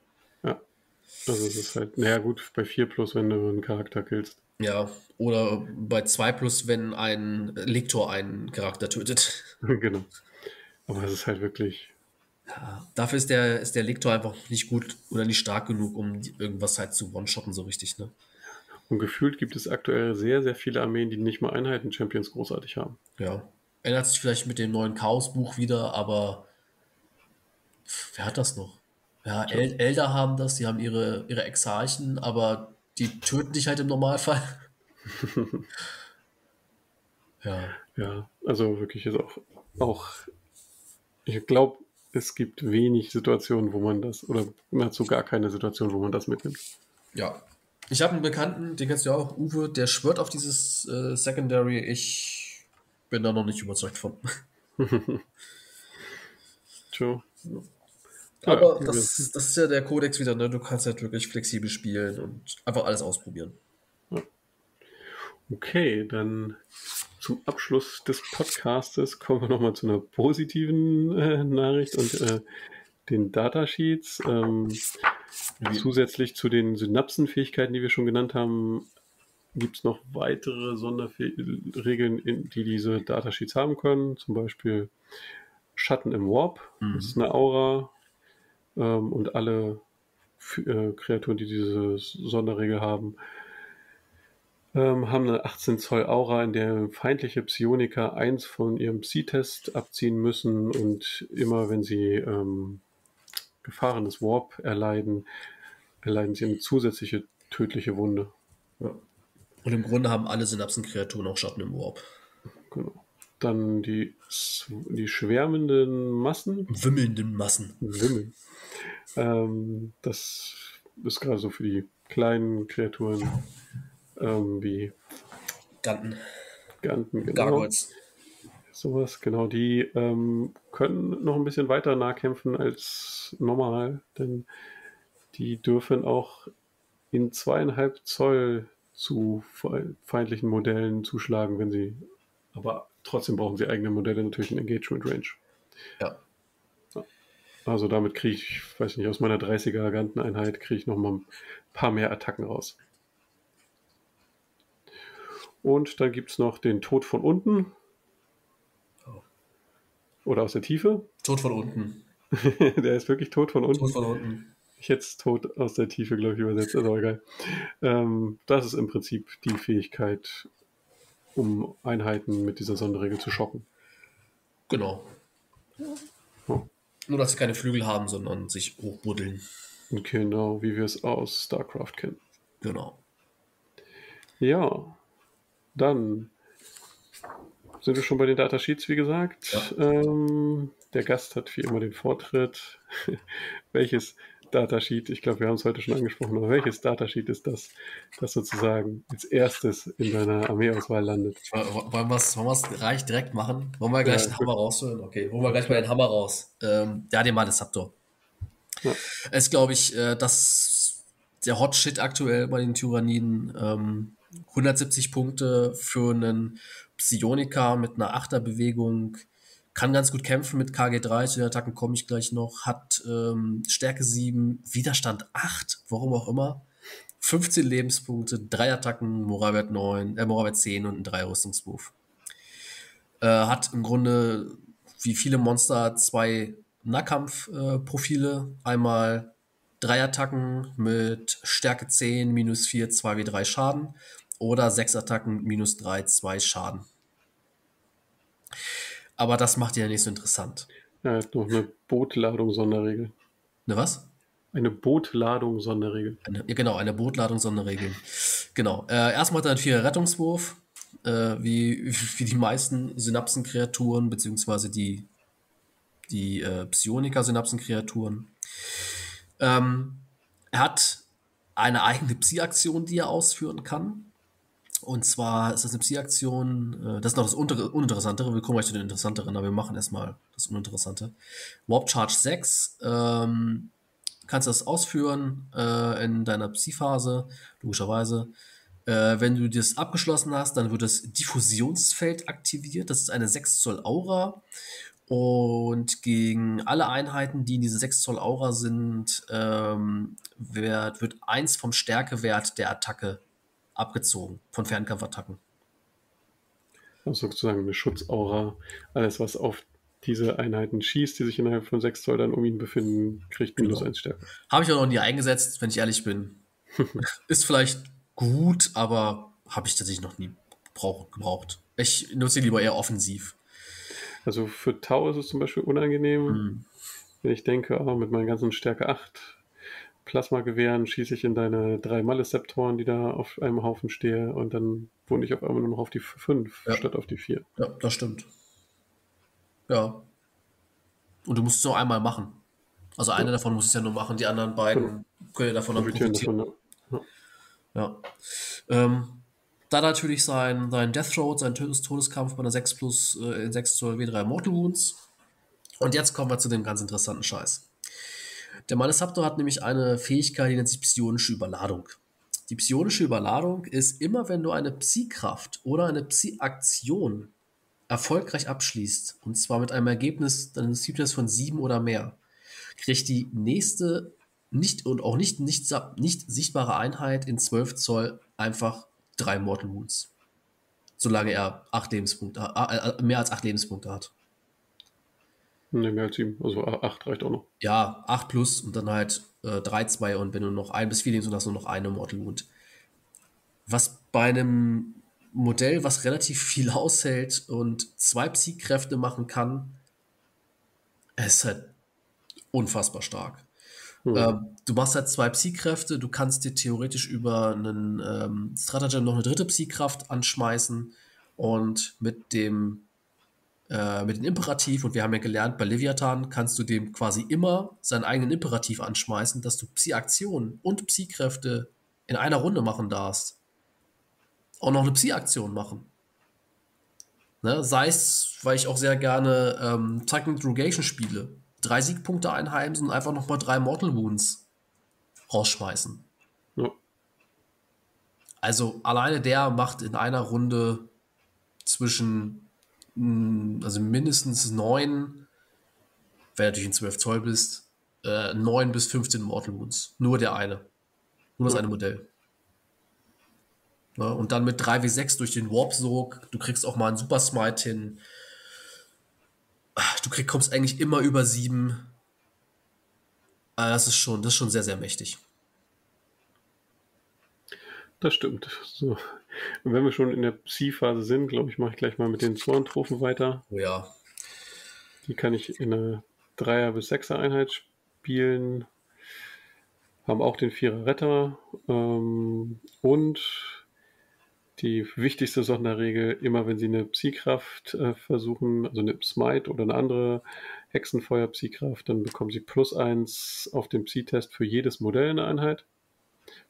Also es ist halt, naja gut, bei 4 plus, wenn du einen Charakter killst. Ja, oder bei 2 plus, wenn ein Lektor einen Charakter tötet. genau. Aber es ist halt wirklich, Ja, dafür ist der, ist der Lektor einfach nicht gut oder nicht stark genug, um irgendwas halt zu one-shotten, so richtig, ne? und gefühlt gibt es aktuell sehr, sehr viele Armeen, die nicht mal Einheiten-Champions großartig haben. Ja. Ändert sich vielleicht mit dem neuen Chaos-Buch wieder, aber wer hat das noch? Ja, El Elder haben das, die haben ihre, ihre Exarchen, aber die töten dich halt im Normalfall. ja, Ja, also wirklich ist auch, auch ich glaube, es gibt wenig Situationen, wo man das, oder nahezu gar keine Situation, wo man das mitnimmt. ja. Ich habe einen Bekannten, den kennst du ja auch, Uwe, der schwört auf dieses äh, Secondary. Ich bin da noch nicht überzeugt von. Joe. Aber Ja, das, das ist ja der Kodex wieder, ne? Du kannst halt wirklich flexibel spielen und einfach alles ausprobieren. Okay, dann zum Abschluss des Podcastes kommen wir nochmal zu einer positiven äh, Nachricht und äh, den Datasheets. Ähm, zusätzlich zu den Synapsenfähigkeiten, die wir schon genannt haben, gibt es noch weitere Sonderregeln, die diese Datasheets haben können. Zum Beispiel Schatten im Warp. Mhm. Das ist eine Aura. Ähm, und alle äh, Kreaturen, die diese Sonderregel haben, ähm, haben eine 18 Zoll Aura, in der feindliche Psioniker eins von ihrem Psi-Test abziehen müssen und immer wenn sie ähm, Gefahren des Warp erleiden, erleiden sie eine zusätzliche tödliche Wunde. Ja. Und im Grunde haben alle Synapsenkreaturen auch Schatten im Warp. Genau. Dann die, die schwärmenden Massen, Wimmelnden Massen. Wimmel. Ähm, das ist gerade so für die kleinen Kreaturen ähm, wie Ganten. Ganten, genau. Gargoyles. Sowas, genau. Die ähm, können noch ein bisschen weiter nahkämpfen als normal, denn die dürfen auch in zweieinhalb Zoll zu fe- feindlichen Modellen zuschlagen, wenn sie, aber trotzdem brauchen sie eigene Modelle natürlich in Engagement Range. Ja. Also damit kriege ich, weiß ich nicht, aus meiner 30er Ganteneinheit kriege ich noch mal ein paar mehr Attacken raus. Und dann gibt es noch den Tod von unten. Oh. Oder aus der Tiefe. Tod von unten. der ist wirklich tot von unten. Tod von unten. Ich hätte es tot aus der Tiefe, glaube ich, übersetzt. Also egal. Ähm, das ist im Prinzip die Fähigkeit, um Einheiten mit dieser Sonderregel zu schocken. Genau. Nur, dass sie keine Flügel haben, sondern sich hochbuddeln. Genau, wie wir es aus StarCraft kennen. Genau. Ja, dann sind wir schon bei den Datasheets, wie gesagt. Ja. Ähm, der Gast hat wie immer den Vortritt. Welches Datasheet, ich glaube, wir haben es heute schon angesprochen, aber welches Datasheet ist das, das sozusagen als erstes in deiner Armeeauswahl landet? Wollen wir es reich direkt machen? Wollen wir gleich ja, den Hammer rausholen? Okay, holen wir gleich mal den Hammer raus. Ähm, ja, den Malesaptor. Ja. Es ist, glaube ich, äh, das der Hot Shit aktuell bei den Tyranniden. Ähm, 170 Punkte für einen Psioniker mit einer Achterbewegung, kann ganz gut kämpfen mit KG3, zu den Attacken komme ich gleich noch, hat ähm, Stärke 7, Widerstand 8, warum auch immer, 15 Lebenspunkte, 3 Attacken, Moralwert 9, äh, Moralwert 10 und einen 3 Rüstungswurf. Äh, hat im Grunde, wie viele Monster, zwei Nahkampfprofile. Äh, Einmal drei Attacken mit Stärke 10, minus 4, 2 wie 3 Schaden oder sechs Attacken, minus 3, 2 Schaden. Aber das macht ja nicht so interessant. Ja, er hat noch eine Bootladung Sonderregel. Eine was? Eine Bootladung Sonderregel. Eine, ja, genau, eine Bootladung Sonderregel. Genau. Äh, erstmal hat er einen vierer Rettungswurf, äh, wie, wie die meisten Synapsenkreaturen, beziehungsweise die, die äh, Psioniker-Synapsenkreaturen. Ähm, er hat eine eigene Psi-Aktion, die er ausführen kann. Und zwar ist das eine Psi-Aktion, äh, das ist noch das Uninteressantere, wir kommen gleich zu den Interessanteren, aber wir machen erstmal das Uninteressante. Warp Charge 6, ähm, kannst das ausführen äh, in deiner Psi-Phase, logischerweise. Äh, wenn du das abgeschlossen hast, dann wird das Diffusionsfeld aktiviert, das ist eine 6 Zoll Aura. Und gegen alle Einheiten, die in diese 6 Zoll Aura sind, ähm, wird, wird eins vom Stärkewert der Attacke abgezogen von Fernkampfattacken. Also sozusagen eine Schutzaura. Alles, was auf diese Einheiten schießt, die sich innerhalb von 6 Zoll dann um ihn befinden, kriegt minus genau. 1 Stärke. Habe ich auch noch nie eingesetzt, wenn ich ehrlich bin. Ist vielleicht gut, aber habe ich tatsächlich noch nie gebraucht. Ich nutze lieber eher offensiv. Also für Tau ist es zum Beispiel unangenehm, hm. wenn ich denke, oh, mit meinen ganzen Stärke 8 Plasmagewehren schieße ich in deine drei Malezeptoren, die da auf einem Haufen stehe, und dann wohne ich auf einmal nur noch auf die fünf ja. statt auf die vier. Ja, das stimmt. Ja. Und du musst es nur einmal machen. Also eine ja. davon muss es ja nur machen, die anderen beiden genau. können ja davon dann profitieren. Davon, ja. ja. Ähm, da natürlich sein, sein Death Throat, sein Todeskampf bei einer 6 plus äh, in 6 Zoll W3 Mortal Wounds. Und jetzt kommen wir zu dem ganz interessanten Scheiß. Der Malesaptor hat nämlich eine Fähigkeit, die nennt sich psionische Überladung. Die psionische Überladung ist immer, wenn du eine Psi-Kraft oder eine Psi-Aktion erfolgreich abschließt, und zwar mit einem Ergebnis deines Types von sieben oder mehr, kriegt die nächste nicht und auch nicht, nicht, nicht sichtbare Einheit in 12 Zoll einfach drei Mortal Wounds. Solange er acht Lebenspunkte, äh, mehr als acht Lebenspunkte hat. Ne, mehr als sieben. Also acht reicht auch noch. Ja, acht plus und dann halt äh, drei, zwei und wenn du noch ein bis vier nimmst, dann hast du noch eine Mortal Wound. Was bei einem Modell, was relativ viel aushält und zwei Psy-Kräfte machen kann, ist halt unfassbar stark. Hm. Ähm, du machst halt zwei Psy-Kräfte, du kannst dir theoretisch über einen ähm, Stratagem noch eine dritte Psy-Kraft anschmeißen und mit dem äh, mit dem Imperativ und wir haben ja gelernt, bei Leviathan kannst du dem quasi immer seinen eigenen Imperativ anschmeißen, dass du Psi-Aktionen und Psi-Kräfte in einer Runde machen darfst. Auch noch eine Psi-Aktion machen. Ne? Sei es, weil ich auch sehr gerne ähm, Tucking Drogation spiele. Drei Siegpunkte einheimsen und einfach nochmal drei Mortal Wounds rausschmeißen. Ja. Also alleine der macht in einer Runde zwischen also mindestens neun, wenn du natürlich in 12 Zoll bist, äh, 9 bis 15 Mortal Wounds. Nur der eine. Nur das eine Modell. Ja, und dann mit 3W6 durch den Warp-Sog, du kriegst auch mal einen Super Smite hin. Du krieg, kommst eigentlich immer über 7. Ah, das ist schon, das ist schon sehr, sehr mächtig. Das stimmt. So. Und wenn wir schon in der Psi-Phase sind, glaube ich, mache ich gleich mal mit den Zoantrophen weiter. Oh ja. Die kann ich in einer Dreier- bis Sechser-Einheit spielen. Haben auch den Vierer Retter. Ähm, und die wichtigste Sonderregel, immer wenn sie eine Psi-Kraft äh, versuchen, also eine Smite oder eine andere Hexenfeuer-Psi-Kraft, dann bekommen sie plus eins auf dem Psi-Test für jedes Modell in der Einheit.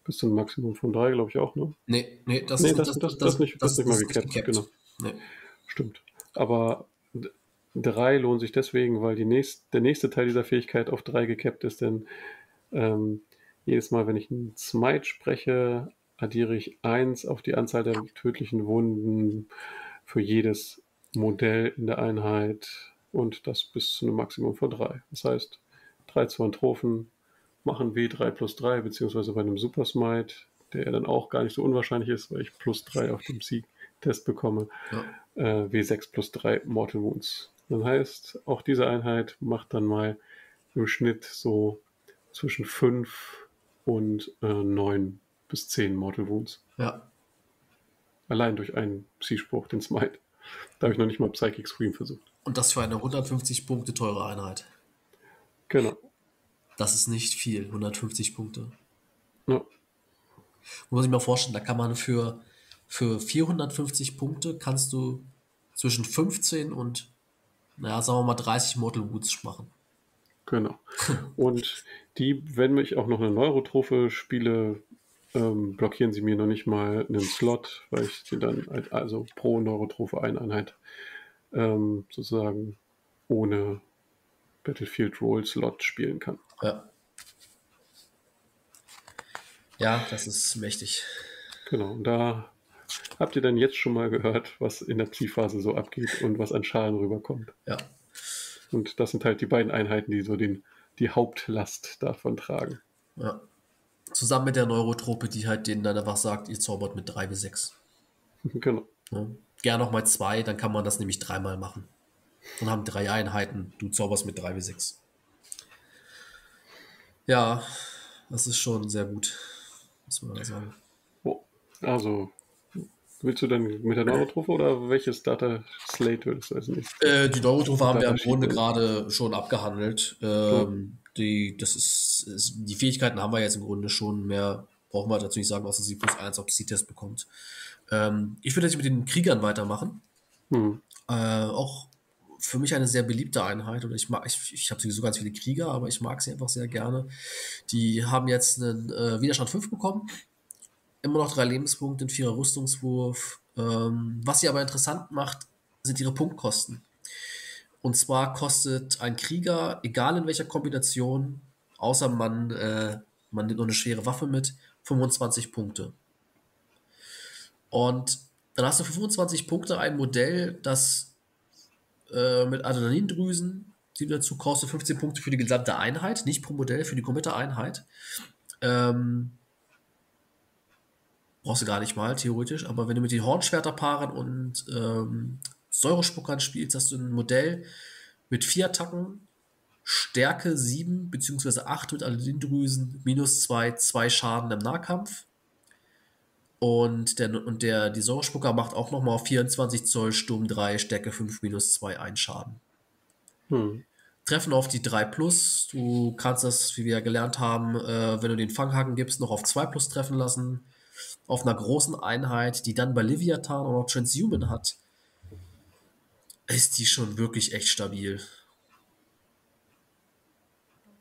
Bis zu einem Maximum von drei, glaube ich auch, ne? Nee, nee, das, Nee, ist- das, das, das, nicht, das, nicht mal gecapped. genau. Nee. Stimmt. Aber drei lohnt sich deswegen, weil die nächst, der nächste Teil dieser Fähigkeit auf drei gecappt ist, denn ähm, jedes Mal, wenn ich einen Smite spreche, addiere ich eins auf die Anzahl der tödlichen Wunden für jedes Modell in der Einheit und das bis zu einem Maximum von drei. Das heißt, drei Zoantrophen machen W3 plus 3, beziehungsweise bei einem Super Smite, der ja dann auch gar nicht so unwahrscheinlich ist, weil ich plus 3 auf dem Sieg-Test bekomme, Ja. äh, W6 plus 3 Mortal Wounds. Das heißt, auch diese Einheit macht dann mal im Schnitt so zwischen 5 und äh, 9 bis 10 Mortal Wounds. Ja. Allein durch einen Psi-Spruch, den Smite. Da habe ich noch nicht mal Psychic Scream versucht. Und das für eine 150 Punkte teure Einheit. Genau. Das ist nicht viel, 150 Punkte. Ja. Muss ich mir vorstellen, da kann man für, für 450 Punkte kannst du zwischen 15 und, naja, sagen wir mal 30 Mortal Wounds machen. Genau. Und die, wenn ich auch noch eine Neurotrophe spiele, ähm, blockieren sie mir noch nicht mal einen Slot, weil ich sie dann also pro Neurotrophe eine Einheit ähm, sozusagen ohne Battlefield Roll Slot spielen kann. Ja. Ja, das ist mächtig. Genau. Und da habt ihr dann jetzt schon mal gehört, was in der Psi-Phase so abgeht und was an Schaden rüberkommt. Ja. Und das sind halt die beiden Einheiten, die so den, die Hauptlast davon tragen. ja. Zusammen mit der Neurotrope, die halt denen dann einfach sagt, ihr zaubert mit 3 bis 6. genau. Ja. Gern noch mal zwei, dann kann man das nämlich dreimal machen. Und haben drei Einheiten. Du zauberst mit 3 bis 6. Ja, das ist schon sehr gut. Muss man sagen. Oh, also, willst du dann mit der Neurotrophe oder welches Data Slate würdest du als nächstes? Äh, die Neurotrope haben wir im Grunde gerade schon abgehandelt. Ähm, die, das ist, ist, die Fähigkeiten haben wir jetzt im Grunde schon mehr, brauchen wir dazu nicht sagen, außer sie plus 1 auf C-Test bekommt. Ähm, ich würde jetzt mit den Kriegern weitermachen. Hm. Äh, auch für mich eine sehr beliebte Einheit. Oder ich mag, ich, ich habe sowieso ganz viele Krieger, aber ich mag sie einfach sehr gerne. Die haben jetzt einen äh, Widerstand 5 bekommen. Immer noch drei Lebenspunkte, ein vierer Rüstungswurf. Ähm, was sie aber interessant macht, sind ihre Punktkosten. Und zwar kostet ein Krieger, egal in welcher Kombination, außer man, äh, man nimmt nur eine schwere Waffe mit, 25 Punkte. Und dann hast du für 25 Punkte ein Modell, das äh, mit Adrenalindrüsen, die dazu kostet 15 Punkte für die gesamte Einheit, nicht pro Modell, für die komplette Einheit. Ähm, brauchst du gar nicht mal, theoretisch, aber wenn du mit den Hornschwerterpaaren und ähm, Säurespuckern spielst, hast du ein Modell mit vier Attacken, Stärke 7 bzw. 8 mit Adrenalindrüsen, minus 2, 2 Schaden im Nahkampf. Und der, und der, die Säurespucker macht auch nochmal auf 24 Zoll Sturm 3, Stärke 5, minus 2, 1 Schaden. Hm. Treffen auf die 3 Plus. Du kannst das, wie wir ja gelernt haben, äh, wenn du den Fanghaken gibst, noch auf 2 Plus treffen lassen. Auf einer großen Einheit, die dann bei Leviathan auch noch Transhuman hat, ist die schon wirklich echt stabil.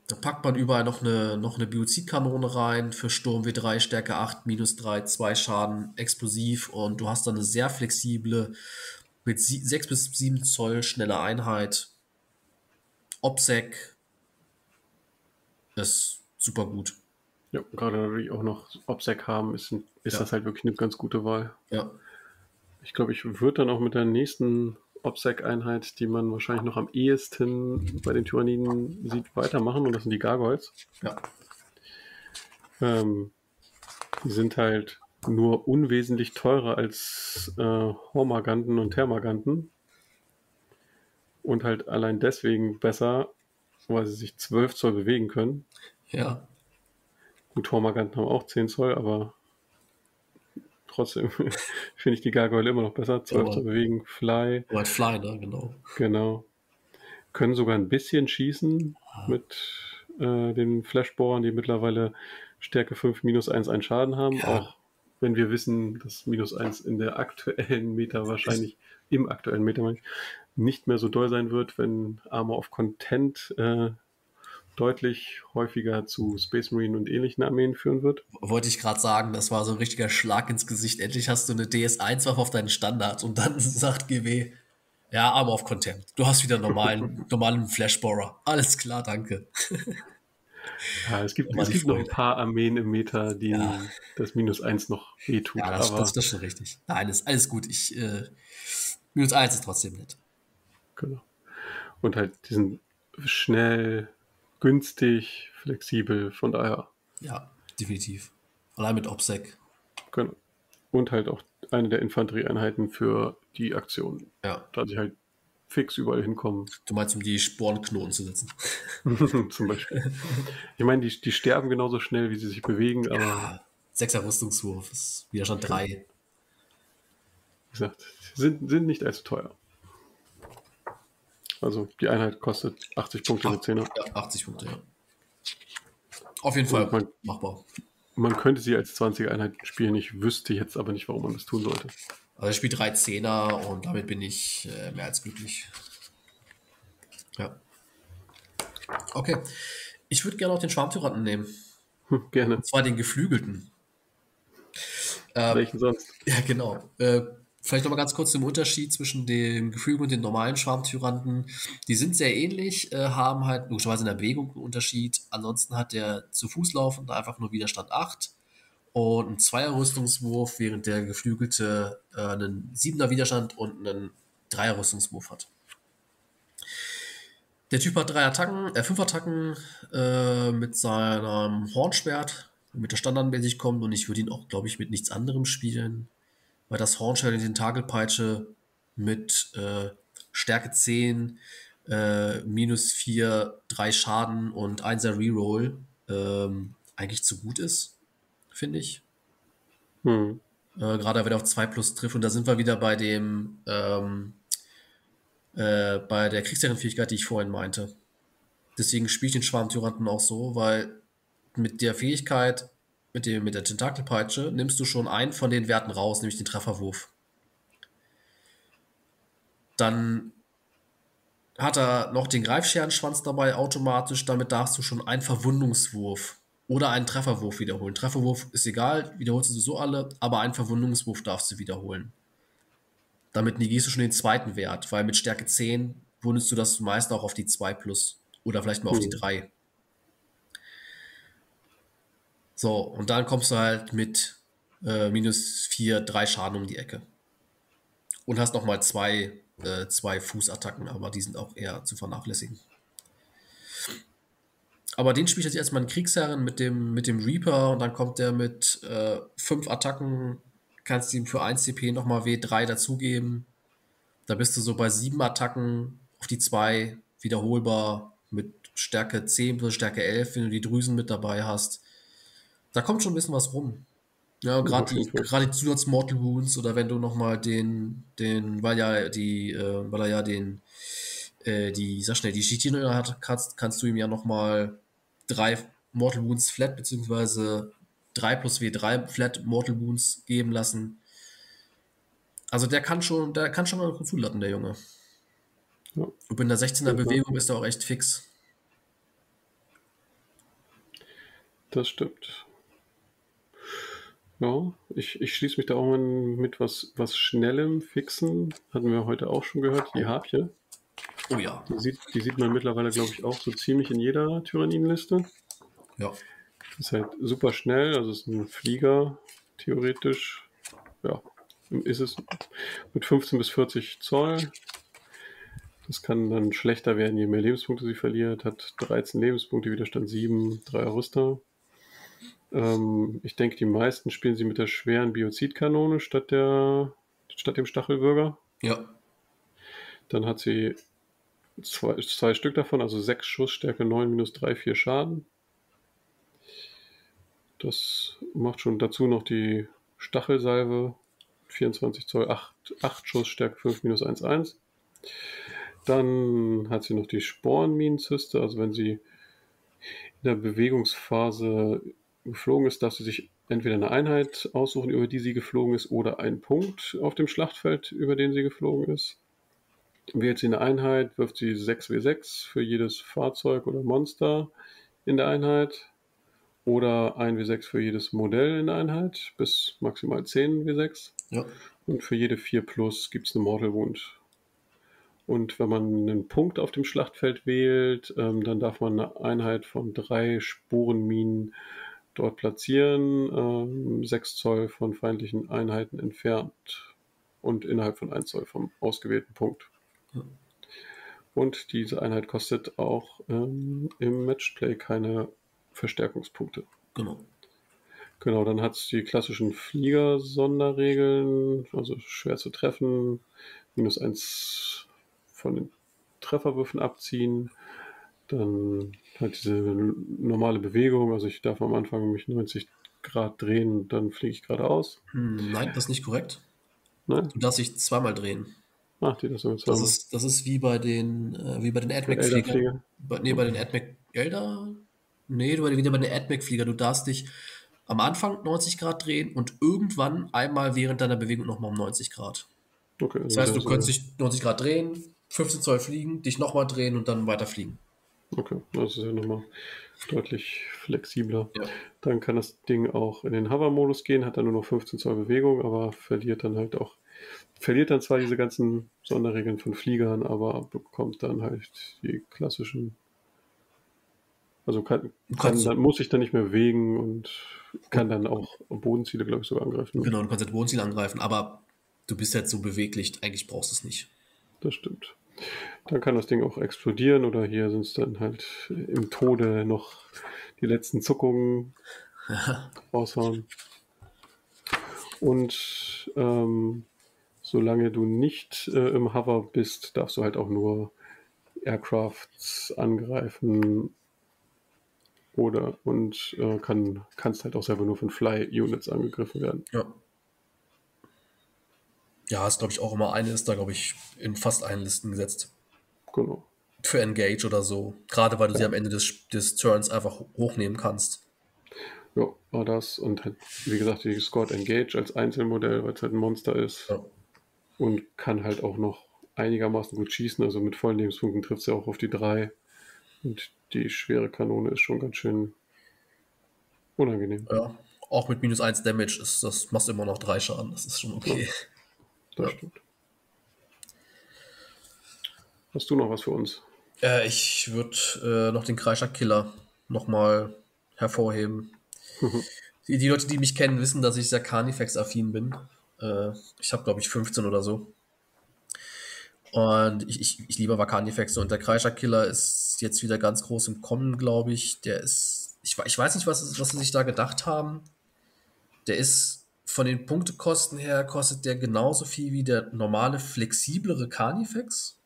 Da packt man überall noch eine, noch eine Biozidkanone rein für Sturm W3, Stärke 8, minus 3, 2 Schaden, explosiv und du hast dann eine sehr flexible, mit 6 bis 7 Zoll schnelle Einheit. OPSEC ist super gut. Ja, gerade natürlich auch noch OPSEC haben, ist, ist Ja. das halt wirklich eine ganz gute Wahl. Ja, Ich glaube, ich würde dann auch mit der nächsten OPSEC-Einheit, die man wahrscheinlich noch am ehesten bei den Tyranniden sieht, weitermachen und das sind die Gargoyles. ja, Ähm, die sind halt nur unwesentlich teurer als äh, Hormaganten und Thermaganten. Und halt allein deswegen besser, weil sie sich 12 Zoll bewegen können. ja, Gut, Hormaganten haben auch 10 Zoll, aber trotzdem finde ich die Gargoyle immer noch besser. 12 Ja. zu bewegen, Fly, White Fly, ne? Genau. genau. Können sogar ein bisschen schießen mit äh, den Flashbohrern, die mittlerweile Stärke 5 minus 1 einen Schaden haben. Ja. Auch wenn wir wissen, dass minus 1 in der aktuellen Meta wahrscheinlich, im aktuellen Meta nicht mehr so doll sein wird, wenn Armor of Content äh, deutlich häufiger zu Space Marine und ähnlichen Armeen führen wird. Wollte ich gerade sagen, das war so ein richtiger Schlag ins Gesicht. Endlich hast du eine DS1-Waffe auf deinen Standard und dann sagt GW, ja, Arm auf Contempt. Du hast wieder normalen, normalen Flashborer. Alles klar, danke. Ja, es gibt, es gibt noch ein paar Armeen im Meta, die Ja. das minus 1 noch wehtut. Ja, das, aber das, das ist schon richtig. Nein, ist alles gut. Ich, äh, minus 1 ist trotzdem nett. Genau. Und halt diesen schnell, günstig, flexibel, von daher. Ja, definitiv. Allein mit OPSEC. Genau. Und halt auch eine der Infanterieeinheiten für die Aktion, Ja, da sie halt fix überall hinkommen. du meinst, um die Sporenknoten zu setzen. Zum Beispiel. Ich meine, die, die sterben genauso schnell, wie sie sich bewegen, aber Ja, Sechser Rüstungswurf ist Widerstand 3. wie gesagt, sind, sind nicht allzu teuer. Also die Einheit kostet 80 Punkte mit 10er. Ja, 80 Punkte, ja. Auf jeden Fall man- machbar. Man könnte sie als 20er Einheit spielen, ich wüsste jetzt aber nicht, warum man das tun sollte. Also ich spiele drei Zehner und damit bin ich äh, mehr als glücklich. Ja. Okay. Ich würde gerne auch den Schwarmtyranten nehmen. Hm, gerne. Und zwar den geflügelten. Ähm, Welchen sonst? ja, genau. Äh, vielleicht nochmal ganz kurz zum Unterschied zwischen dem Geflügel und den normalen Schwarmtyranten. Die sind sehr ähnlich, äh, haben halt logischerweise in der Bewegung einen Unterschied. Ansonsten hat der zu Fuß laufende einfach nur Widerstand 8 und ein Zweier-Rüstungswurf, während der geflügelte äh, einen 7er Widerstand und einen Dreier-Rüstungswurf hat. Der Typ hat drei Attacken, äh, fünf Attacken äh, mit seinem Hornschwert, mit der standardmäßig kommt und ich würde ihn auch, glaube ich, mit nichts anderem spielen, weil das Hornschwert und die Tentakelpeitsche mit äh, Stärke 10, äh, minus 4, 3 Schaden und 1er Reroll ähm, eigentlich zu gut ist, finde ich. Hm. Äh, Gerade wenn er auf 2 plus trifft. Und da sind wir wieder bei dem, ähm, äh, bei der Kriegsherrenfähigkeit, die ich vorhin meinte. Deswegen spiele ich den Schwarmtyranten auch so, weil mit der Fähigkeit, mit, dem, mit der Tentakelpeitsche, nimmst du schon einen von den Werten raus, nämlich den Trefferwurf. Dann hat er noch den Greifscherenschwanz dabei automatisch, damit darfst du schon einen Verwundungswurf oder einen Trefferwurf wiederholen. Trefferwurf ist egal, wiederholst du sowieso alle, aber einen Verwundungswurf darfst du wiederholen. Damit negierst du schon den zweiten Wert, weil mit Stärke 10 wundest du das meist auch auf die 2 plus oder vielleicht mal auf die Mhm. 3. So, und dann kommst du halt mit äh, minus 4, 3 Schaden um die Ecke. Und hast nochmal zwei, äh, zwei Fußattacken, aber die sind auch eher zu vernachlässigen. Aber den spiele ich jetzt erstmal einen Kriegsherren mit dem, mit dem Reaper und dann kommt der mit äh, Attacken, kannst ihm für 1 CP nochmal W3 dazugeben. Da bist du so bei sieben Attacken auf die 2 wiederholbar mit Stärke 10 plus Stärke 11, wenn du die Drüsen mit dabei hast. Da kommt schon ein bisschen was rum. Ja, gerade die, gerade die Zusatz-Mortal Wounds oder wenn du nochmal den, den, weil ja die, äh, weil er ja den, äh, die, sag schnell, die Chitinö hat, kannst, kannst du ihm ja nochmal drei Mortal Wounds Flat, beziehungsweise 3 plus W3 Flat Mortal Wounds geben lassen. Also der kann schon, der kann schon mal gut zulatten, der Junge. Ja. Und in der 16er Ja. Bewegung ist er auch echt fix. Das stimmt. Ja, ich, ich schließe mich da auch mal mit was, was Schnellem, Fixen. Hatten wir heute auch schon gehört, die Harpje. Oh ja. Die sieht, die sieht man mittlerweile, glaube ich, auch so ziemlich in jeder Tyrannienliste. Ja. Ist halt super schnell, also ist ein Flieger, theoretisch. Ja, ist es mit 15 bis 40 Zoll. Das kann dann schlechter werden, je mehr Lebenspunkte sie verliert. Hat 13 Lebenspunkte, Widerstand 7, 3 Rüster. Ähm, ich denke, die meisten spielen sie mit der schweren Biozidkanone statt, der, statt dem Stachelbürger. Ja. Dann hat sie zwei, zwei Stück davon, also 6 Schuss, Stärke 9, minus 3, 4 Schaden. Das macht schon dazu noch die Stachelsalve, 24 Zoll, 8, 8 Schuss, Stärke 5, minus 1, 1. Dann hat sie noch die Sporenminenzyste, also wenn sie in der Bewegungsphase geflogen ist, darf sie sich entweder eine Einheit aussuchen, über die sie geflogen ist, oder einen Punkt auf dem Schlachtfeld, über den sie geflogen ist. Wählt sie eine Einheit, wirft sie 6W6 für jedes Fahrzeug oder Monster in der Einheit oder 1W6 für jedes Modell in der Einheit bis maximal 10 W6. Ja. Und für jede 4 Plus gibt es eine Mortal Wound. Und wenn man einen Punkt auf dem Schlachtfeld wählt, ähm, dann darf man eine Einheit von drei Sporenminen dort platzieren, ähm, 6 Zoll von feindlichen Einheiten entfernt und innerhalb von 1 Zoll vom ausgewählten Punkt. Und diese Einheit kostet auch ähm, im Matchplay keine Verstärkungspunkte. Genau. Genau, dann hat es die klassischen Flieger-Sonderregeln, also schwer zu treffen, minus 1 von den Trefferwürfen abziehen. Dann halt diese normale Bewegung, also ich darf am Anfang mich 90 Grad drehen, dann fliege ich geradeaus. Hm, nein, das ist nicht korrekt. Nein? Du darfst dich zweimal drehen. Ach, die das so Das ist, das ist wie bei den, äh, wie bei den AdMac-Fliegern. Nee, bei den AdMac Elder? Nee, du wieder bei den AdMac-Flieger. Du darfst dich am Anfang 90 Grad drehen und irgendwann einmal während deiner Bewegung nochmal um 90 Grad. Okay, Das heißt, du also- könntest dich 90 Grad drehen, 15 Zoll fliegen, dich nochmal drehen und dann weiter fliegen. Okay, das ist ja nochmal deutlich flexibler. Ja. Dann kann das Ding auch in den Hover-Modus gehen, hat dann nur noch 15 Zoll Bewegung, aber verliert dann halt auch, verliert dann zwar diese ganzen Sonderregeln von Fliegern, aber bekommt dann halt die klassischen, also kann, kann dann, muss sich dann nicht mehr bewegen und kann dann auch Bodenziele, glaube ich, sogar angreifen. Genau, du kannst das Wohnziel angreifen, aber du bist jetzt so beweglich, eigentlich brauchst du es nicht. Das stimmt. Dann kann das Ding auch explodieren oder hier sind es dann halt im Tode noch die letzten Zuckungen raushauen. Und ähm, solange du nicht äh, im Hover bist, darfst du halt auch nur Aircrafts angreifen oder und äh, kann, kannst halt auch selber nur von Fly-Units angegriffen werden. Ja. Ja, ist, glaube ich, auch immer eine, ist da, glaube ich, in fast allen Listen gesetzt. Genau. Für Engage oder so. Gerade weil du sie am Ende des, des Turns einfach hochnehmen kannst. Ja, war das. Und wie gesagt, die Scored Engage als Einzelmodell, weil es halt ein Monster ist. Ja. Und kann halt auch noch einigermaßen gut schießen. Also mit vollen Lebenspunkten trifft sie auch auf die drei. Und die schwere Kanone ist schon ganz schön unangenehm. Ja. Auch mit minus 1 Damage ist das, machst du immer noch drei Schaden. Das ist schon okay. Das Ja. stimmt. Hast du noch was für uns? Äh, ich würde äh, noch den Kreischer-Killer nochmal hervorheben. die, die Leute, die mich kennen, wissen, dass ich sehr Carnifex-affin bin. Äh, ich habe, glaube ich, 15 oder so. Und ich, ich, ich liebe aber Carnifex und der Kreischer-Killer ist jetzt wieder ganz groß im Kommen, glaube ich. Der ist, ich, ich weiß nicht, was, was sie sich da gedacht haben. Der ist von den Punktekosten her, kostet der genauso viel wie der normale, flexiblere Carnifex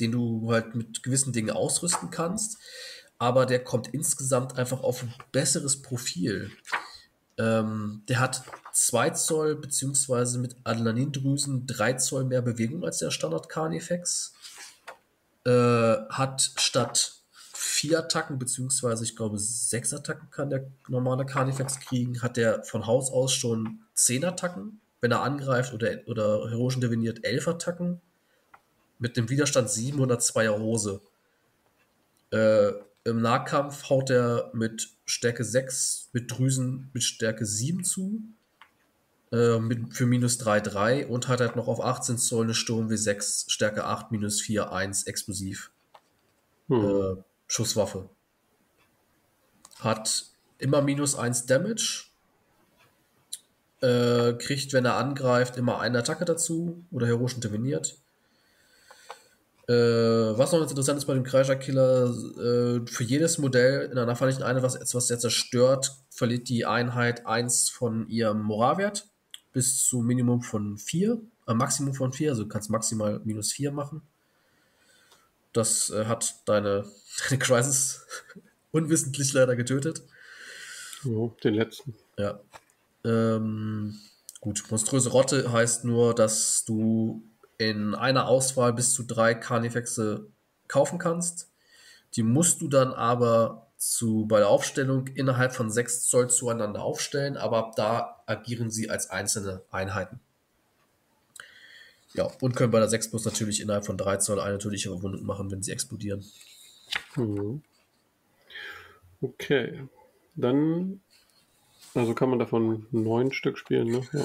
den du halt mit gewissen Dingen ausrüsten kannst, aber der kommt insgesamt einfach auf ein besseres Profil. Ähm, der hat 2 Zoll beziehungsweise mit Adrenalindrüsen 3 Zoll mehr Bewegung als der Standard Carnifex. Äh, hat statt vier Attacken, beziehungsweise ich glaube sechs Attacken kann der normale Carnifex kriegen, hat der von Haus aus schon 10 Attacken. Wenn er angreift oder, oder heroisch interveniert, 11 Attacken mit dem Widerstand 7 oder 2er Hose. Äh, Im Nahkampf haut er mit Stärke 6, mit Drüsen mit Stärke 7 zu. Äh, mit, für minus 3, 3 und hat halt noch auf 18 Zoll eine Sturm W6, Stärke 8, minus 4, 1, explosiv. Hm. Schusswaffe. Hat immer minus 1 Damage. Äh, kriegt, wenn er angreift, immer eine Attacke dazu oder heroisch interveniert. Äh, was noch interessant ist bei dem Kreischer-Killer, äh, für jedes Modell in einer feindlichen Einheit, was, was er zerstört, verliert die Einheit 1 von ihrem Moralwert bis zu Minimum von 4, äh, Maximum von 4, also du kannst maximal minus 4 machen. Das äh, hat deine, deine Crisis unwissentlich leider getötet. Ja, den letzten. Ja. Ähm, gut, monströse Rotte heißt nur, dass du in einer Auswahl bis zu drei Carnifexe kaufen kannst. Die musst du dann aber zu, bei der Aufstellung innerhalb von 6 Zoll zueinander aufstellen, aber ab da agieren sie als einzelne Einheiten. Ja, und können bei der 6 Plus natürlich innerhalb von 3 Zoll eine natürliche Verwundung machen, wenn sie explodieren. Mhm. Okay. Dann, also kann man davon neun Stück spielen, ne? Ja.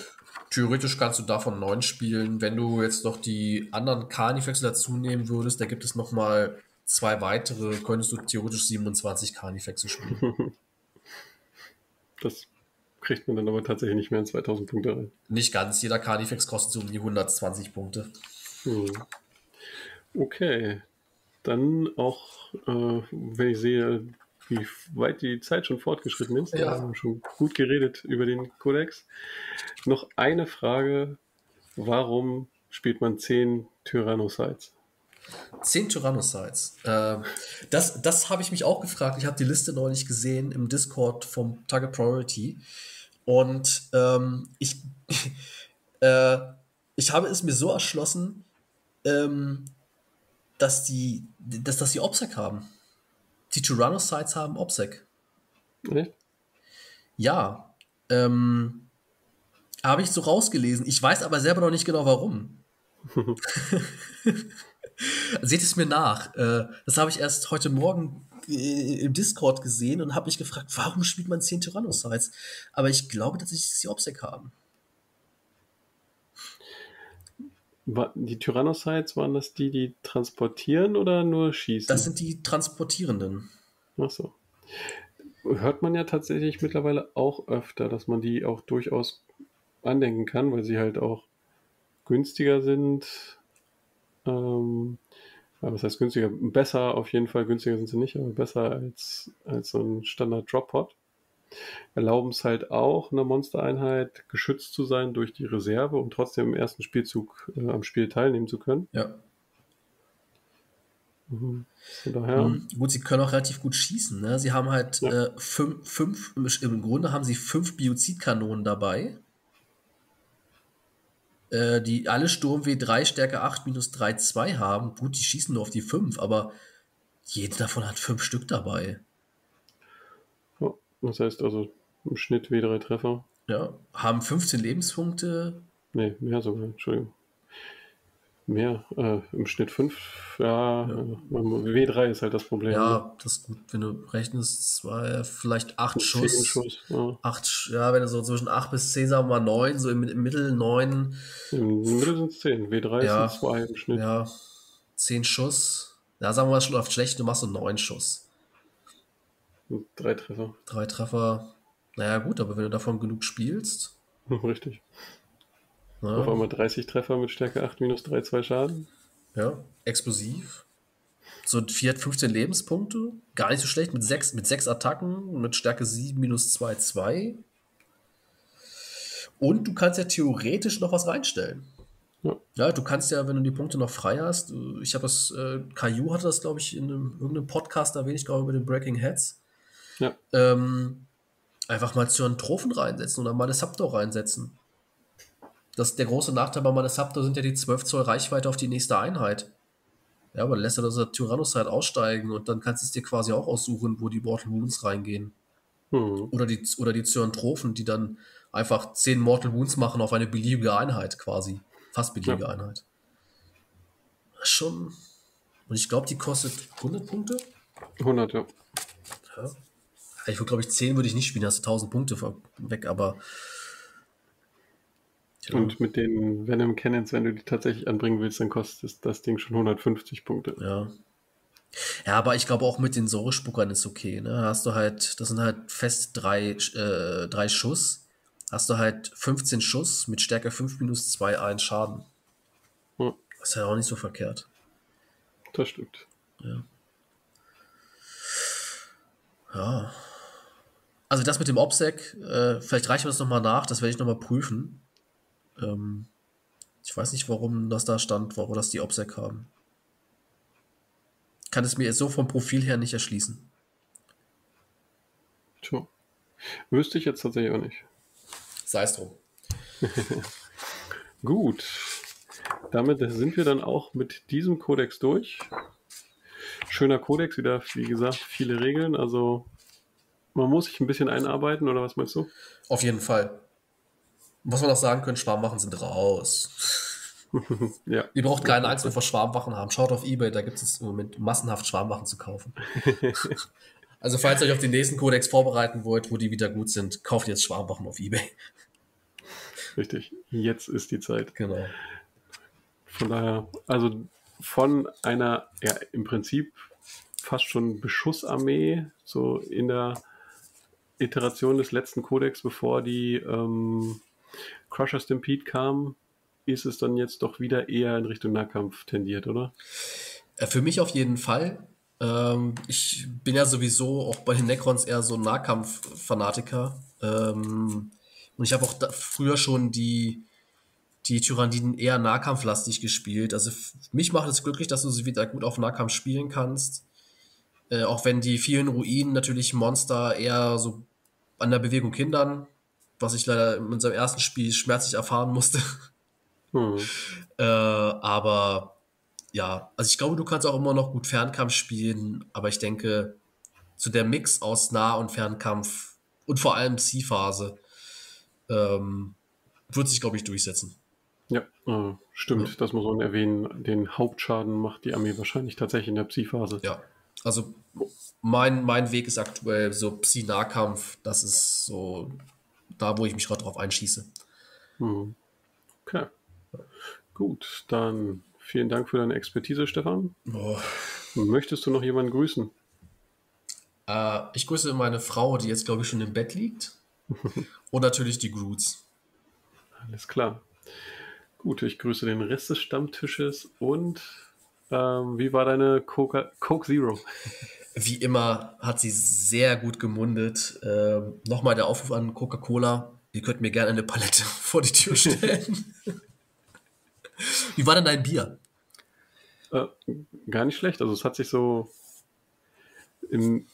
Theoretisch kannst du davon neun spielen. Wenn du jetzt noch die anderen Carnifexe dazu nehmen würdest, da gibt es nochmal zwei weitere, könntest du theoretisch 27 Carnifexe spielen. das kriegt man dann aber tatsächlich nicht mehr in 2000 Punkte rein. Nicht ganz. Jeder Carnifex kostet so um die 120 Punkte. Hm. Okay. Dann auch, äh, wenn ich sehe, wie weit die Zeit schon fortgeschritten ist. Ja. Wir haben schon gut geredet über den Kodex. Noch eine Frage. Warum spielt man 10 Tyrannocytes? 10 Tyrannocytes. Äh, das das habe ich mich auch gefragt. Ich habe die Liste neulich gesehen im Discord vom Target Priority. Und ähm, ich, äh, ich habe es mir so erschlossen, ähm, dass die, dass, dass die OPSEC haben. Die Tyrannocytes haben OPSEC. Echt? Ja. Ähm, habe ich so rausgelesen. Ich weiß aber selber noch nicht genau warum. Seht es mir nach. Äh, das habe ich erst heute Morgen äh, im Discord gesehen und habe mich gefragt, warum spielt man 10 Tyrannocytes? Aber ich glaube dass sie OPSEC haben. Die Tyrannocytes, waren das die, die transportieren oder nur schießen? Das sind die transportierenden. Ach so. Hört man ja tatsächlich mittlerweile auch öfter, dass man die auch durchaus andenken kann, weil sie halt auch günstiger sind. Ähm, was heißt günstiger? Besser auf jeden Fall, günstiger sind sie nicht, aber besser als, als so ein Standard Drop-Pod. Erlauben es halt auch einer Monstereinheit geschützt zu sein durch die Reserve und trotzdem im ersten Spielzug äh, am Spiel teilnehmen zu können. Ja. Mhm. Mhm. Gut, sie können auch relativ gut schießen. Ne? Sie haben halt ja. äh, fünf, fünf, im Grunde haben sie fünf Biozidkanonen dabei äh, die alle Sturm W3 Stärke 8 minus 3, 2 haben. Gut, die schießen nur auf die 5, aber jeder davon hat 5 Stück dabei. Ja, das heißt also im Schnitt W3 Treffer. Ja, haben 15 Lebenspunkte. Nee, mehr sogar, Entschuldigung mehr. Äh, Im Schnitt 5, ja, ja. W3 ist halt das Problem. Ja, ne? das ist gut, wenn du rechnest, zwei, vielleicht 8 Schuss. Schuss ja. Acht, ja, wenn du so zwischen 8 bis 10, sagen wir mal 9, so im, im Mittel 9. Im, Mittel sind es 10, W3 ja, sind 2 im Schnitt. Ja, 10 Schuss. Ja, sagen wir mal, läuft schlecht, du machst so 9 Schuss. Drei Treffer. Drei Treffer. Naja, gut, aber wenn du davon genug spielst. Richtig. Ja. Auf einmal 30 Treffer mit Stärke 8 minus 3, 2 Schaden. Ja, explosiv. So 4 15 Lebenspunkte. Gar nicht so schlecht. Mit 6, mit 6 Attacken, mit Stärke 7 minus 2, 2. Und du kannst ja theoretisch noch was reinstellen. Ja. ja, du kannst ja, wenn du die Punkte noch frei hast, ich habe das, äh, Caillou hatte das, glaube ich, in einem, irgendeinem Podcast erwähnt, ich glaube, über den Breaking Heads. Ja. Ähm, einfach mal zu einen Trophen reinsetzen oder mal eine Saptor reinsetzen. Das, der große Nachteil bei Manasaptor sind ja die 12 Zoll Reichweite auf die nächste Einheit. Ja, aber dann lässt er das Tyrannocyte aussteigen und dann kannst du es dir quasi auch aussuchen, wo die Mortal Wounds reingehen. Mhm. Oder die, oder die Zyrantrophen, die dann einfach 10 Mortal Wounds machen auf eine beliebige Einheit quasi. Fast beliebige ja. Einheit. Schon. Und ich glaube, die kostet 100 Punkte? 100, ja. ja. Ich würde, glaube ich, 10 würde ich nicht spielen, hast du 1000 Punkte weg, aber und mit den Venom Cannons, wenn du die tatsächlich anbringen willst, dann kostet das Ding schon 150 Punkte. Ja. Ja, aber ich glaube auch mit den Säurespuckern ist okay. Ne? Hast du halt, das sind halt fest drei, äh, drei Schuss. Hast du halt 15 Schuss mit Stärke 5 minus 2 1 Schaden. Hm. Das ist ja auch nicht so verkehrt. Das stimmt. Ja. Ja. Also das mit dem OPSEC, äh, vielleicht reichen wir das nochmal nach, das werde ich nochmal prüfen. Ähm, ich weiß nicht, warum das da stand, warum das die OPSEC haben. Kann es mir jetzt so vom Profil her nicht erschließen. Tja. Wüsste ich jetzt tatsächlich auch nicht. sei es drum. Gut. Damit sind wir dann auch mit diesem Kodex durch. Schöner Kodex, wieder, wie gesagt, viele Regeln. Also man muss sich ein bisschen einarbeiten, oder was meinst du? Auf jeden Fall. Was man auch sagen können, Schwarmwachen sind raus. ja. Ihr braucht keine Angst mehr vor Schwarmwachen haben. Schaut auf Ebay, da gibt es im Moment massenhaft Schwarmwachen zu kaufen. also falls ihr euch auf den nächsten Kodex vorbereiten wollt, wo die wieder gut sind, kauft jetzt Schwarmwachen auf Ebay. Richtig, jetzt ist die Zeit. Genau. Von daher, also von einer, ja, im Prinzip fast schon Beschussarmee, so in der Iteration des letzten Codex, bevor die ähm, Crusher Stampede kam, ist es dann jetzt doch wieder eher in Richtung Nahkampf tendiert, oder? Äh, für mich auf jeden Fall. Ähm, ich bin ja sowieso auch bei den Necrons eher so ein Nahkampf-Fanatiker. Ähm, und ich habe auch früher schon die, die Tyranniden eher nahkampflastig gespielt. Also mich macht es glücklich, dass du sie wieder gut auf Nahkampf spielen kannst. Äh, auch wenn die vielen Ruinen natürlich Monster eher so an der Bewegung hindern, was ich leider in unserem ersten Spiel schmerzlich erfahren musste. Hm. Äh, aber ja, also ich glaube, du kannst auch immer noch gut Fernkampf spielen, aber ich denke, zu der Mix aus Nah- und Fernkampf und vor allem Psi-Phase ähm, wird sich, glaube ich, durchsetzen. Ja, äh, stimmt, ja. das muss man erwähnen. Den Hauptschaden macht die Armee wahrscheinlich tatsächlich in der Psi-Phase. Ja, also mein, mein Weg ist aktuell so Psi-Nahkampf. Das ist so da, wo ich mich gerade drauf einschieße. Mhm. Okay. Gut, dann vielen Dank für deine Expertise, Stefan. Oh. Möchtest du noch jemanden grüßen? Äh, ich grüße meine Frau, die jetzt, glaube ich, schon im Bett liegt. Und natürlich die Groots. Alles klar. Gut, ich grüße den Rest des Stammtisches und ähm, wie war deine Coca Coke Zero? Wie immer hat sie sehr gut gemundet. Ähm, Nochmal der Aufruf an Coca-Cola. Ihr könnt mir gerne eine Palette vor die Tür stellen. Wie war denn dein Bier? Äh, gar nicht schlecht. Also es hat sich so, im,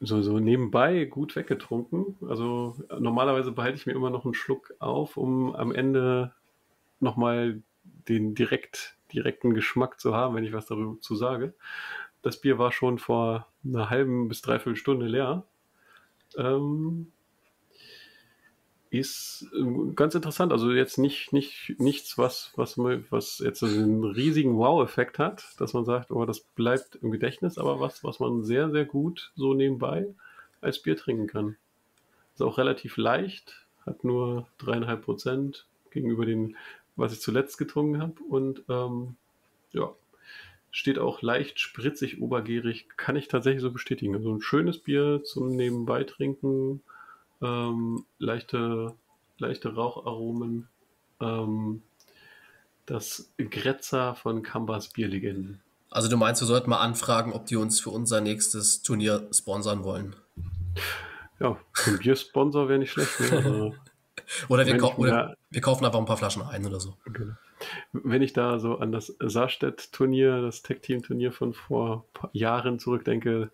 so, so nebenbei gut weggetrunken. Also normalerweise behalte ich mir immer noch einen Schluck auf, um am Ende nochmal den direkt, direkten Geschmack zu haben, wenn ich was darüber zu sage. Das Bier war schon vor einer halben bis dreiviertel Stunde leer. Ähm, ist ähm, ganz interessant. Also jetzt nicht, nicht nichts, was, was, was jetzt einen riesigen Wow-Effekt hat, dass man sagt, oh, das bleibt im Gedächtnis, aber was, was man sehr, sehr gut so nebenbei als Bier trinken kann. Ist auch relativ leicht, hat nur dreieinhalb Prozent gegenüber den, was ich zuletzt getrunken habe und ähm, ja, steht auch leicht spritzig, obergärig, kann ich tatsächlich so bestätigen. Also ein schönes Bier zum Nebenbei trinken, ähm, leichte, leichte Raucharomen. Ähm, das Gretzer von Kambas Bierlegenden. Also du meinst, wir sollten mal anfragen, ob die uns für unser nächstes Turnier sponsern wollen? Ja, ein Biersponsor wäre nicht schlecht. Ne? Oder, wir, oder wir, kaufen einfach ein paar Flaschen ein oder so. Genau wenn ich da so an das Saarstedt-Turnier, das Tech-Team-Turnier von vor Jahren zurückdenke,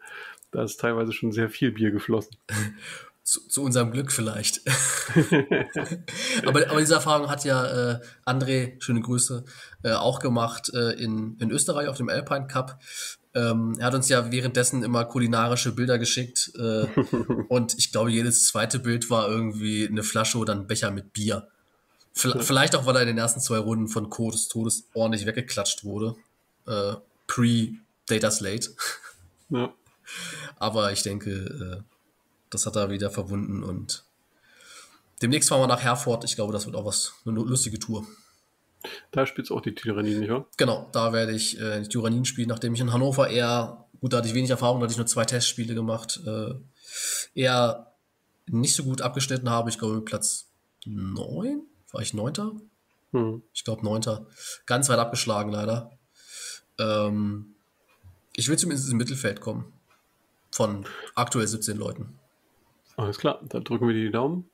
da ist teilweise schon sehr viel Bier geflossen. Zu, zu unserem Glück vielleicht. aber, aber diese Erfahrung hat ja äh, André, schöne Grüße, äh, auch gemacht äh, in, in Österreich auf dem Alpine Cup. Ähm, er hat uns ja währenddessen immer kulinarische Bilder geschickt äh, und ich glaube, jedes zweite Bild war irgendwie eine Flasche oder ein Becher mit Bier. Vielleicht auch, weil er in den ersten zwei Runden von Codes Todes ordentlich weggeklatscht wurde. Äh, Pre-Data Slate. Ja. Aber ich denke, äh, das hat er wieder verwunden und demnächst fahren wir nach Herford. Ich glaube, das wird auch was, eine lustige Tour. Da spielt es auch die Tyrannin, nicht wahr? Genau, da werde ich äh, die Tyrannin spielen, nachdem ich in Hannover eher, gut, da hatte ich wenig Erfahrung, da hatte ich nur zwei Testspiele gemacht, äh, eher nicht so gut abgeschnitten habe. Ich glaube, Platz 9 war ich Neunter? Hm. Ich glaube Neunter. Ganz weit abgeschlagen leider. Ähm, ich will zumindest ins Mittelfeld kommen. Von aktuell 17 Leuten. Alles klar, dann drücken wir die Daumen.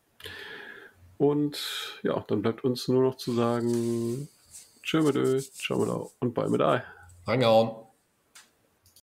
Und ja, dann bleibt uns nur noch zu sagen, tschö mit Ö, ciao mit Au und bye mit Ei. Reingehauen.